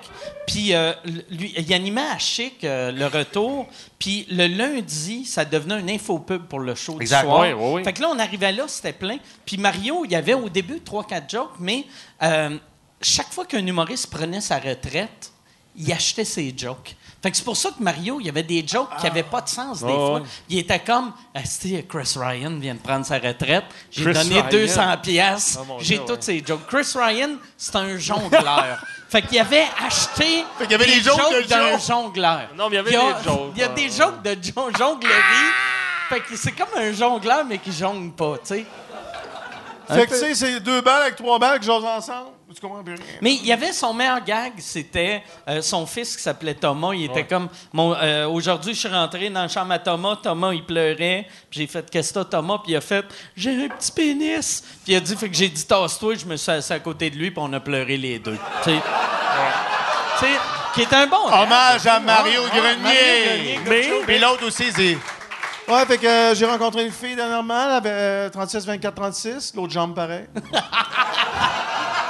Puis euh, lui, il animait à Chic euh, le retour. Puis le lundi, ça devenait un infopub pour le show Exact. du soir. Oui, oui, oui. Fait que là, on arrivait là, c'était plein. Puis Mario, il y avait au début 3-4 jokes, mais euh, chaque fois qu'un humoriste prenait sa retraite, il achetait ses jokes. Fait que c'est pour ça que Mario, il y avait des jokes qui n'avaient pas de sens des Ah, fois. ouais. Il était comme, Chris Ryan vient de prendre sa retraite. J'ai Chris donné Ryan. 200 pièces. Ah, J'ai Dieu, toutes ouais. ses jokes. Chris Ryan, c'est un jongleur. <laughs> fait qu'il avait acheté Fait qu'il y avait des jokes de d'un jongleur. Non, mais il y avait Il a- des jokes, Il y a ouais. des jokes de jo- jonglerie. Fait que c'est comme un jongleur, mais qui jongle pas, tu sais. Fait que tu sais, c'est deux balles avec trois balles qui jouent ensemble. tu comprends plus rien. Mais il y avait son meilleur gag, c'était euh, son fils qui s'appelait Thomas. Il était comme mon euh, aujourd'hui je suis rentré dans la chambre à Thomas, Thomas il pleurait, puis j'ai fait qu'est-ce que Thomas? Puis il a fait j'ai un petit pénis. Puis il a dit fait que j'ai dit tasse-toi, je me suis assis à côté de lui puis on a pleuré les deux. Tu sais. Qui est un bon. gag. Hommage à Mario Grenier. Mario Grenier, Mais, mais l'autre aussi, c'est. Ouais, fait que euh, j'ai rencontré une fille dernièrement, elle avait euh, 36, 24, 36, l'autre jambe pareil. <laughs>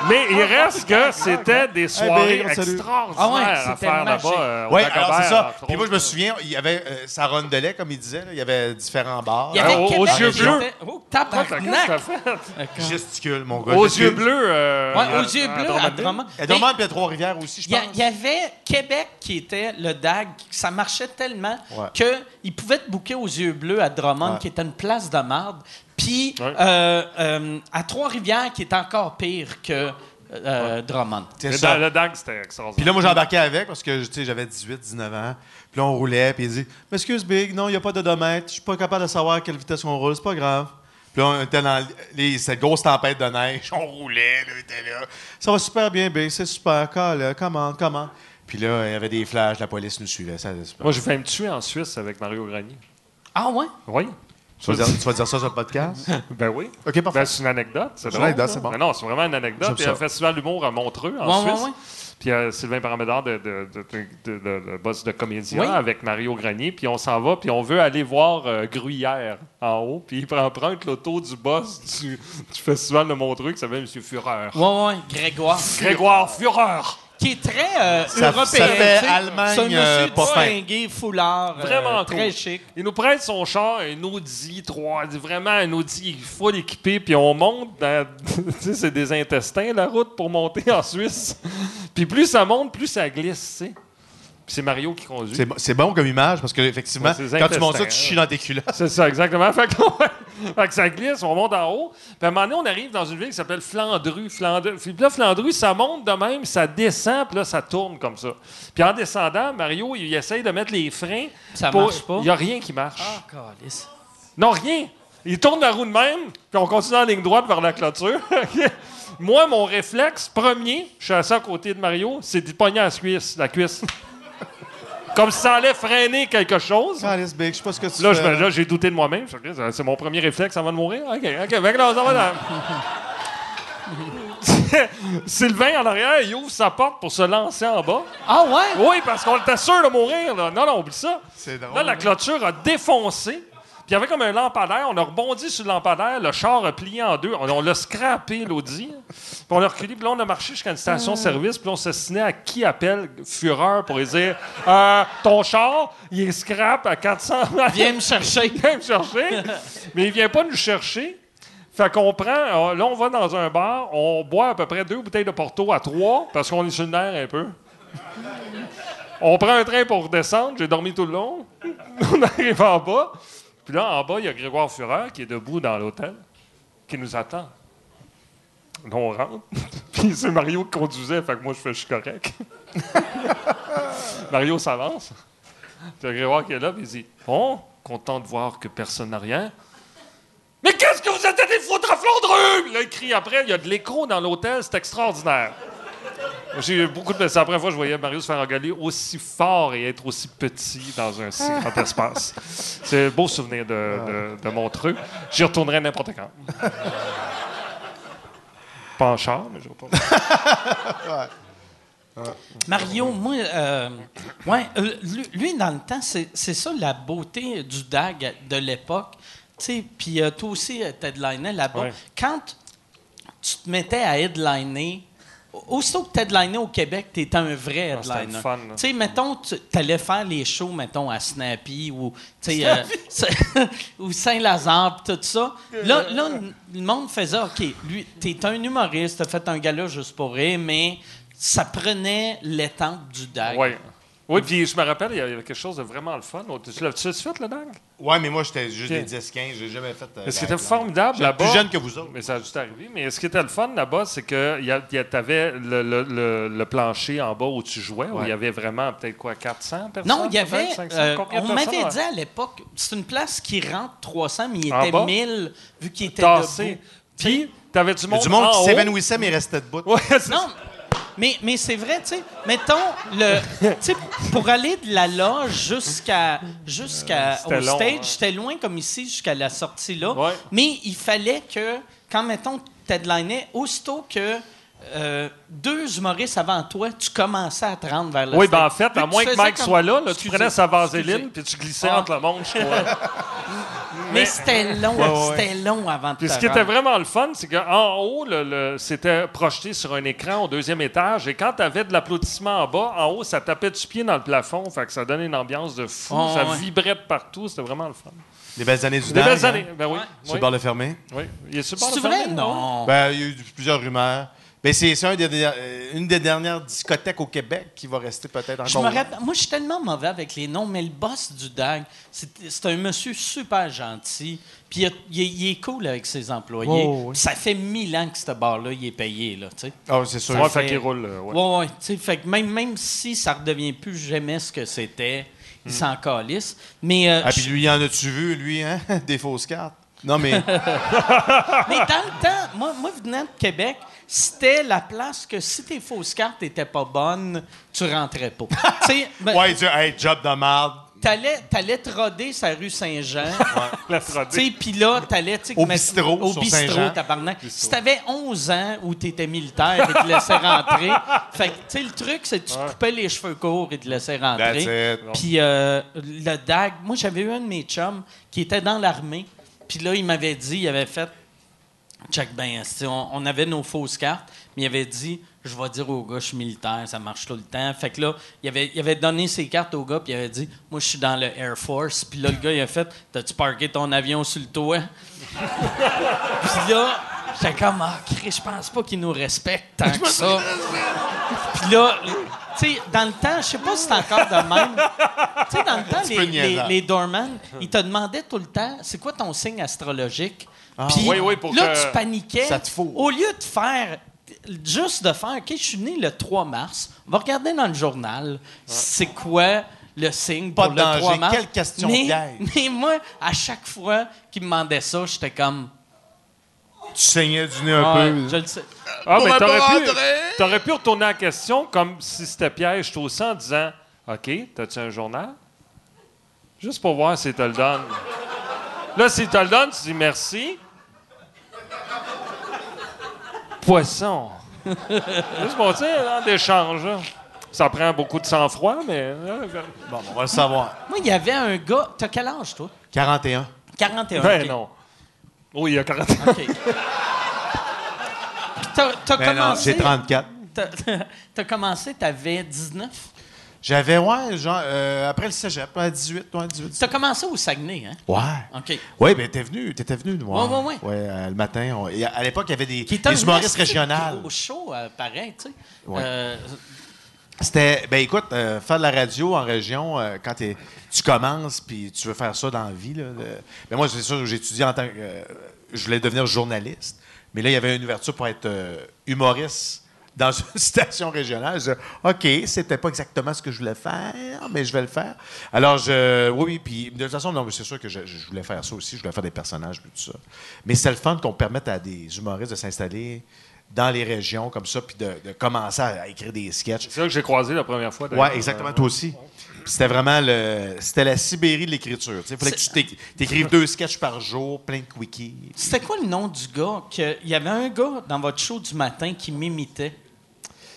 Mais il reste que c'était des soirées Big, on salue. extraordinaires Ah ouais, à c'était faire magique. là-bas. euh, au Oui, Dagobert, alors c'est ça. entre Puis moi, je me autres. souviens, il y avait euh, ça rondelait, comme il disait, là. il y avait différents bars. Il y avait aux- Québec aux yeux qui bleus. était- Oh, tabarnak! qu'est-ce que t'as fait? Gesticule, mon gars. Aux yeux bleus. euh, Ouais, aux yeux bleus à Drummondville. Drummond. Il y a Drummond puis il y a Trois-Rivières aussi, je Il y, a- pense. il y avait Québec qui était le DAG, ça marchait tellement Ouais. qu'ils pouvaient te booker aux yeux bleus à Drummond, Ouais. qui était une place de marde. Puis Ouais. euh, euh, à Trois-Rivières, qui est encore pire que euh, Drummond. C'est Le, ça. le DAG, c'était Puis extraordinaire. là, moi, j'embarquais avec parce que tu sais, j'avais 18, 19 ans. Puis là, on roulait, puis il dit M'excuse, Big, non, il n'y a pas d'odomètre. Je suis pas capable de savoir à quelle vitesse on roule, c'est pas grave. Puis là, on était dans les- cette grosse tempête de neige. <laughs> On roulait, là, on était là. Ça va super bien, Big, c'est super. Colle, comment, comment. Puis là, il y avait des flashs, la police nous suivait. Ça, super. Moi, j'ai failli me tuer en Suisse avec Mario Granier. Ah ouais? Oui. Tu, vas dire, tu vas dire ça sur le podcast? <laughs> Ben oui. Ok, parfait. Ben, c'est une anecdote. C'est une anecdote, c'est bon. Ben non, c'est vraiment une anecdote. Il y a un festival d'humour à Montreux, en Ouais, Suisse. ouais. Puis euh, Sylvain Paramédard, de, de, de- de- de- le boss de Comédia, Oui. avec Mario Granier. Puis on s'en va, puis on veut aller voir euh, Gruyère en haut. Puis il emprunte l'auto du boss du, du festival de Montreux qui s'appelle M. Fureur. Ouais, ouais, Grégoire. Grégoire Fureur! Qui est très euh, Ça- européen. ça fait. Allemagne, C'est un monsieur euh, distingué, foulard. euh, Vraiment Très cool. chic. Il nous prête son char, un Audi 3, vraiment un Audi full équipé, puis on monte dans. <laughs> tu sais, c'est des intestins, la route, pour monter en Suisse. puis plus ça monte, plus ça glisse, tu sais. C'est Mario qui conduit. C'est bon- C'est bon comme image parce que effectivement, Ouais, quand tu montes ça, tu chies dans tes culottes. C'est ça, exactement. Fait que, ouais, <laughs> fait que ça glisse, on monte en haut. Puis à un moment donné, on arrive dans une ville qui s'appelle Flandru. Flandru. Puis là, Flandru, ça monte de même, ça descend, puis là, ça tourne comme ça. Puis en descendant, Mario, il essaye de mettre les freins. Ça pour- marche pas? Il n'y a rien qui marche. Ah, calice. Non, rien. Il tourne la roue de même, puis on continue en ligne droite vers la clôture. <laughs> Moi, mon réflexe premier, je suis assis à côté de Mario, c'est de pogner la cuisse. La cuisse. Comme si ça allait freiner quelque chose. Alice Big, je sais pas ce que tu Là, fais. je me- là, j'ai douté de moi-même. Je C'est mon premier réflexe avant de mourir. OK, OK. Fait que là, ça va dans- <laughs> Sylvain, en arrière, il ouvre sa porte pour se lancer en bas. Ah ouais? Oui, parce qu'on était sûr de mourir. Là. Non, non, oublie ça. C'est drôle. Là, la clôture a défoncé. Puis il y avait comme un lampadaire. On a rebondi sur le lampadaire. Le char a plié en deux. On, on l'a scrappé, l'Audi. Puis on a reculé. Puis là, on a marché jusqu'à une station-service. Puis là, on s'assinait à qui appelle Fureur pour lui dire Euh, Ton char, il est scrap à 400 Viens me chercher. <laughs> vient me chercher. Mais il vient pas nous chercher. Fait qu'on prend, là, on va dans un bar, on boit à peu près deux bouteilles de Porto à trois, parce qu'on est sur le nerf un peu. On prend un train pour redescendre, j'ai dormi tout le long. <laughs> on arrive en bas. Puis là, en bas, il y a Grégoire Fureur qui est debout dans l'hôtel, qui nous attend. Là, on rentre. <laughs> Puis c'est Mario qui conduisait, fait que moi, je fais, je suis correct. <laughs> Mario s'avance. Puis Grégoire qui est là, puis il dit Bon, content de voir que personne n'a rien. Mais qu'est-ce que vous êtes allé foutre à Flandreux Là, il crie après, il y a de l'écho dans l'hôtel, c'est extraordinaire. J'ai eu beaucoup de. C'est la première fois que je voyais Mario se faire engueuler aussi fort et être aussi petit dans un si grand espace. C'est un beau souvenir de, de, de Montreux. J'y retournerai n'importe quand. Pas en char, mais j'y retournerai. <laughs> Mario, moi, euh, ouais, euh, lui, lui, dans le temps, c'est c'est ça la beauté du DAG de l'époque. Tu sais, puis euh, toi aussi, euh, t'headlinais là-bas. Ouais. Quand tu te mettais à headliner, aussitôt que t'headlinais au Québec, t'étais un vrai Ah, headliner. là. Tu sais, mettons, tu allais faire les shows, mettons, à Snappy ou, euh, <laughs> ou Saint-Lazare, tout ça. Là, là, le monde faisait, OK, lui, t'es un humoriste, t'as fait un gala juste pour rire, mais ça prenait l'étampe du DAG. Oui. Oui, puis je me rappelle, il y avait quelque chose de vraiment le fun. Tu l'as-tu fait, le DAG? Ouais, mais moi, j'étais juste des 10-15. J'ai jamais fait. euh, Mais ce qui était formidable là-bas. plus jeune que vous autres. Mais ça a juste arrivé. Mais ce qui était le fun là-bas, c'est que il y a- il y a- t'avais le, le, le, le plancher en bas où tu jouais, où il y avait vraiment peut-être quoi, 400 personnes? Non, il y avait. peut-être, 500? euh, on m'avait dit à l'époque, c'est une place qui rentre 300, mais il était bas? 1000 vu qu'il était Tassé. debout. Puis, t'avais du Il y a monde du monde en qui s'évanouissait, mais il restait debout. Ouais, c'est Non, mais, mais c'est vrai, tu sais. Mettons, le, pour aller de la loge jusqu'à jusqu'à C'était au long, stage, hein. c'était loin comme ici jusqu'à la sortie là. Ouais. Mais il fallait que, quand, mettons, tu headlinais, aussitôt que euh, deux humoristes avant toi, tu commençais à te rendre vers le Oui, ben en fait, à moins que Mike comme- soit là, là, tu prenais sa vaseline puis tu glissais Ah. entre le monde. je crois. <laughs> Mais c'était long, Ouais, ouais. c'était long avant de Puis ce qui était vraiment le fun, c'est qu'en haut, le- le- c'était projeté sur un écran au deuxième étage. Et quand tu avais de l'applaudissement en bas, en haut, ça tapait du pied dans le plafond. Fait que ça donnait une ambiance de fou. Oh, ça ouais. vibrait de partout. C'était vraiment le fun. Les belles années du Des belles hein, années. Ben oui. Sur oui. le bord de fermé. oui. Il est sur le fermer, Non. Ben, il y a eu plusieurs rumeurs. Ben, c'est dernières- euh, une des dernières discothèques au Québec qui va rester peut-être encore. Je me rappelle, moi, je suis tellement mauvais avec les noms, mais le boss du DAG, c'est un monsieur super gentil. Puis il, est- il est cool avec ses employés. Oh, oui. Ça fait mille ans que ce bar-là, il est payé, là, tu sais. Ah, c'est sûr. Ouais, fait- fait qu'il roule. euh, ouais. Ouais, ouais. tu sais, fait que même, même si ça redevient plus jamais ce que c'était, il s'en calisse. Mais, euh, Ah, puis lui, en as-tu vu, lui, hein? <laughs> Des fausses cartes? Non, mais. <laughs> mais dans le temps, moi, moi, venant de Québec, c'était la place que si tes fausses cartes n'étaient pas bonnes, tu rentrais pas. <laughs> tu ben, ouais, il dit, hey, job de marde. t'allais, t'allais te roder sa rue Saint-Jean. <laughs> Tu sais, puis là, t'allais, tu sais, Au bistrot Au sur bistrot, tabarnak. Si t'avais 11 ans où t'étais militaire et te laissaient rentrer, <laughs> fait que, tu sais, le truc, c'est que tu te coupais les cheveux courts et te laissais rentrer. Puis euh, le DAG, moi, j'avais eu un de mes chums qui était dans l'armée. Puis là, il m'avait dit, il avait fait, check ben, esti, on, on avait nos fausses cartes, mais il avait dit, je vais dire au gars, je suis militaire, ça marche tout le temps. Fait que là, il avait, il avait donné ses cartes au gars, puis il avait dit, moi, je suis dans le Air Force. Puis là, le gars, il a fait, t'as-tu parké ton avion sur le toit? <laughs> puis là, j'étais comme, ah, je pense pas qu'il nous respecte tant que ça. Puis là, tu sais, dans le temps, je sais pas si c'est encore de même. Tu sais, dans le temps, les, les, les doorman, ils te demandaient tout le temps, c'est quoi ton signe astrologique? Puis Oui, oui, pour là, que- tu paniquais. Ça te fout. Au lieu de faire, juste de faire, OK, je suis né le 3 mars, on va regarder dans le journal, c'est quoi le signe Pas pour de le danger. 3 mars? Quelle question mais, piège. <laughs> mais moi, à chaque fois qu'il me demandait ça, j'étais comme... Tu saignais du nez un Ah, peu. je le sais. Ah, mais t'aurais pu, t'aurais pu retourner la question comme si c'était piège toi aussi en disant OK, t'as-tu un journal? Juste pour voir s'il te le donne. Là, s'il te le donne, tu dis merci. Poisson. <laughs> Juste pour dire, hein, d'échange. là. Ça prend beaucoup de sang-froid, mais. euh, Bon, on va le savoir. Moi, il y avait un gars... T'as quel âge, toi? 41. 41. Ben ok. non. Oui, il y a 40 OK. <laughs> Puis T'as Ben non, commencé... j'ai 34. T'as <laughs> t'as commencé, t'avais 19. J'avais, ouais, genre, euh, après le cégep, à 18, ouais, 18. T'as commencé au Saguenay, hein? Ouais. OK. Oui, ben t'es venu, t'étais venu nous voir. Ouais, ouais, ouais. euh, le matin. on- et à l'époque, il y avait des, des humoristes régionales. gros show, euh, pareil, tu sais? Ouais. C'était, ben écoute, faire de la radio en région, quand t'es- tu commences puis tu veux faire ça dans la vie, là, le- ben moi, c'est sûr, j'ai étudié en tant que. je voulais devenir journaliste, mais là, il y avait une ouverture pour être humoriste dans une <laughs> station régionale. Je OK, c'était pas exactement ce que je voulais faire, mais je vais le faire. Alors, je, oui, oui, puis de toute façon, non, mais c'est sûr que je, je voulais faire ça aussi, je voulais faire des personnages, puis tout ça. Mais c'est le fun qu'on permette à des humoristes de s'installer dans les régions comme ça, puis de, de commencer à écrire des sketchs. C'est là que j'ai croisé la première fois. Ouais, exactement, toi aussi. C'était vraiment le. C'était la Sibérie de l'écriture. Il fallait que tu t'éc- t'écrives deux sketchs par jour, plein de quickies. C'était quoi le nom du gars? que- Il y avait un gars dans votre show du matin qui m'imitait?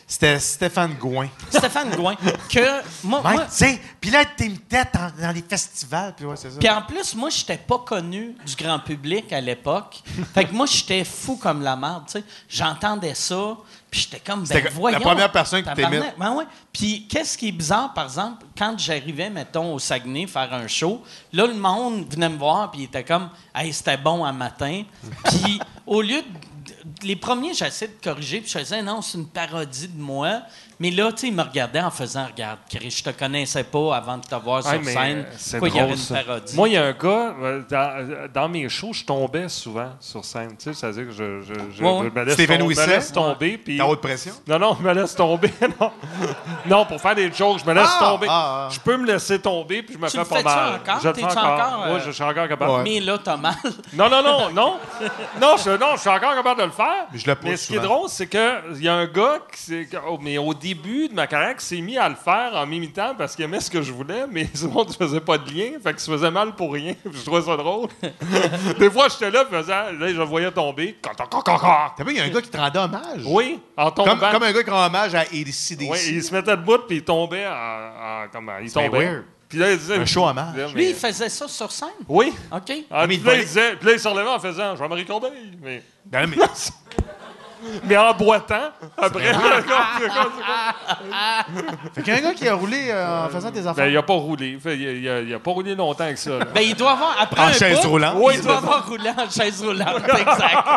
C'était Stéphane Gouin. Stéphane Gouin. Que moi, Mike, moi- tu sais, puis là, t'es une tête dans, dans les festivals, puis ouais, c'est ça. Puis en plus, moi, j'étais pas connu du grand public à l'époque. <laughs> fait que moi, j'étais fou comme la merde, tu sais. J'entendais ça, puis j'étais comme, ben C'était la voyons. première personne qui t'aimait. Ben ouais. Puis qu'est-ce qui est bizarre, par exemple, quand j'arrivais, mettons, au Saguenay faire un show, là, le monde venait me voir, puis il était comme, hey, c'était bon un matin. <laughs> Puis au lieu de. Les premiers, j'essayais de corriger, puis je disais, non, c'est une parodie de moi. Mais là, tu sais, il me regardait en faisant Regarde, Chris, je te connaissais pas avant de te voir Ouais, sur scène. euh, c'est Quoi, il y avait une parodie? Moi, il y a un gars, euh, dans, euh, dans mes shows, je tombais souvent sur scène. Tu sais, c'est-à-dire que je, je, je, Ouais, ouais. je me laisse, Stéphane tom- me laisse tomber. puis- T'as haute pression? Non, non, je me laisse tomber. <laughs> non. non, pour faire des jokes, je me laisse Ah, tomber. ah, ah. Je peux me laisser tomber, puis je me Tu fais pas mal. encore? Je le fais T'es-tu encore. encore, euh, Oui, je suis encore capable. Ouais. Mais là, t'as mal. Non, non, non, non. <laughs> non, je, non, je suis encore capable de le faire. Mais je le pousse Mais ce qui est drôle, c'est qu'il y a un gars, qui, oh, mais au début de ma carrière, qui s'est mis à le faire en m'imitant parce qu'il aimait ce que je voulais, mais <laughs> souvent, tu faisais pas de lien, fait qu'il se faisait mal pour rien. <laughs> je trouvais ça drôle. <laughs> Des fois, j'étais là, faisant, là, je le voyais tomber. T'as vu, il y a un gars qui te rendait hommage. Oui, en tombant. Comme, comme un gars qui rend hommage à ACDC. Oui, il se mettait debout, puis il tombait en. en- comment Il tombait. Weird. Puis là, il disait. Un show. Là, mais- Lui, il faisait ça sur scène? Oui. OK. Ah, puis il là, il disait, puis là, il se relevait en faisant Jean-Marie Corbeil. Mais, Ben, mais- <laughs> mais en boitant, après. <laughs> fait qu'il y a un gars qui a roulé euh, en faisant des ben, affaires. il a pas roulé. Fait, il, a, il a- il a pas roulé longtemps avec ça. là. Ben, il doit avoir, après En un chaise bout, roulante. Oui, il doit avoir roulé en chaise roulante, <laughs> exact.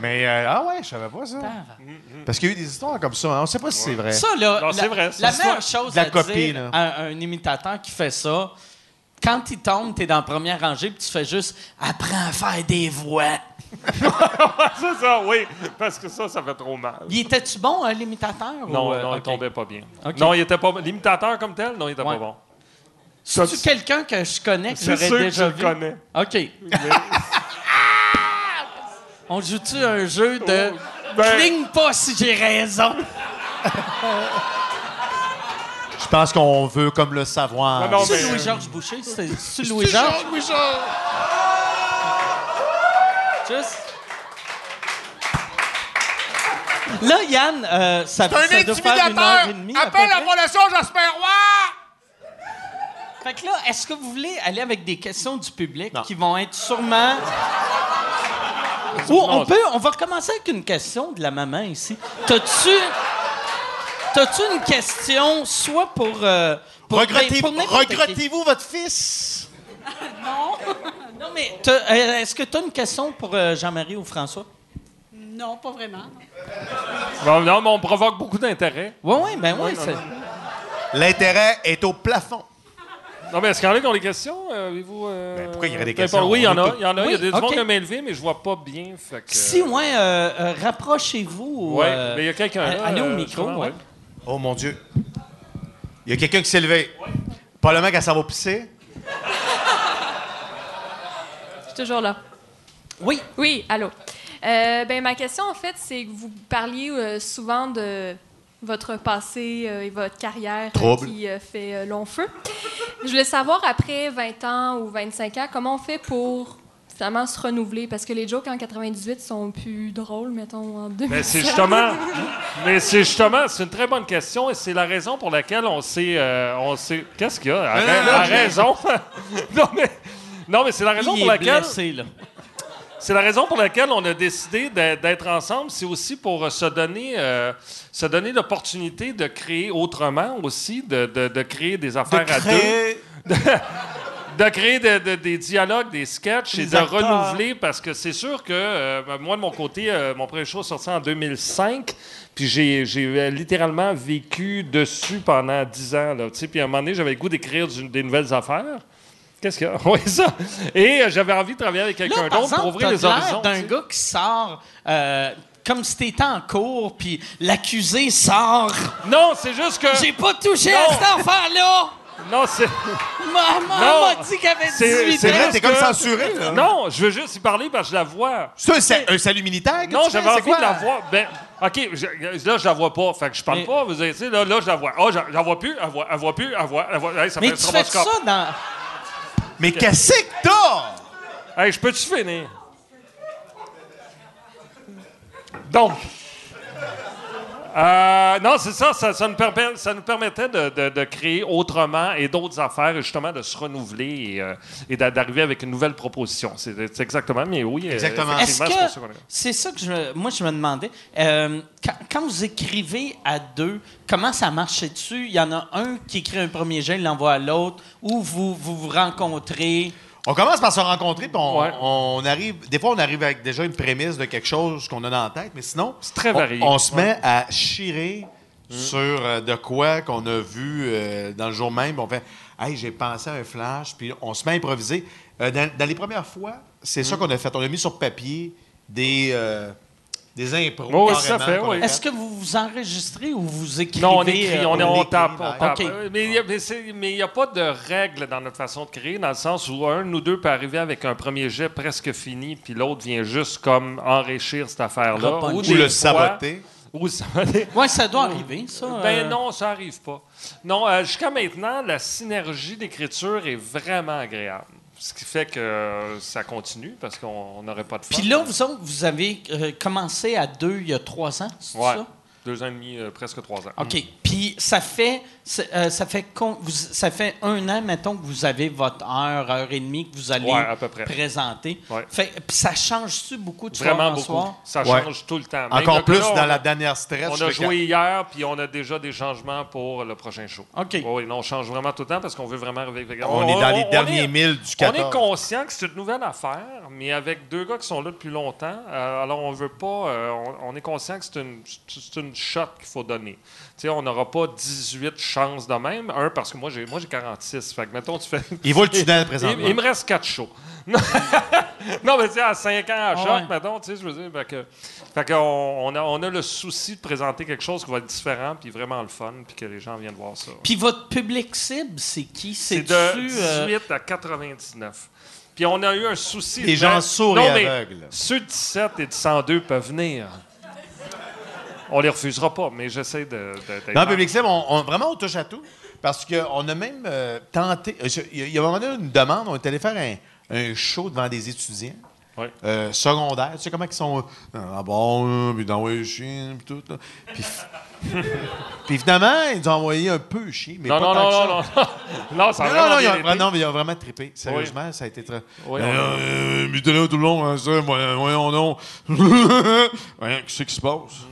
Mais, euh, ah ouais, je savais pas ça. Parce qu'il y a eu des histoires comme ça. hein. On sait pas si c'est vrai. Ça, là, Non, la, c'est vrai, la meilleure chose de la à copie, dire là. à un imitateur qui fait ça, quand il tombe, t'es dans la première rangée, puis tu fais juste « Apprends à faire des voix <laughs> c'est ça, oui. Parce que ça, ça fait trop mal. ». Il était-tu bon, hein, l'imitateur? Non, ou, euh, non, il tombait pas bien. Non, il était pas. L'imitateur comme tel, non, il était Ouais. pas bon. C'est-tu quelqu'un que je connais, que C'est j'aurais que déjà vu? le connais. OK. <laughs> On joue-tu un jeu de Ben- Cligne pas si j'ai raison ». Je pense qu'on veut comme le savoir. Non, non, C'est mais, Louis-Georges Boucher? C'est c'est Louis-Georges? Juste... Là, Yann, euh, ça, ça doit faire une heure et demie. à peu près. Fondation Jasper Roy! Fait que là, est-ce que vous voulez aller avec des questions du public qui vont être sûrement. Ou on peut, on va recommencer avec une question de la maman ici. T'as-tu, t'as-tu une question soit pour, euh, pour, qui? Regrettez-vous votre fils? Non mais t'as- euh, est-ce que tu as une question pour euh, Jean-Marie ou François? Non, pas vraiment. Bon, non, mais on provoque beaucoup d'intérêt. Oui, oui, ben oui. non, c'est- non. L'intérêt est au plafond. Non, mais est-ce qu'il y en a qui ont des questions? Euh, Avez-vous. euh, Ben, pourquoi il y aurait des questions? Oui, il y en a. Il y en a. Il y a Oui, des gens qui m'ont élevé, mais je vois pas bien. Fait que, Si, ouais, euh, euh, rapprochez-vous. ou, Ouais, euh, mais il y a quelqu'un là. Allez au euh, micro, ouais. Oh mon Dieu. Il y a quelqu'un qui s'est levé. Probablement qu'elle s'en va pisser? Toujours là? Oui. Oui, allô. Euh, ben, ma question, en fait, c'est que vous parliez euh, souvent de votre passé euh, et votre carrière euh, Trouble. qui euh, fait euh, long feu. Je voulais savoir, après 20 ans ou 25 ans, comment on fait pour finalement se renouveler? Parce que les jokes en 98 sont plus drôles, mettons, en 2000. Mais c'est justement, mais c'est justement, c'est une très bonne question et c'est la raison pour laquelle on s'est, euh, on s'est, qu'est-ce qu'il y a? Arrête- non, non, la j'ai- raison? <laughs> non mais, non mais c'est la raison Il pour est laquelle, blessé, là. c'est la raison pour laquelle on a décidé d'être ensemble. C'est aussi pour euh, se donner, euh, se donner l'opportunité de créer autrement aussi, de, de, de créer des De affaires à deux <laughs> de créer de- de- des dialogues, des sketchs et de acteurs. renouveler parce que c'est sûr que euh, moi, de mon côté, euh, mon premier show sorti en 2005. Puis j'ai, j'ai littéralement vécu dessus pendant 10 ans. Là, puis à un moment donné, j'avais le goût d'écrire des nouvelles affaires. Qu'est-ce qu'il y a? <laughs> Oui, ça. Et euh, j'avais envie de travailler avec quelqu'un d'autre pour ouvrir les horizons. d'un gars qui sort euh, comme si t'étais en cours, puis l'accusé sort. Non, c'est juste que. J'ai pas touché Non. à cette enfant-là! Non, c'est. Maman Non. m'a dit qu'elle avait C'est- 18 c'est ans. vrai, T'es comme censuré, là. Non, je veux juste y parler parce que je la vois. C'est un, sa- un salut militaire que Non, tu j'avais envie quoi? de la voir. Ben, OK, je- là, je la vois pas. Fait que je parle Mais- pas. Vous savez, tu sais, là, là, je la vois. Oh, j'en j'en vois plus. Elle voit, elle voit plus. Elle voit, elle voit. Hey, ça Mais fait tu ça fais ça dans. Mais qu'est-ce que t'as? Hey, je peux-tu finir? Donc. Euh, non, c'est ça, ça, ça nous permet- ça nous permettait de, de- de créer autrement et d'autres affaires, et justement de se renouveler et, euh, et d'arriver avec une nouvelle proposition. C'est exactement, mais oui. euh, Exactement. C'est pour ça qu'on c'est ça que je, moi je me demandais euh, quand, quand vous écrivez à deux, comment ça marche dessus? Il y en a un qui écrit un premier jet, il l'envoie à l'autre, ou vous vous, vous rencontrez? On commence par se rencontrer, puis on, Ouais. on arrive. Des fois, on arrive avec déjà une prémisse de quelque chose qu'on a dans la tête, mais sinon, C'est très on- varié. On, se Ouais. met à chirer sur euh, de quoi qu'on a vu euh, dans le jour même. On fait Hey, j'ai pensé à un flash, puis on se met à improviser. Euh, dans, dans les premières fois, c'est Mm. ça qu'on a fait. On a mis sur papier des, euh, des impros. Oh, oui, ça carrément, fait, oui. Est-ce que vous vous enregistrez ou vous écrivez? Non, on écrit, euh, on, est- on on tape, on. Euh, Mais il a- n'y a pas de règle dans notre façon de créer, dans le sens où un nous deux peut arriver avec un premier jet presque fini, puis l'autre vient juste comme enrichir cette affaire-là. Ou des le fois- saboter. Ou le saboter. <laughs> Oui, ça doit arriver, ça. Ben euh. non, ça arrive pas. Non, euh, jusqu'à maintenant, la synergie d'écriture est vraiment agréable. Ce qui fait que euh, ça continue parce qu'on on n'aurait pas de fun. Puis là, vous autres, vous avez euh, commencé à deux il y a trois ans, c'est Ouais. ça? Deux ans et demi, euh, presque trois ans. OK. Puis ça fait, euh, ça, fait con- vous- ça fait un an, mettons, que vous avez votre heure, heure et demie que vous allez Ouais, à peu près. présenter. Ouais. Fait, puis ça change-tu beaucoup de Vraiment soir beaucoup. soir? Ça Ouais. change tout le temps. Même Encore le plus on dans a- la dernière stress. On a joué hier, puis on a déjà des changements pour le prochain show. OK. On change vraiment tout le temps parce qu'on veut vraiment arriver avec... On, est dans les on derniers est- milles du On 14. est conscient que c'est une nouvelle affaire, mais avec deux gars qui sont là depuis longtemps, euh, alors on veut pas. euh, on, on est conscient que c'est une, une shot qu'il faut donner. On n'aura pas 18 chances de même. Un, parce que moi, j'ai, moi, j'ai 46. Fait que, mettons, tu fais. Il vaut le tunnel présentement. il me reste 4 shows. <laughs> non, mais tu sais, à 5 ans à Ah choc, ouais. mettons, tu sais, je veux dire. Fait que, fait qu'on- on, a, on a le souci de présenter quelque chose qui va être différent, puis vraiment le fun, puis que les gens viennent voir ça. Puis votre public cible, c'est qui? C'est de euh, 18 à 99. Puis on a eu un souci. Les de- gens sourds Non, et mais aveugles. Ceux de 17 et de 102 peuvent venir. On les refusera pas, mais j'essaie de. de- Dans public cible, on, on- vraiment, on touche à tout. Parce qu'on a même euh, tenté. euh, Il y a- un moment donné une demande, on est allé faire un, un show devant des étudiants. Ouais. euh, secondaires. Tu sais comment ils sont. euh, Ah bon, là, puis d'envoyer chien, puis tout. là. Puis, <laughs> puis finalement, ils nous ont envoyé un peu chier, mais Non, pas non, tant non, que ça. non, non. <laughs> Non, ça a Non, non, non, ils ont, non, mais ils ont vraiment trippé. Sérieusement, ça a été très. Oui, Euh, euh, mais là, tout le long, hein, ça, voyons, voyons. <laughs> Voyons, qu'est-ce qui se passe?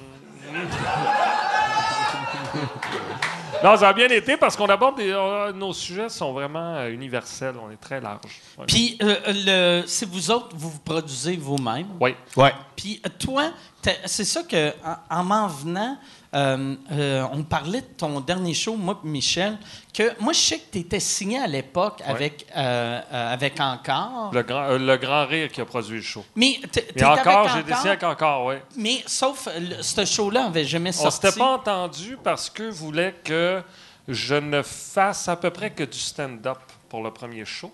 Non, ça a bien été parce qu'on aborde des. euh, nos sujets sont vraiment euh, universels. On est très large. Ouais. Puis euh, le, c'est vous autres, vous vous produisez vous-même. Oui. Ouais. Puis toi, c'est ça que en, en m'en venant, euh, euh, on parlait de ton dernier show, moi et Michel, que moi je sais que tu étais signé à l'époque avec, euh, avec Encore. Le grand, le grand rire qui a produit le show. Mais Et encore, j'ai décidé avec encore, oui. Mais sauf, le- ce show-là avait jamais On sorti. s'était pas entendu parce qu'eux voulaient que je ne fasse à peu près que du stand-up pour le premier show.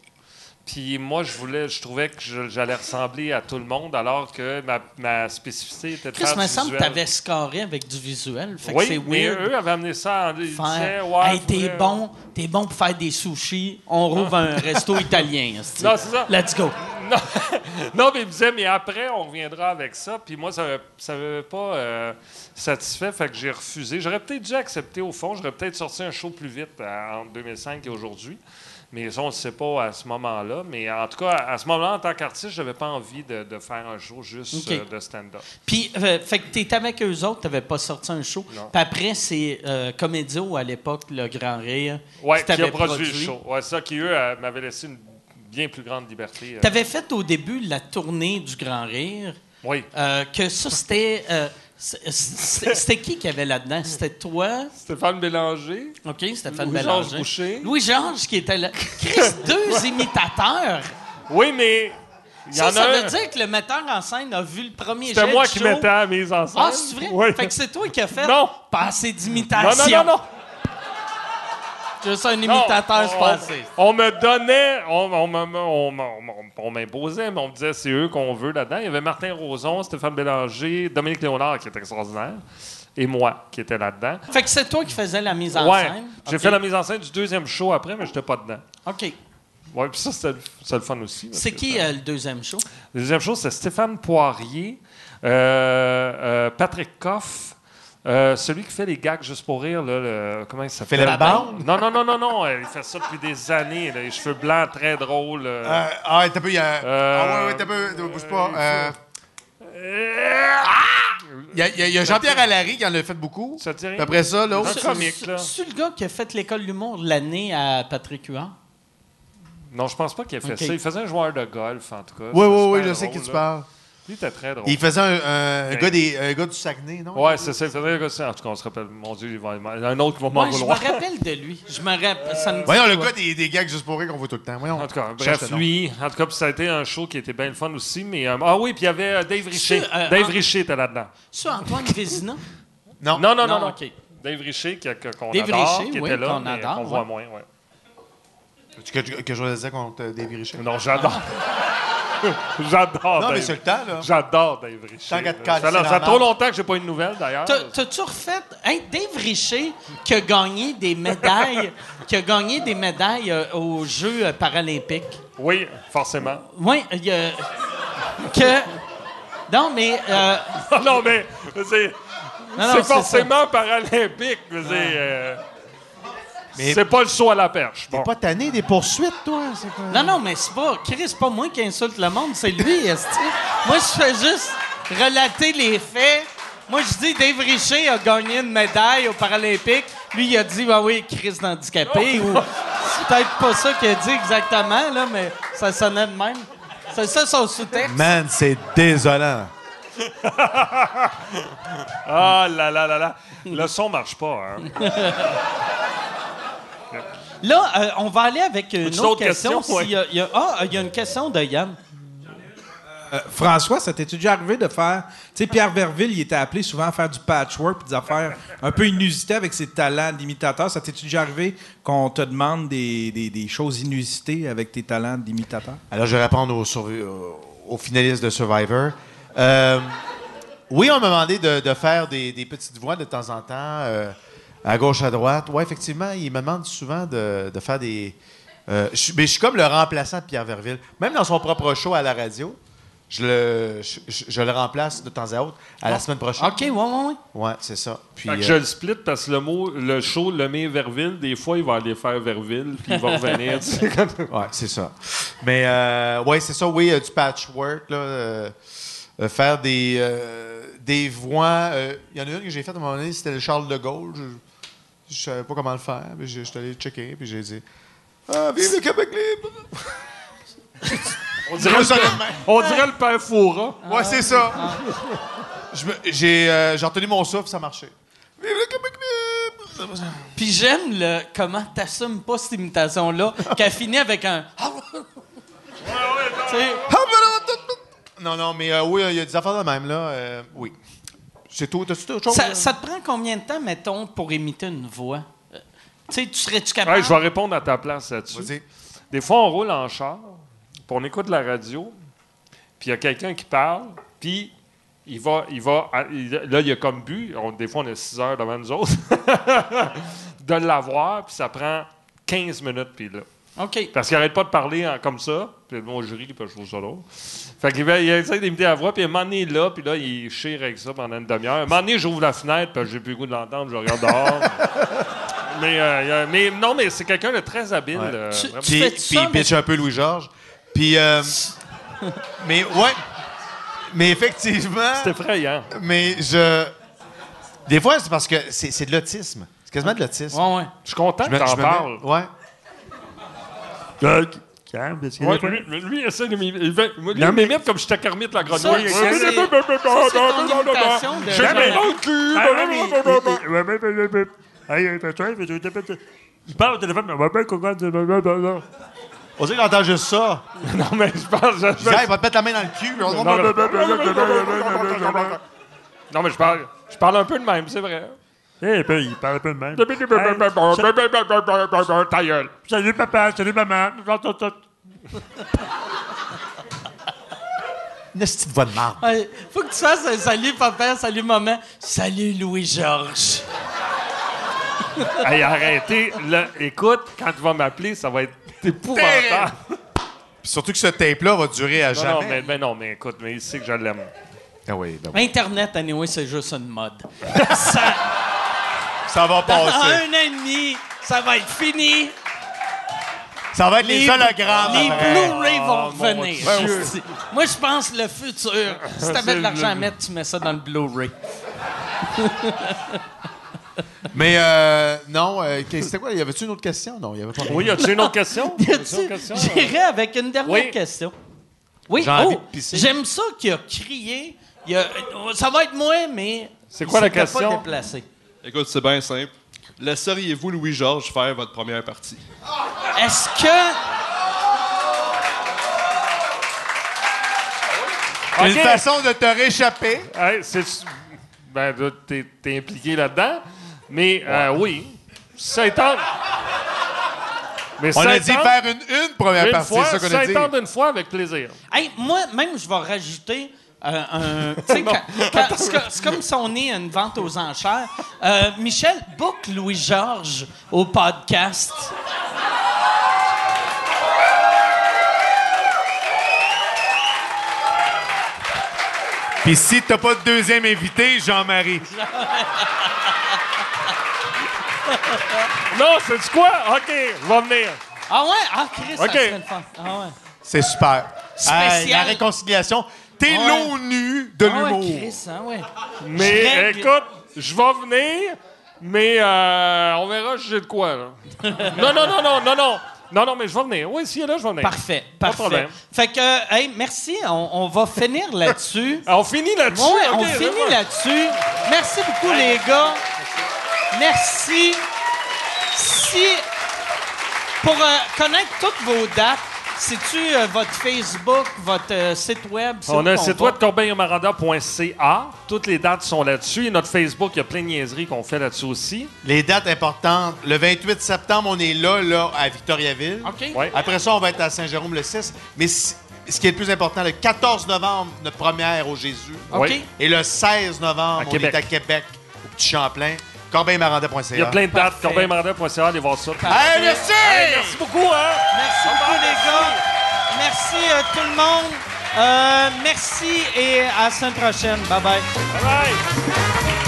Puis moi, je voulais, je trouvais que je- j'allais ressembler à tout le monde, alors que ma, ma spécificité était de Chris, faire me du semble que visuel. t'avais scoré avec du visuel. Fait que Oui, c'est mais weird. eux avaient amené ça. En, ils disaient, Faire, ouais, hey, t'es faudrait- bon, t'es bon pour faire des sushis. On rouvre un resto italien. <laughs> esti. Non, c'est ça. Let's go. <laughs> Non, non, mais il me disait, mais après, on reviendra avec ça. Puis moi, ça ne m'avait pas euh, satisfait, fait que j'ai refusé. J'aurais peut-être dû accepter au fond. J'aurais peut-être sorti un show plus vite euh, entre 2005 et aujourd'hui. Mais ça, on ne sait pas à ce moment-là. Mais en tout cas, à ce moment-là, en tant qu'artiste, je n'avais pas envie de, de faire un show juste euh, de stand-up. Puis, euh, fait que t'étais avec eux autres, t'avais pas sorti un show. Puis après, c'est euh, Comédio à l'époque, Le Grand Rire. Oui, qui qui a produit, le show. Ouais, ça qui, eux, m'avaient laissé une bien plus grande liberté. euh. T'avais fait au début la tournée du Grand Rire. Oui. que ça, c'était. C'était qui qui avait là-dedans? C'était toi? Stéphane Bélanger. OK, Stéphane Louis-Georges Bélanger. Boucher. Louis-Georges qui était là. Chris, <laughs> deux imitateurs! Oui, mais. Y Ça, en ça veut un- dire que le metteur en scène a vu le premier C'était moi qui show. mettais à la mise en scène. Ah, c'est vrai? Oui. Fait que c'est toi qui as fait Non. pas assez Non, d'imitation. non, non, non. Juste un Non, imitateur, c'est on- me donnait, on, on, on, me- on- on m'imposait, mais on me disait c'est eux qu'on veut là-dedans. Il y avait Martin Roson, Stéphane Bélanger, Dominique Léonard qui était extraordinaire, et moi qui était là-dedans. Fait que c'est toi qui faisais la mise en Ouais, scène? j'ai fait la mise en scène du deuxième show après, mais j'étais pas dedans. OK. Ouais, puis ça c'était le- fun aussi. C'est qui euh, le deuxième show? Le deuxième show, c'est Stéphane Poirier, euh, euh, Patrick Coff. Euh, celui qui fait les gags juste pour rire, là, le- comment il s'appelle? Philippe Bond? Non, non, non, non, non. Il fait ça depuis des années. là, les cheveux blancs, très drôles. euh. Euh, ah, t'as peu, il y a. Euh, ah, ouais, ouais, t'as peu, bouge pas. Euh, Euh, Il y a, a- a Jean-Pierre Allary qui en a fait beaucoup. Ça après ça, l'autre. Un comique, là. C'est le gars qui a fait l'école de l'humour l'année à Patrick Huard? Non, je pense pas qu'il ait fait ça. Il faisait un joueur de golf, en tout cas. Oui, oui, oui, je sais qui tu parles. Lui, était très drôle. Il faisait un, un- un Ouais. gars des, un gars du Saguenay, non? Ouais, c'est ça. Il faisait que ça. En tout cas, on se rappelle. Mon Dieu, il va il y en a un autre qui va m'en Ouais, je me vouloir. rappelle de lui. Je me rappelle. Ça me dit Voyons, le quoi? gars des, des gags juste pour rire qu'on voit tout le temps. Voyons. En tout cas, bref, lui, en tout cas, puis ça a été un show qui était bien le fun aussi. Mais, euh, ah oui, puis il y avait euh, Dave Richer. Euh, Dave en- Richer était là-dedans. C'est Antoine Vézina? <laughs> Non. Non, non, non, Non. Dave Richer, qu'on Dave adore, Richer, qui oui, était là, qu'on mais adore, qu'on voit ouais. moins, ouais. Tu que, que je dire contre euh, Davy Richard? Non, j'adore. <laughs> <laughs> j'adore Non, mais c'est le temps, là. J'adore Dave Richer. Tant qu'à te ça, fait trop longtemps que j'ai pas eu de nouvelles, d'ailleurs. T'as- T'as-tu refait. Hein, Dave Richer, qui a gagné des médailles, <laughs> qui a gagné des médailles euh, aux Jeux euh, paralympiques? Oui, forcément. Oui, il y a. Que. Non, mais. euh, <laughs> non, mais c'est, non, non, c'est ça. forcément paralympique. euh, c'est pas le saut à la perche. Bon. T'es pas tanné des poursuites, toi? C'est quoi? Non, non, mais c'est pas. Chris, c'est pas moi qui insulte le monde, c'est lui, esti. Moi, je fais juste relater les faits. Moi, je dis Dave Richer a gagné une médaille aux Paralympiques. Lui, il a dit, bah oui, Chris d'handicapé. ou c'est peut-être pas ça qu'il a dit exactement, là, mais ça sonnait de même. C'est ça son sous-texte. Man, c'est désolant. Ah là là là là. Le son marche pas. Hein. <laughs> Là, euh, on va aller avec une autre question. y y a- ah, il y a une question de Yann. Euh, François, ça t'est déjà arrivé de faire. Tu sais, Pierre Verville, il était appelé souvent à faire du patchwork et des affaires un peu inusitées avec ses talents d'imitateur. Ça t'est déjà arrivé qu'on te demande des, des- des choses inusitées avec tes talents d'imitateur? Alors, je vais répondre aux, aux finalistes de Survivor. Euh, oui, on m'a demandé de, de faire des, des petites voix de temps en temps, euh, à gauche, à droite. Oui, effectivement, ils me demandent souvent de, de faire des. euh, je, mais je suis comme le remplaçant de Pierre Verville. Même dans son propre show à la radio, je le, je, le remplace de temps à autre à la semaine prochaine. OK, ouais, ouais, ouais. Ouais, c'est ça. Puis, Fait que euh, je le split parce que le mot, le show, le met Verville, des fois, il va aller faire Verville, puis il va revenir. <laughs> Ouais, c'est ça. Mais euh, ouais, c'est ça, oui, euh, du patchwork, là. euh, euh, faire des, euh, des voix. euh, Il y en a une que j'ai faite à un moment donné, c'était le Charles de Gaulle. Je, je savais pas comment le faire. Puis je, suis allé checker, puis j'ai dit Ah, vive le Québec libre! On dirait, le on dirait le père Foura. Ouais, c'est ça. Je me- J'ai euh, j'ai retenu mon souffle, ça marchait. Vive le Québec libre! Puis j'aime le comment t'assumes pas cette imitation-là, qu'elle finit avec un. Tu sais, Non, non, mais euh, oui, il y a des affaires de même, là. euh, oui. C'est tout. T'as-tu autre chose? ça, ça te prend combien de temps, mettons, pour imiter une voix? Euh, Tu sais, tu serais-tu capable? Ouais, je vais répondre à ta place là-dessus. Vas-y. Des fois, on roule en char, puis on écoute la radio, puis il y a quelqu'un qui parle, puis il va, il va, là, il y a comme but, on- des fois, on a 6 heures devant nous autres, <laughs> de l'avoir, puis ça prend 15 minutes, puis là. OK. Parce qu'il arrête pas de parler en- comme ça, puis mon jury, puis je trouve ça drôle. Fait qu'il va- il essaie d'imiter la voix, puis à un moment donné, il est là, puis là, il chire avec ça pendant une demi-heure. À un moment donné, j'ouvre la fenêtre, puis j'ai plus le goût de l'entendre, je regarde dehors. <laughs> mais, euh, il y a- mais non, mais c'est quelqu'un de très habile. Ouais. euh, Tu- vraiment. Puis, fais puis ça, il pitch un peu Louis-Georges. Puis, euh, mais ouais. Mais effectivement. C'est effrayant. Mais je. Des fois, c'est parce que c'est c'est de l'autisme. C'est quasiment de l'autisme. Ouais, ouais. Je suis content Je que t'en me parles. Ouais. Calme, parce que Ouais, lui, lui, il essaie de m'imiter. Il il m'imite comme j'étais Kermit la grenouille. t'as- t'as- Je parle au téléphone, mais on dirait qu'il entend juste ça. <laughs> Non, mais je parle. je- Il il va te mettre la main dans le cul. Non, mais- Non, mais je parle, je parle un peu de même, c'est vrai. Eh, puis il parle un peu de même. Ta gueule. Salut papa, salut maman. Une petite voix de marde. Ouais, Faut que tu fasses un salut papa, salut maman, salut Louis-Georges. Hey, arrêtez. Là, écoute, quand tu vas m'appeler, ça va être épouvantable. Surtout que ce tape-là va durer à Non, jamais. non, mais, mais non, mais écoute, mais il sait que je l'aime. Ah oui, ben oui. Internet, anyway, c'est juste une mode. <laughs> ça, Ça va dans passer. un an et demi, ça va être fini. Ça va être les, hologrammes. les. Blu-ray vont Oh, revenir. Je- Moi, je pense le futur. Si <laughs> t'avais de l'argent à mettre, tu mets ça dans le Blu-ray. <laughs> Mais euh, non, euh, c'était quoi? Y avait-tu une autre question? Non, il y avait pas. Oui, y a-tu une autre question? Y <laughs> Y a-tu a-tu- une autre question? J'irai avec une dernière Oui. question. Oui, oh, j'aime ça qu'il a crié. Il a- ça va être moi, mais. C'est quoi il la question? pas déplacé. Écoute, c'est bien simple. Laisseriez-vous Louis-Georges faire votre première partie? Est-ce que. Une façon de te réchapper. Hey, c'est- ben, là, t'es, t'es impliqué là-dedans. Mais euh, oui, ça étend. Mais On a dit faire une, une première une partie, fois, c'est ça qu'on a dit. étend une fois avec plaisir. Hey, moi, même, je vais rajouter euh, <laughs> quand- c'est co- c'est comme si on est à une vente aux enchères. Euh, Michel, book Louis-Georges au podcast. Puis si t'as pas de deuxième invité, Jean-Marie. <laughs> Non, c'est quoi? OK, je vais venir. Ah ouais? Ah, Chris, ça OK. serait le fun. Ah ouais. C'est super. Spécial. Hey, la réconciliation. T'es Ouais. l'ONU de Ah ouais, l'humour. Chris, ouais. Mais Je écoute, je vais venir, mais euh, on verra si j'ai de quoi. Là. <laughs> non, non, non, non, non, non. Non, non, mais je vais venir. Oui, si là, je vais venir. Parfait, Pas de parfait. problème. Fait que, euh, hey, merci. On, on va finir là-dessus. <laughs> On finit là-dessus? OK, on finit là-dessus. Merci beaucoup, les gars. Merci. Si, pour euh, connaître toutes vos dates, c'est-tu euh, votre Facebook, votre euh, site web? On a un site web corbeillemaranda.ca. Toutes les dates sont là-dessus. Et notre Facebook, il y a plein de niaiseries qu'on fait là-dessus aussi. Les dates importantes. Le 28 septembre, on est là, là, à Victoriaville. OK. Ouais. Après ça, on va être à Saint-Jérôme le 6. Mais si- ce qui est le plus important, le 14 novembre, notre première au Jésus. OK. Et le 16 novembre, À on Québec. est à Québec, au Petit Champlain. corbeillemaranda.ca. Il y a plein de dates. Parfait. corbeillemaranda.ca, allez voir ça. Hey, merci! Hey, merci beaucoup, hein? Merci beaucoup, les gars. Merci euh, tout le monde. Euh, merci et à la semaine prochaine. Bye bye. Bye bye.